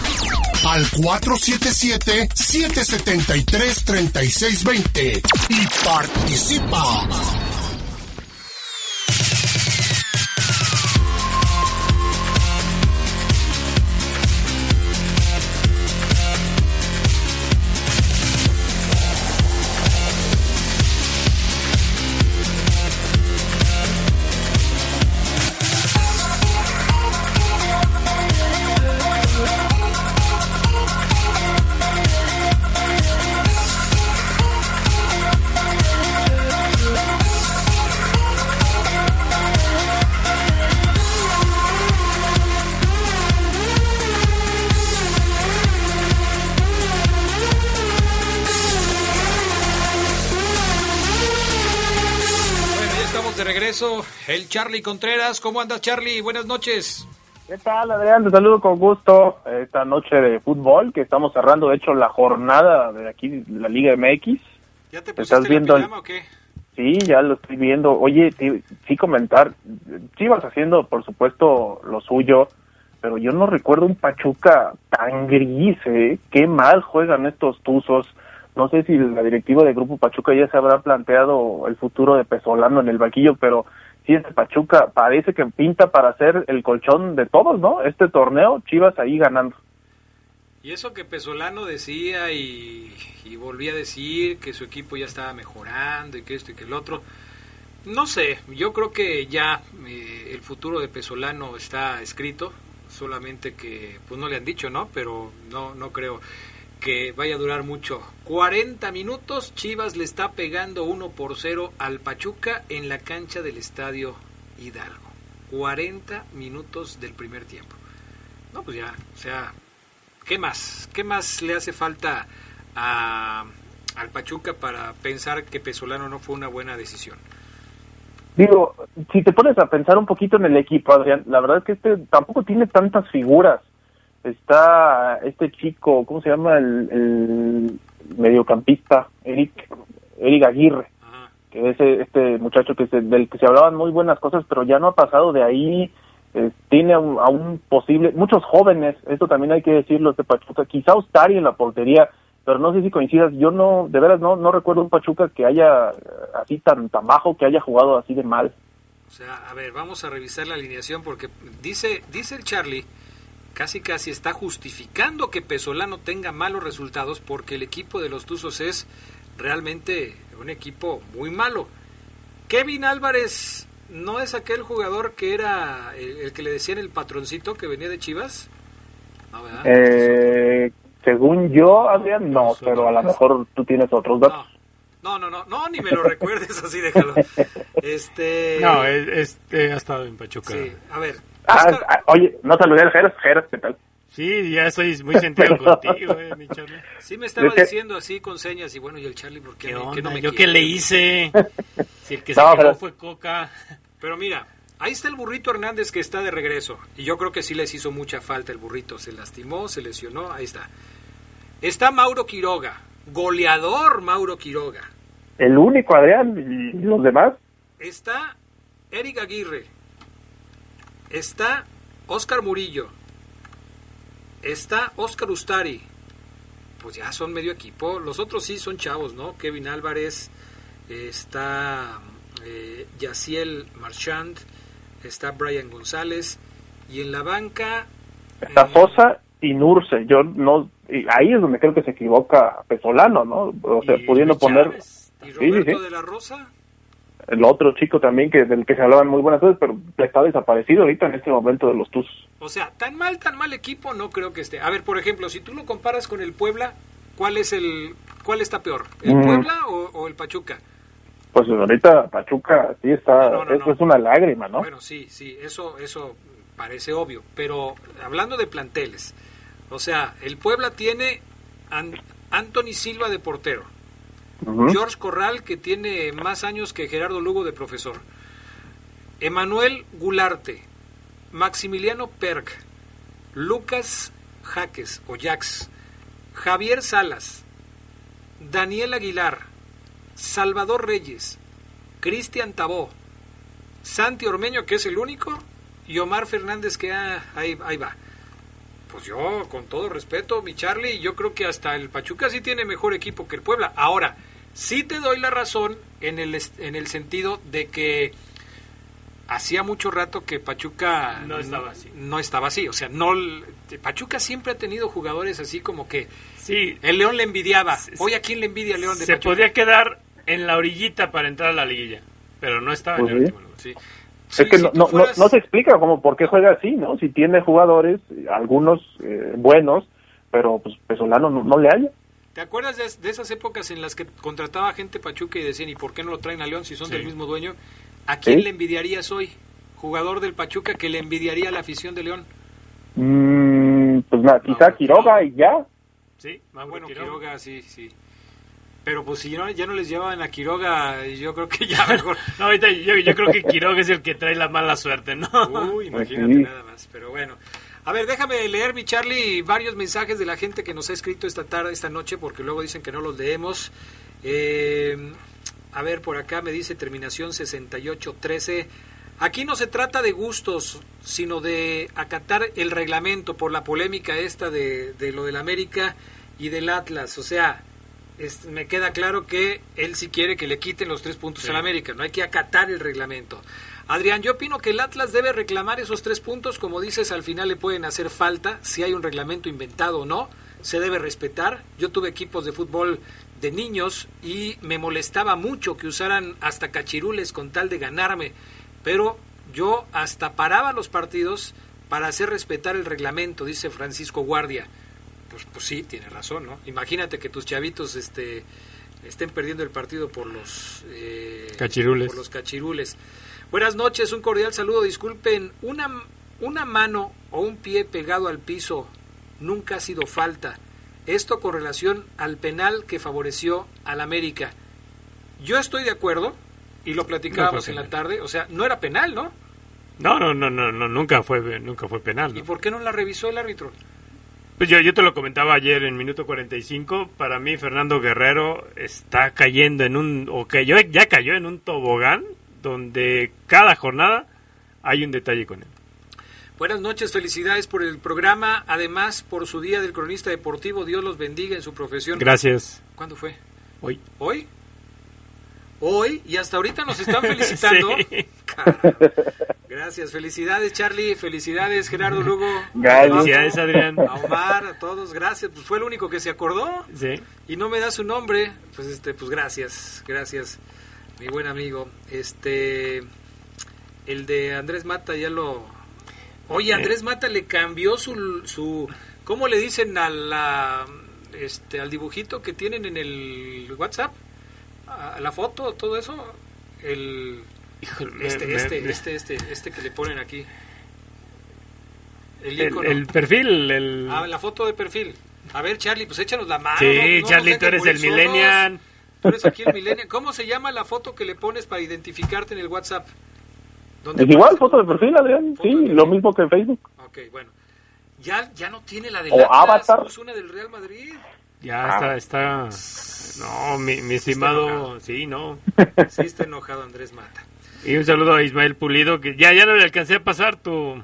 al 477-773-3620 y participa. El Charlie Contreras. ¿Cómo andas, Charlie? Buenas noches. ¿Qué tal, Adrián? Te saludo con gusto esta noche de fútbol que estamos cerrando, de hecho, la jornada de aquí, de la Liga MX. ¿Ya te ¿Estás viendo la el- pijama o qué? Sí, ya lo estoy viendo. Oye, sí comentar, sí vas haciendo, por supuesto, lo suyo, pero yo no recuerdo un Pachuca tan gris, ¿eh? Qué mal juegan estos Tuzos. No sé si la directiva del Grupo Pachuca ya se habrá planteado el futuro de Pesolano en el banquillo, pero sí, este Pachuca parece que pinta para ser el colchón de todos, ¿no? Este torneo, Chivas ahí ganando. Y eso que Pesolano decía y, y volvía a decir que su equipo ya estaba mejorando y que esto y que el otro. No sé, yo creo que ya eh, el futuro de Pesolano está escrito, solamente que pues no le han dicho, ¿no? Pero no no creo que vaya a durar mucho. 40 minutos, Chivas le está pegando 1 por 0 al Pachuca en la cancha del Estadio Hidalgo. 40 minutos del primer tiempo. No, pues ya, o sea, ¿qué más? ¿Qué más le hace falta al Pachuca para pensar que Pesolano no fue una buena decisión? Digo, si te pones a pensar un poquito en el equipo, Adrián, la verdad es que este tampoco tiene tantas figuras. Está este chico, ¿cómo se llama? El, el mediocampista, Eric, Eric Aguirre, que es este muchacho que se, del que se hablaban muy buenas cosas, pero ya no ha pasado de ahí. Eh, tiene a un, a un posible, muchos jóvenes, esto también hay que decirlo, este Pachuca, quizá Ustari en la portería, pero no sé si coincidas, yo no, de veras no, no recuerdo un Pachuca que haya eh, así tan, tan bajo, que haya jugado así de mal. O sea, a ver, vamos a revisar la alineación porque dice, dice el Charlie, casi casi está justificando que Pesolano tenga malos resultados porque el equipo de los Tuzos es realmente un equipo muy malo. Kevin Álvarez no es aquel jugador que era el, el que le decían el patroncito que venía de Chivas. No, ¿verdad? Eh, según yo, Adrián, no, pero a lo mejor tú tienes otros datos. No, no, no, no, ni me lo recuerdes [LAUGHS] así, déjalo. [LAUGHS] Este. No, es- este ha estado en Pachuca. Sí, a ver. Ah, ah, oye, no saludé al Jeras, Jeras, ¿qué tal? Sí, ya estoy muy sentido [LAUGHS] contigo, eh, mi Charlie. Sí me estaba Es que- diciendo así con señas y bueno, y el Charlie, ¿por qué, ¿Qué me- onda? qué no me ¿Yo quiere? qué le hice? [LAUGHS] Si el que se No, quejó pero- fue Coca. Pero mira, ahí está el burrito Hernández que está de regreso. Y yo creo que sí les hizo mucha falta el burrito. Se lastimó, se lesionó, ahí está. Está Mauro Quiroga, goleador Mauro Quiroga. El único, Adrián, y los demás. Está Eric Aguirre. Está Oscar Murillo. Está Oscar Ustari. Pues ya son medio equipo. Los otros sí son chavos, ¿no? Kevin Álvarez. Está eh, Yaciel Marchand. Está Brian González. Y en la banca. Está Sosa y Nurse. Yo no, y ahí es donde creo que se equivoca Pesolano, ¿no? O sea, pudiendo poner. ¿Y Sí, sí, Roberto sí. de la Rosa? El otro chico también que del que se hablaban muy buenas cosas, pero está desaparecido ahorita en este momento de los TUS. O sea, tan mal, tan mal equipo no creo que esté. A ver, por ejemplo, si tú lo comparas con el Puebla, ¿cuál es el cuál está peor? ¿El Mm. Puebla o, o el Pachuca? Pues ahorita Pachuca sí está, No, no, eso no. es una lágrima, ¿no? Bueno, sí, sí, eso eso parece obvio, pero hablando de planteles, o sea, el Puebla tiene An- Anthony Silva de portero, George Corral que tiene más años que Gerardo Lugo de profesor, Emanuel Gularte, Maximiliano Perk, Lucas Jaques o Jax, Javier Salas, Daniel Aguilar, Salvador Reyes, Cristian Tabó, Santi Ormeño, que es el único, y Omar Fernández, que ah, ahí, ahí va. Pues yo, con todo respeto, mi Charlie, yo creo que hasta el Pachuca sí tiene mejor equipo que el Puebla. Ahora, sí te doy la razón en el, en el sentido de que hacía mucho rato que Pachuca No estaba así. No estaba así. O sea, no Pachuca siempre ha tenido jugadores así como que Sí, el León le envidiaba. Hoy a quién le envidia el León de se Pachuca? podía quedar en la orillita para entrar a la liguilla, pero no estaba Pues en el sí. último lugar. Sí. es que si no, no, se explica como por qué juega así, ¿no? Si tiene jugadores, algunos eh, buenos, pero pues Pesolano no, no le haya. ¿Te acuerdas de, de esas épocas en las que contrataba gente Pachuca y decían, ¿y por qué no lo traen a León si son Sí. del mismo dueño? ¿A quién Sí. le envidiarías hoy? Jugador del Pachuca que le envidiaría a la afición de León. Mm, pues nada, quizá Quiroga y ya. Sí, Ah, bueno, Quiroga. Quiroga, sí, sí. Pero pues si no, ya no les llevaban a Quiroga, yo creo que ya mejor. [LAUGHS] No, ahorita yo, yo creo que Quiroga es el que trae la mala suerte, ¿no? Uy, imagínate Pues sí. nada más. Pero bueno. A ver, déjame leer, mi Charlie, varios mensajes de la gente que nos ha escrito esta tarde, esta noche, porque luego dicen que no los leemos. Eh, a ver, por acá me dice terminación 6813. Aquí no se trata de gustos, sino de acatar el reglamento por la polémica esta de, de lo del América y del Atlas. O sea, es- me queda claro que él sí quiere que le quiten los tres puntos al América. No hay que acatar el reglamento. Adrián, yo opino que el Atlas debe reclamar esos tres puntos. Como dices, al final le pueden hacer falta. Si hay un reglamento inventado o no, se debe respetar. Yo tuve equipos de fútbol de niños y me molestaba mucho que usaran hasta cachirules con tal de ganarme. Pero yo hasta paraba los partidos para hacer respetar el reglamento, dice Francisco Guardia. Pues, pues sí, tiene razón, ¿no? Imagínate que tus chavitos este, estén perdiendo el partido por los eh, Cachirules. Por los cachirules. Buenas noches, un cordial saludo. Disculpen, una, una mano o un pie pegado al piso nunca ha sido falta. Esto con relación al penal que favoreció al América. Yo estoy de acuerdo y lo platicábamos en la tarde. O sea, no era penal, ¿no? No, no, no, no, no, nunca fue, nunca fue penal. ¿Y por qué no la revisó el árbitro? Pues yo, yo te lo comentaba ayer en minuto 45. Para mí, Fernando Guerrero está cayendo en un. o cayó, ya cayó en un tobogán donde cada jornada hay un detalle con él. Buenas noches, felicidades por el programa, además por su día del cronista deportivo, Dios los bendiga en su profesión. Gracias. ¿Cuándo fue? Hoy. ¿Hoy? Hoy, y hasta ahorita nos están [LAUGHS] felicitando. Sí. Gracias, felicidades Charlie, felicidades Gerardo Lugo. Gracias. Felicidades, Adrián. A Omar, a todos, gracias. Pues fue el único que se acordó Sí. y no me da su nombre. Pues este, pues gracias, gracias, mi buen amigo. Este, el de Andrés Mata ya lo. Oye, Andrés Mata le cambió su, su, ¿cómo le dicen a la, este, al dibujito que tienen en el WhatsApp? A la foto, todo eso, el, este, este, este, este, este que le ponen aquí. El, El, el perfil, el... Ah, la foto de perfil. A ver, Charlie, pues échanos la mano. Sí, no- Charlie, tú eres el millennial. Tú eres aquí el millennial. ¿Cómo se llama la foto que le pones para identificarte en el WhatsApp? ¿Dónde Es igual, foto de perfil, Adrián. Sí, lo mismo que en Facebook. Ok, bueno. Ya, ya no tiene la del O Atlas, Avatar. puso una del Real Madrid. Ya Ah. está, está... No, mi, mi estimado... Sí, no. [LAUGHS] Sí está enojado Andrés Mata. Y un saludo a Ismael Pulido, que ya, ya no le alcancé a pasar tu,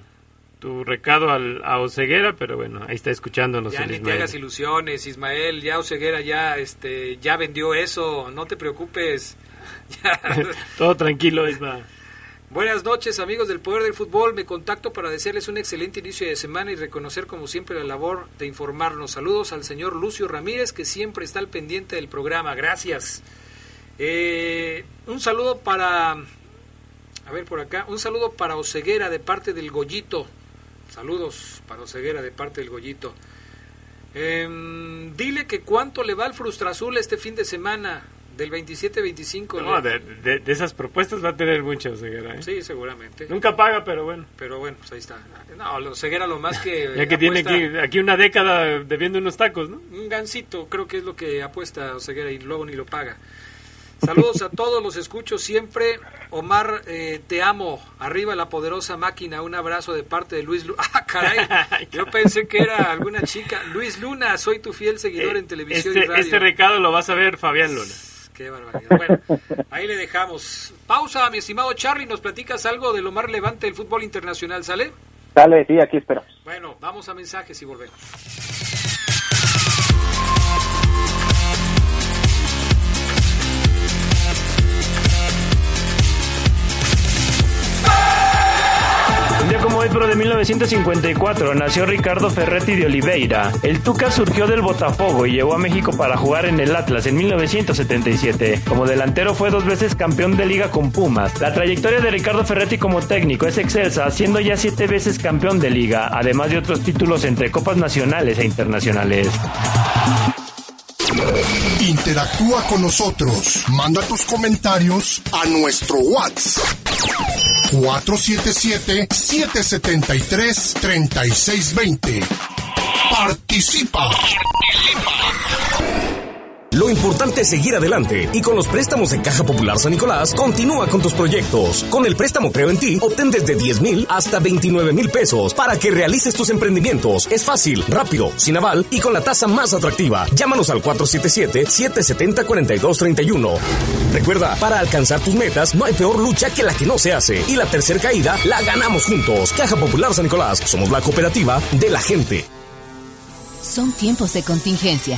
tu recado al, a Oceguera, pero bueno, ahí está escuchándonos Ya el ni te Ismael. hagas ilusiones, Ismael. Ya Oseguera ya, este, ya vendió eso. No te preocupes. [LAUGHS] [LAUGHS] Todo tranquilo, Isma. Buenas noches, amigos del Poder del Fútbol. Me contacto para desearles un excelente inicio de semana y reconocer, como siempre, la labor de informarnos. Saludos al señor Lucio Ramírez, que siempre está al pendiente del programa. Gracias. Eh, un saludo para. A ver, por acá. Un saludo para Oceguera de parte del Gollito. Saludos para Oceguera de parte del Gollito. Em, dile que cuánto le va al Frustra Azul este fin de semana, del 27-25. No, de, de- de esas propuestas va a tener mucha Oceguera, ¿eh? Sí, seguramente. Nunca paga, pero bueno. Pero bueno, pues ahí está. No, Ceguera lo más que... [LAUGHS] Ya que tiene apuesta- aquí, aquí una década debiendo unos tacos, ¿no? Un gancito, creo que es lo que apuesta Ceguera y luego ni lo paga. Saludos a todos, los escucho siempre. Omar, eh, te amo. Arriba la poderosa máquina. Un abrazo de parte de Luis Luna. [LAUGHS] ¡Ah, caray! [LAUGHS] Yo pensé que era alguna chica. Luis Luna, soy tu fiel seguidor en televisión y Este, radio. este recado lo vas a ver Fabián Luna. Qué barbaridad. Bueno, ahí le dejamos. Pausa, mi estimado Charlie. ¿Nos platicas algo de lo más relevante del fútbol internacional? ¿Sale? Dale, sí, aquí esperamos. Bueno, vamos a mensajes y volvemos. Un día como hoy, pero de 1954, nació Ricardo Ferretti de Oliveira. El Tuca surgió del Botafogo y llegó a México para jugar en el Atlas en 1977. Como delantero fue dos veces campeón de liga con Pumas. La trayectoria de Ricardo Ferretti como técnico es excelsa, siendo ya siete veces campeón de liga, además de otros títulos entre copas nacionales e internacionales. Interactúa con nosotros. Manda tus comentarios a nuestro WhatsApp. 477-773-3620. Participa. Lo importante es seguir adelante y con los préstamos de Caja Popular San Nicolás, continúa con tus proyectos. Con el préstamo Creo en ti, obtén desde 10 mil hasta 29 mil pesos para que realices tus emprendimientos. Es fácil, rápido, sin aval y con la tasa más atractiva. Llámanos al 477-770-4231. Recuerda, para alcanzar tus metas no hay peor lucha que la que no se hace. Y la tercera caída la ganamos juntos. Caja Popular San Nicolás, somos la cooperativa de la gente. Son tiempos de contingencia.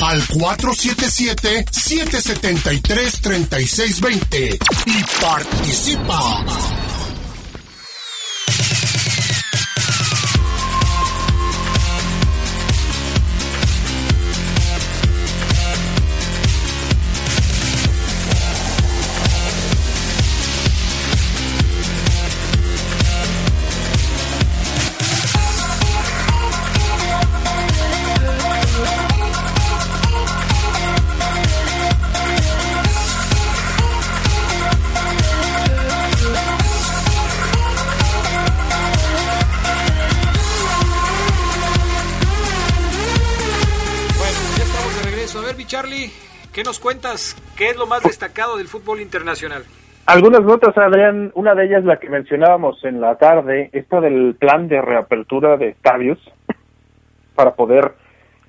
al 477-773-3620 y participa. Cuentas? ¿Qué es lo más destacado del fútbol internacional? Algunas notas, Adrián. Una de ellas, la que mencionábamos en la tarde, esta del plan de reapertura de estadios [LAUGHS] para poder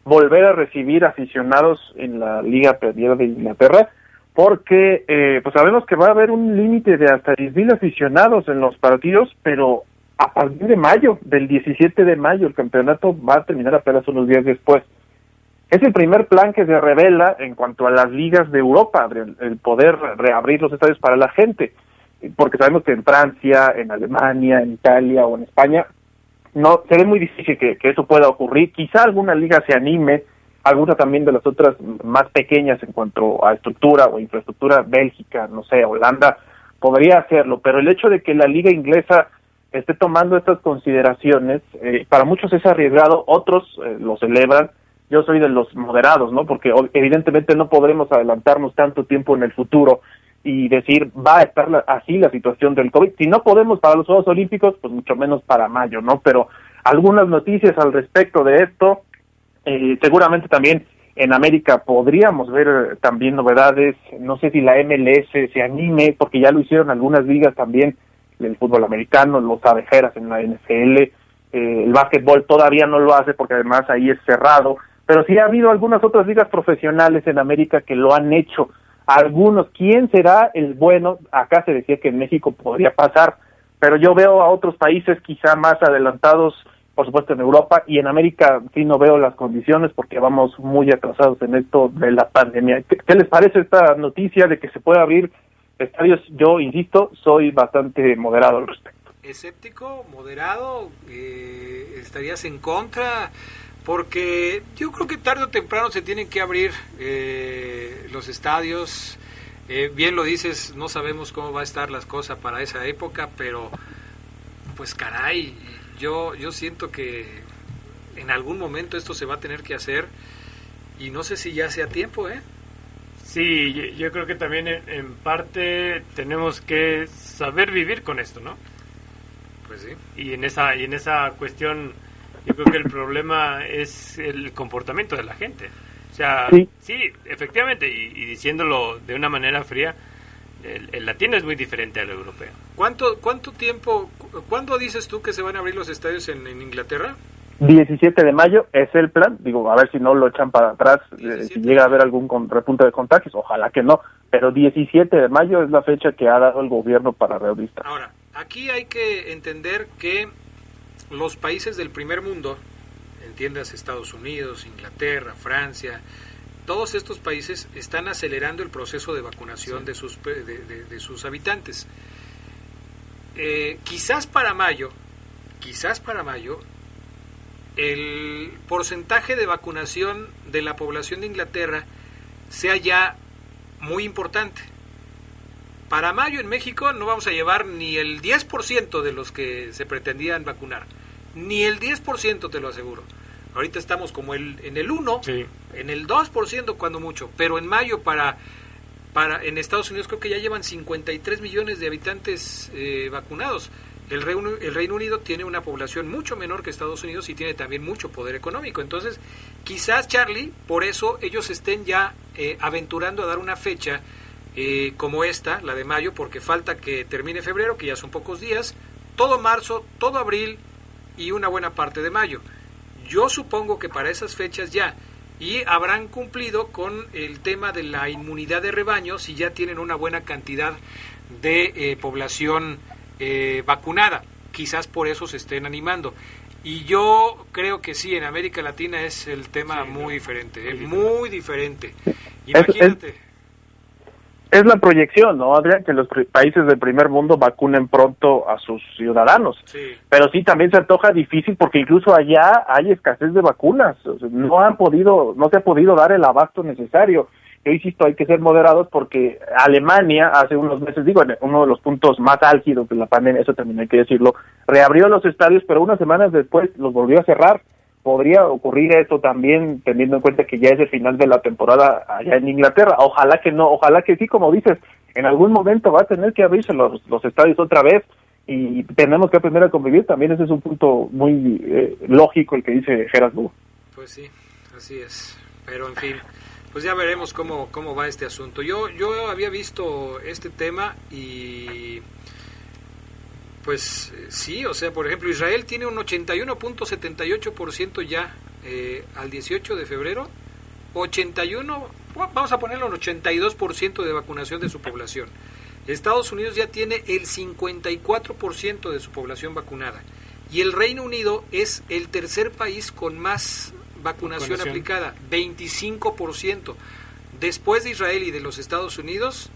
volver a recibir aficionados en la Liga Premier de Inglaterra, porque eh, pues sabemos que va a haber un límite de hasta 10.000 aficionados en los partidos, pero a partir de mayo, del 17 de mayo, el campeonato va a terminar apenas unos días después. Es el primer plan que se revela en cuanto a las ligas de Europa, el poder reabrir los estadios para la gente, porque sabemos que en Francia, en Alemania, en Italia o en España no se ve muy difícil que, que eso pueda ocurrir. Quizá alguna liga se anime, alguna también de las otras más pequeñas en cuanto a estructura o infraestructura, Bélgica, no sé, Holanda, podría hacerlo, pero el hecho de que la liga inglesa esté tomando estas consideraciones, eh, para muchos es arriesgado, otros eh, lo celebran, yo soy de los moderados, ¿no? Porque evidentemente no podremos adelantarnos tanto tiempo en el futuro y decir va a estar la, así la situación del COVID. Si no podemos para los Juegos Olímpicos, pues mucho menos para mayo, ¿no? Pero algunas noticias al respecto de esto, eh, seguramente también en América podríamos ver también novedades, no sé si la MLS se anime, porque ya lo hicieron algunas ligas también, el fútbol americano, los abejeras en la NFL, eh, el básquetbol todavía no lo hace porque además ahí es cerrado, pero sí ha habido algunas otras ligas profesionales en América que lo han hecho. Algunos, ¿quién será el bueno? Acá se decía que en México podría pasar, pero yo veo a otros países quizá más adelantados, por supuesto en Europa y en América sí no veo las condiciones porque vamos muy atrasados en esto de la pandemia. ¿Qué, les parece esta noticia de que se puede abrir estadios? Yo, insisto, soy bastante moderado al respecto. ¿Escéptico, moderado? Eh, ¿Estarías en contra? Porque yo creo que tarde o temprano se tienen que abrir eh, los estadios. Eh, bien lo dices, no sabemos cómo va a estar las cosas para esa época, pero pues caray, yo, yo siento que en algún momento esto se va a tener que hacer y no sé si ya sea tiempo, ¿eh? Sí, yo, yo creo que también en, en, parte tenemos que saber vivir con esto, ¿no? Pues sí. Y en esa, y en esa cuestión yo creo que el problema es el comportamiento de la gente. O sea, sí, sí efectivamente, y, y, diciéndolo de una manera fría, el, el, latino es muy diferente al europeo. ¿Cuánto, cuánto tiempo, cuándo dices tú que se van a abrir los estadios en, en Inglaterra? 17 de mayo es el plan, digo, a ver si no lo echan para atrás, eh, si llega a haber algún con, repunte de contagios, ojalá que no, pero 17 de mayo es la fecha que ha dado el gobierno para reabrir. Ahora, aquí hay que entender que los países del primer mundo, entiendas Estados Unidos, Inglaterra, Francia, todos estos países están acelerando el proceso de vacunación de, sus, de, sus habitantes. Eh, quizás para mayo, quizás para mayo, el porcentaje de vacunación de la población de Inglaterra sea ya muy importante. Para mayo en México no vamos a llevar ni el 10% de los que se pretendían vacunar. Ni el 10% te lo aseguro. Ahorita estamos como el, en el 1, en el 2% cuando mucho. Pero en mayo para, para en Estados Unidos creo que ya llevan 53 millones de habitantes eh, vacunados. El Reino, el Reino Unido tiene una población mucho menor que Estados Unidos y tiene también mucho poder económico. Entonces, quizás, Charlie, por eso ellos estén ya eh, aventurando a dar una fecha eh, como esta, la de mayo, porque falta que termine febrero, que ya son pocos días, todo marzo, todo abril y una buena parte de mayo. Yo supongo que para esas fechas ya, y habrán cumplido con el tema de la inmunidad de rebaño si ya tienen una buena cantidad de eh, población eh, vacunada. Quizás por eso se estén animando. Y yo creo que sí, en América Latina es el tema muy diferente, es muy diferente. Imagínate es la proyección, ¿no, Adrián? Que los países del primer mundo vacunen pronto a sus ciudadanos. Pero sí también se antoja difícil porque incluso allá hay escasez de vacunas. no han podido, no se ha podido dar el abasto necesario. Yo insisto, hay que ser moderados porque Alemania hace unos meses, digo, en uno de los puntos más álgidos de la pandemia, eso también hay que decirlo, reabrió los estadios, pero unas semanas después los volvió a cerrar podría ocurrir esto también teniendo en cuenta que ya es el final de la temporada allá en Inglaterra. Ojalá que no, ojalá que sí, como dices, en algún momento va a tener que abrirse los, los estadios otra vez y tenemos que aprender a convivir. También ese es un punto muy eh, lógico el que dice Gerard Pues sí, así es. Pero en fin, pues ya veremos cómo, cómo va este asunto. Yo, yo había visto este tema y pues sí, o sea, por ejemplo, Israel tiene un 81.78% ya eh, al 18 de febrero, 81, vamos a ponerlo en 82% de vacunación de su población. Estados Unidos ya tiene el 54% de su población vacunada y el Reino Unido es el tercer país con más vacunación, vacunación. aplicada, 25%. Después de Israel y de los Estados Unidos,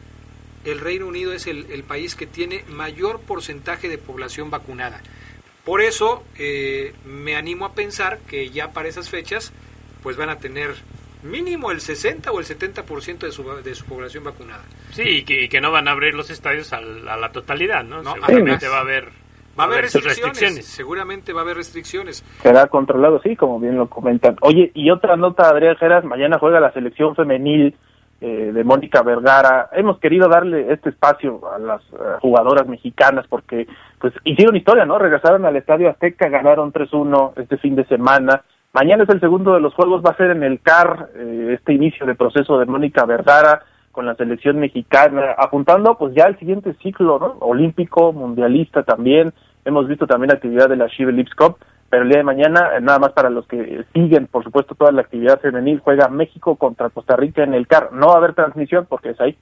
el Reino Unido es el, país que tiene mayor porcentaje de población vacunada. Por eso eh, me animo a pensar que ya para esas fechas pues van a tener mínimo el 60 o el 70% de su, de su población vacunada. Sí, y que, no van a abrir los estadios a la, totalidad, ¿no? Seguramente va a haber Va a haber restricciones, seguramente va a haber restricciones. Será controlado, sí, como bien lo comentan. Oye, y otra nota, Adrián Geras, mañana juega la selección femenil eh, de Mónica Vergara. Hemos querido darle este espacio a las eh, jugadoras mexicanas porque pues hicieron historia, ¿no? Regresaron al Estadio Azteca, ganaron 3-1 este fin de semana. Mañana es el segundo de los juegos, va a ser en el CAR, eh, este inicio de proceso de Mónica Vergara con la selección mexicana, apuntando pues ya al siguiente ciclo, ¿no? Olímpico, mundialista también. Hemos visto también la actividad de la Chive Lips Cup pero el día de mañana, eh, nada más para los que siguen, por supuesto, toda la actividad femenil, juega México contra Costa Rica en el CAR. No va a haber transmisión porque es ahí.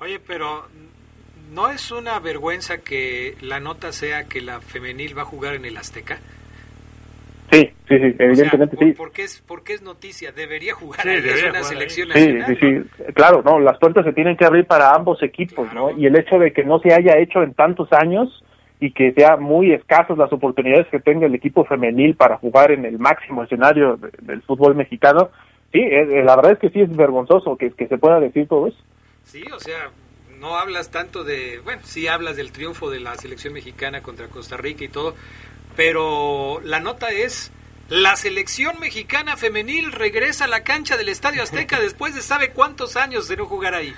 Oye, pero ¿no es una vergüenza que la nota sea que la femenil va a jugar en el Azteca? Sí, sí, sí, evidentemente sí. ¿por qué, es, es noticia? Debería jugar sí, debería una selección nacional. Sí, sí, sí, claro, no, las puertas se tienen que abrir para ambos equipos, ¿no? Y el hecho de que no se haya hecho en tantos años, y que sea muy escasas las oportunidades que tenga el equipo femenil para jugar en el máximo escenario del fútbol mexicano, sí, eh, eh, la verdad es que sí es vergonzoso que, que se pueda decir todo eso. Sí, o sea, no hablas tanto de, bueno, sí hablas del triunfo de la selección mexicana contra Costa Rica y todo, pero la nota es, la selección mexicana femenil regresa a la cancha del Estadio Azteca después de sabe cuántos años de no jugar ahí.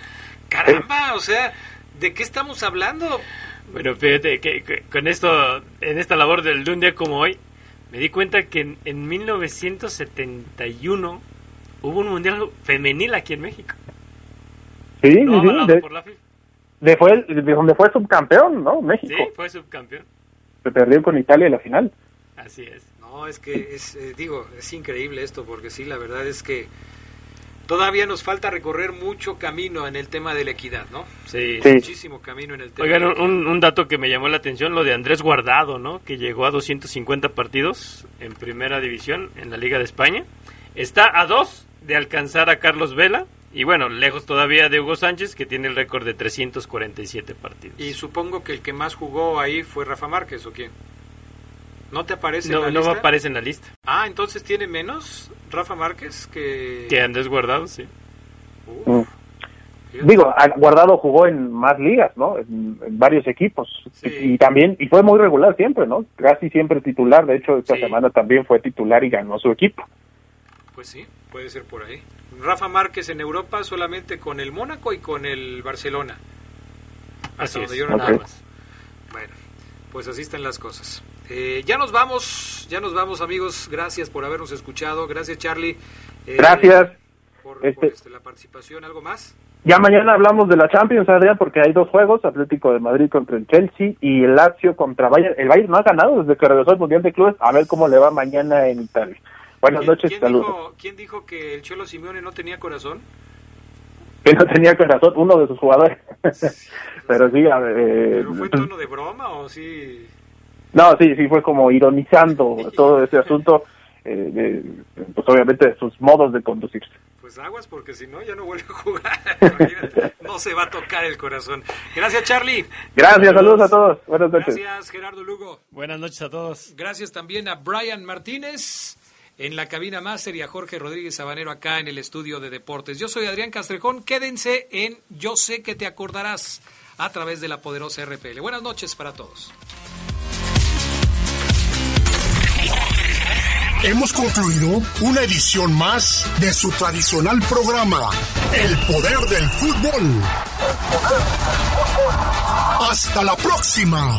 Caramba, o sea, ¿de qué estamos hablando? Bueno, fíjate que, con esto, en esta labor del de un día como hoy, me di cuenta que en, 1971 hubo un mundial femenil aquí en México. Sí, sí, de, fue, de donde fue subcampeón, ¿no? México. Sí, fue subcampeón. Se perdió con Italia en la final. Así es. No, es que es, eh, digo, es increíble esto, porque sí, la verdad es que Todavía nos falta recorrer mucho camino en el tema de la equidad, ¿no? Sí. Muchísimo camino en el tema. Oigan, un, un dato que me llamó la atención, lo de Andrés Guardado, ¿no? Que llegó a 250 partidos en primera división en la Liga de España. Está a dos de alcanzar a Carlos Vela. Y bueno, lejos todavía de Hugo Sánchez, que tiene el récord de 347 partidos. Y supongo que el que más jugó ahí fue Rafa Márquez, ¿o quién? ¿No te aparece No, en la no lista? aparece en la lista. Ah, entonces tiene menos Rafa Márquez que... Que Andrés Guardado, sí. Mm. Digo, ha- Guardado jugó en más ligas, ¿no? En, en varios equipos. Y, y también, y fue muy regular siempre, ¿no? Casi siempre titular. De hecho, esta semana también fue titular y ganó su equipo. Pues sí, puede ser por ahí. Rafa Márquez en Europa solamente con el Mónaco y con el Barcelona. Hasta Así donde es. yo no nada más. Bueno, pues así están las cosas. Eh, ya nos vamos, ya nos vamos amigos. Gracias por habernos escuchado. Gracias Charlie. Eh, Gracias. Por, por, Este- este, la participación. ¿Algo más? Ya mañana hablamos de la Champions, Adrián, porque hay dos juegos, Atlético de Madrid contra el Chelsea y el Lazio contra Bayern. El Bayern no ha ganado desde que regresó al Mundial de Clubes, a ver cómo le va mañana en Italia. Buenas ¿Quién- noches, ¿quién saludos. dijo, ¿Quién dijo que el Cholo Simeone no tenía corazón? Que no tenía corazón uno de sus jugadores. [LAUGHS] Pero sí, a ver, eh, ¿Pero fue tono de broma o sí? no, sí, sí, fue como ironizando todo ese asunto, eh, de- pues obviamente de sus modos de conducirse. Pues aguas porque si no ya no vuelve a jugar. [LAUGHS] No se va a tocar el corazón. Gracias Charlie. Gracias, saludos a todos. Buenas noches. Gracias Gerardo Lugo. Buenas noches a todos. Gracias también a Brian Martínez en la cabina máster y a Jorge Rodríguez Sabanero acá en el estudio de deportes. Yo soy Adrián Castrejón. Quédense en Yo sé que te acordarás a través de la poderosa RPL. Buenas noches para todos. Hemos concluido una edición más de su tradicional programa, El Poder del Fútbol. Hasta la próxima.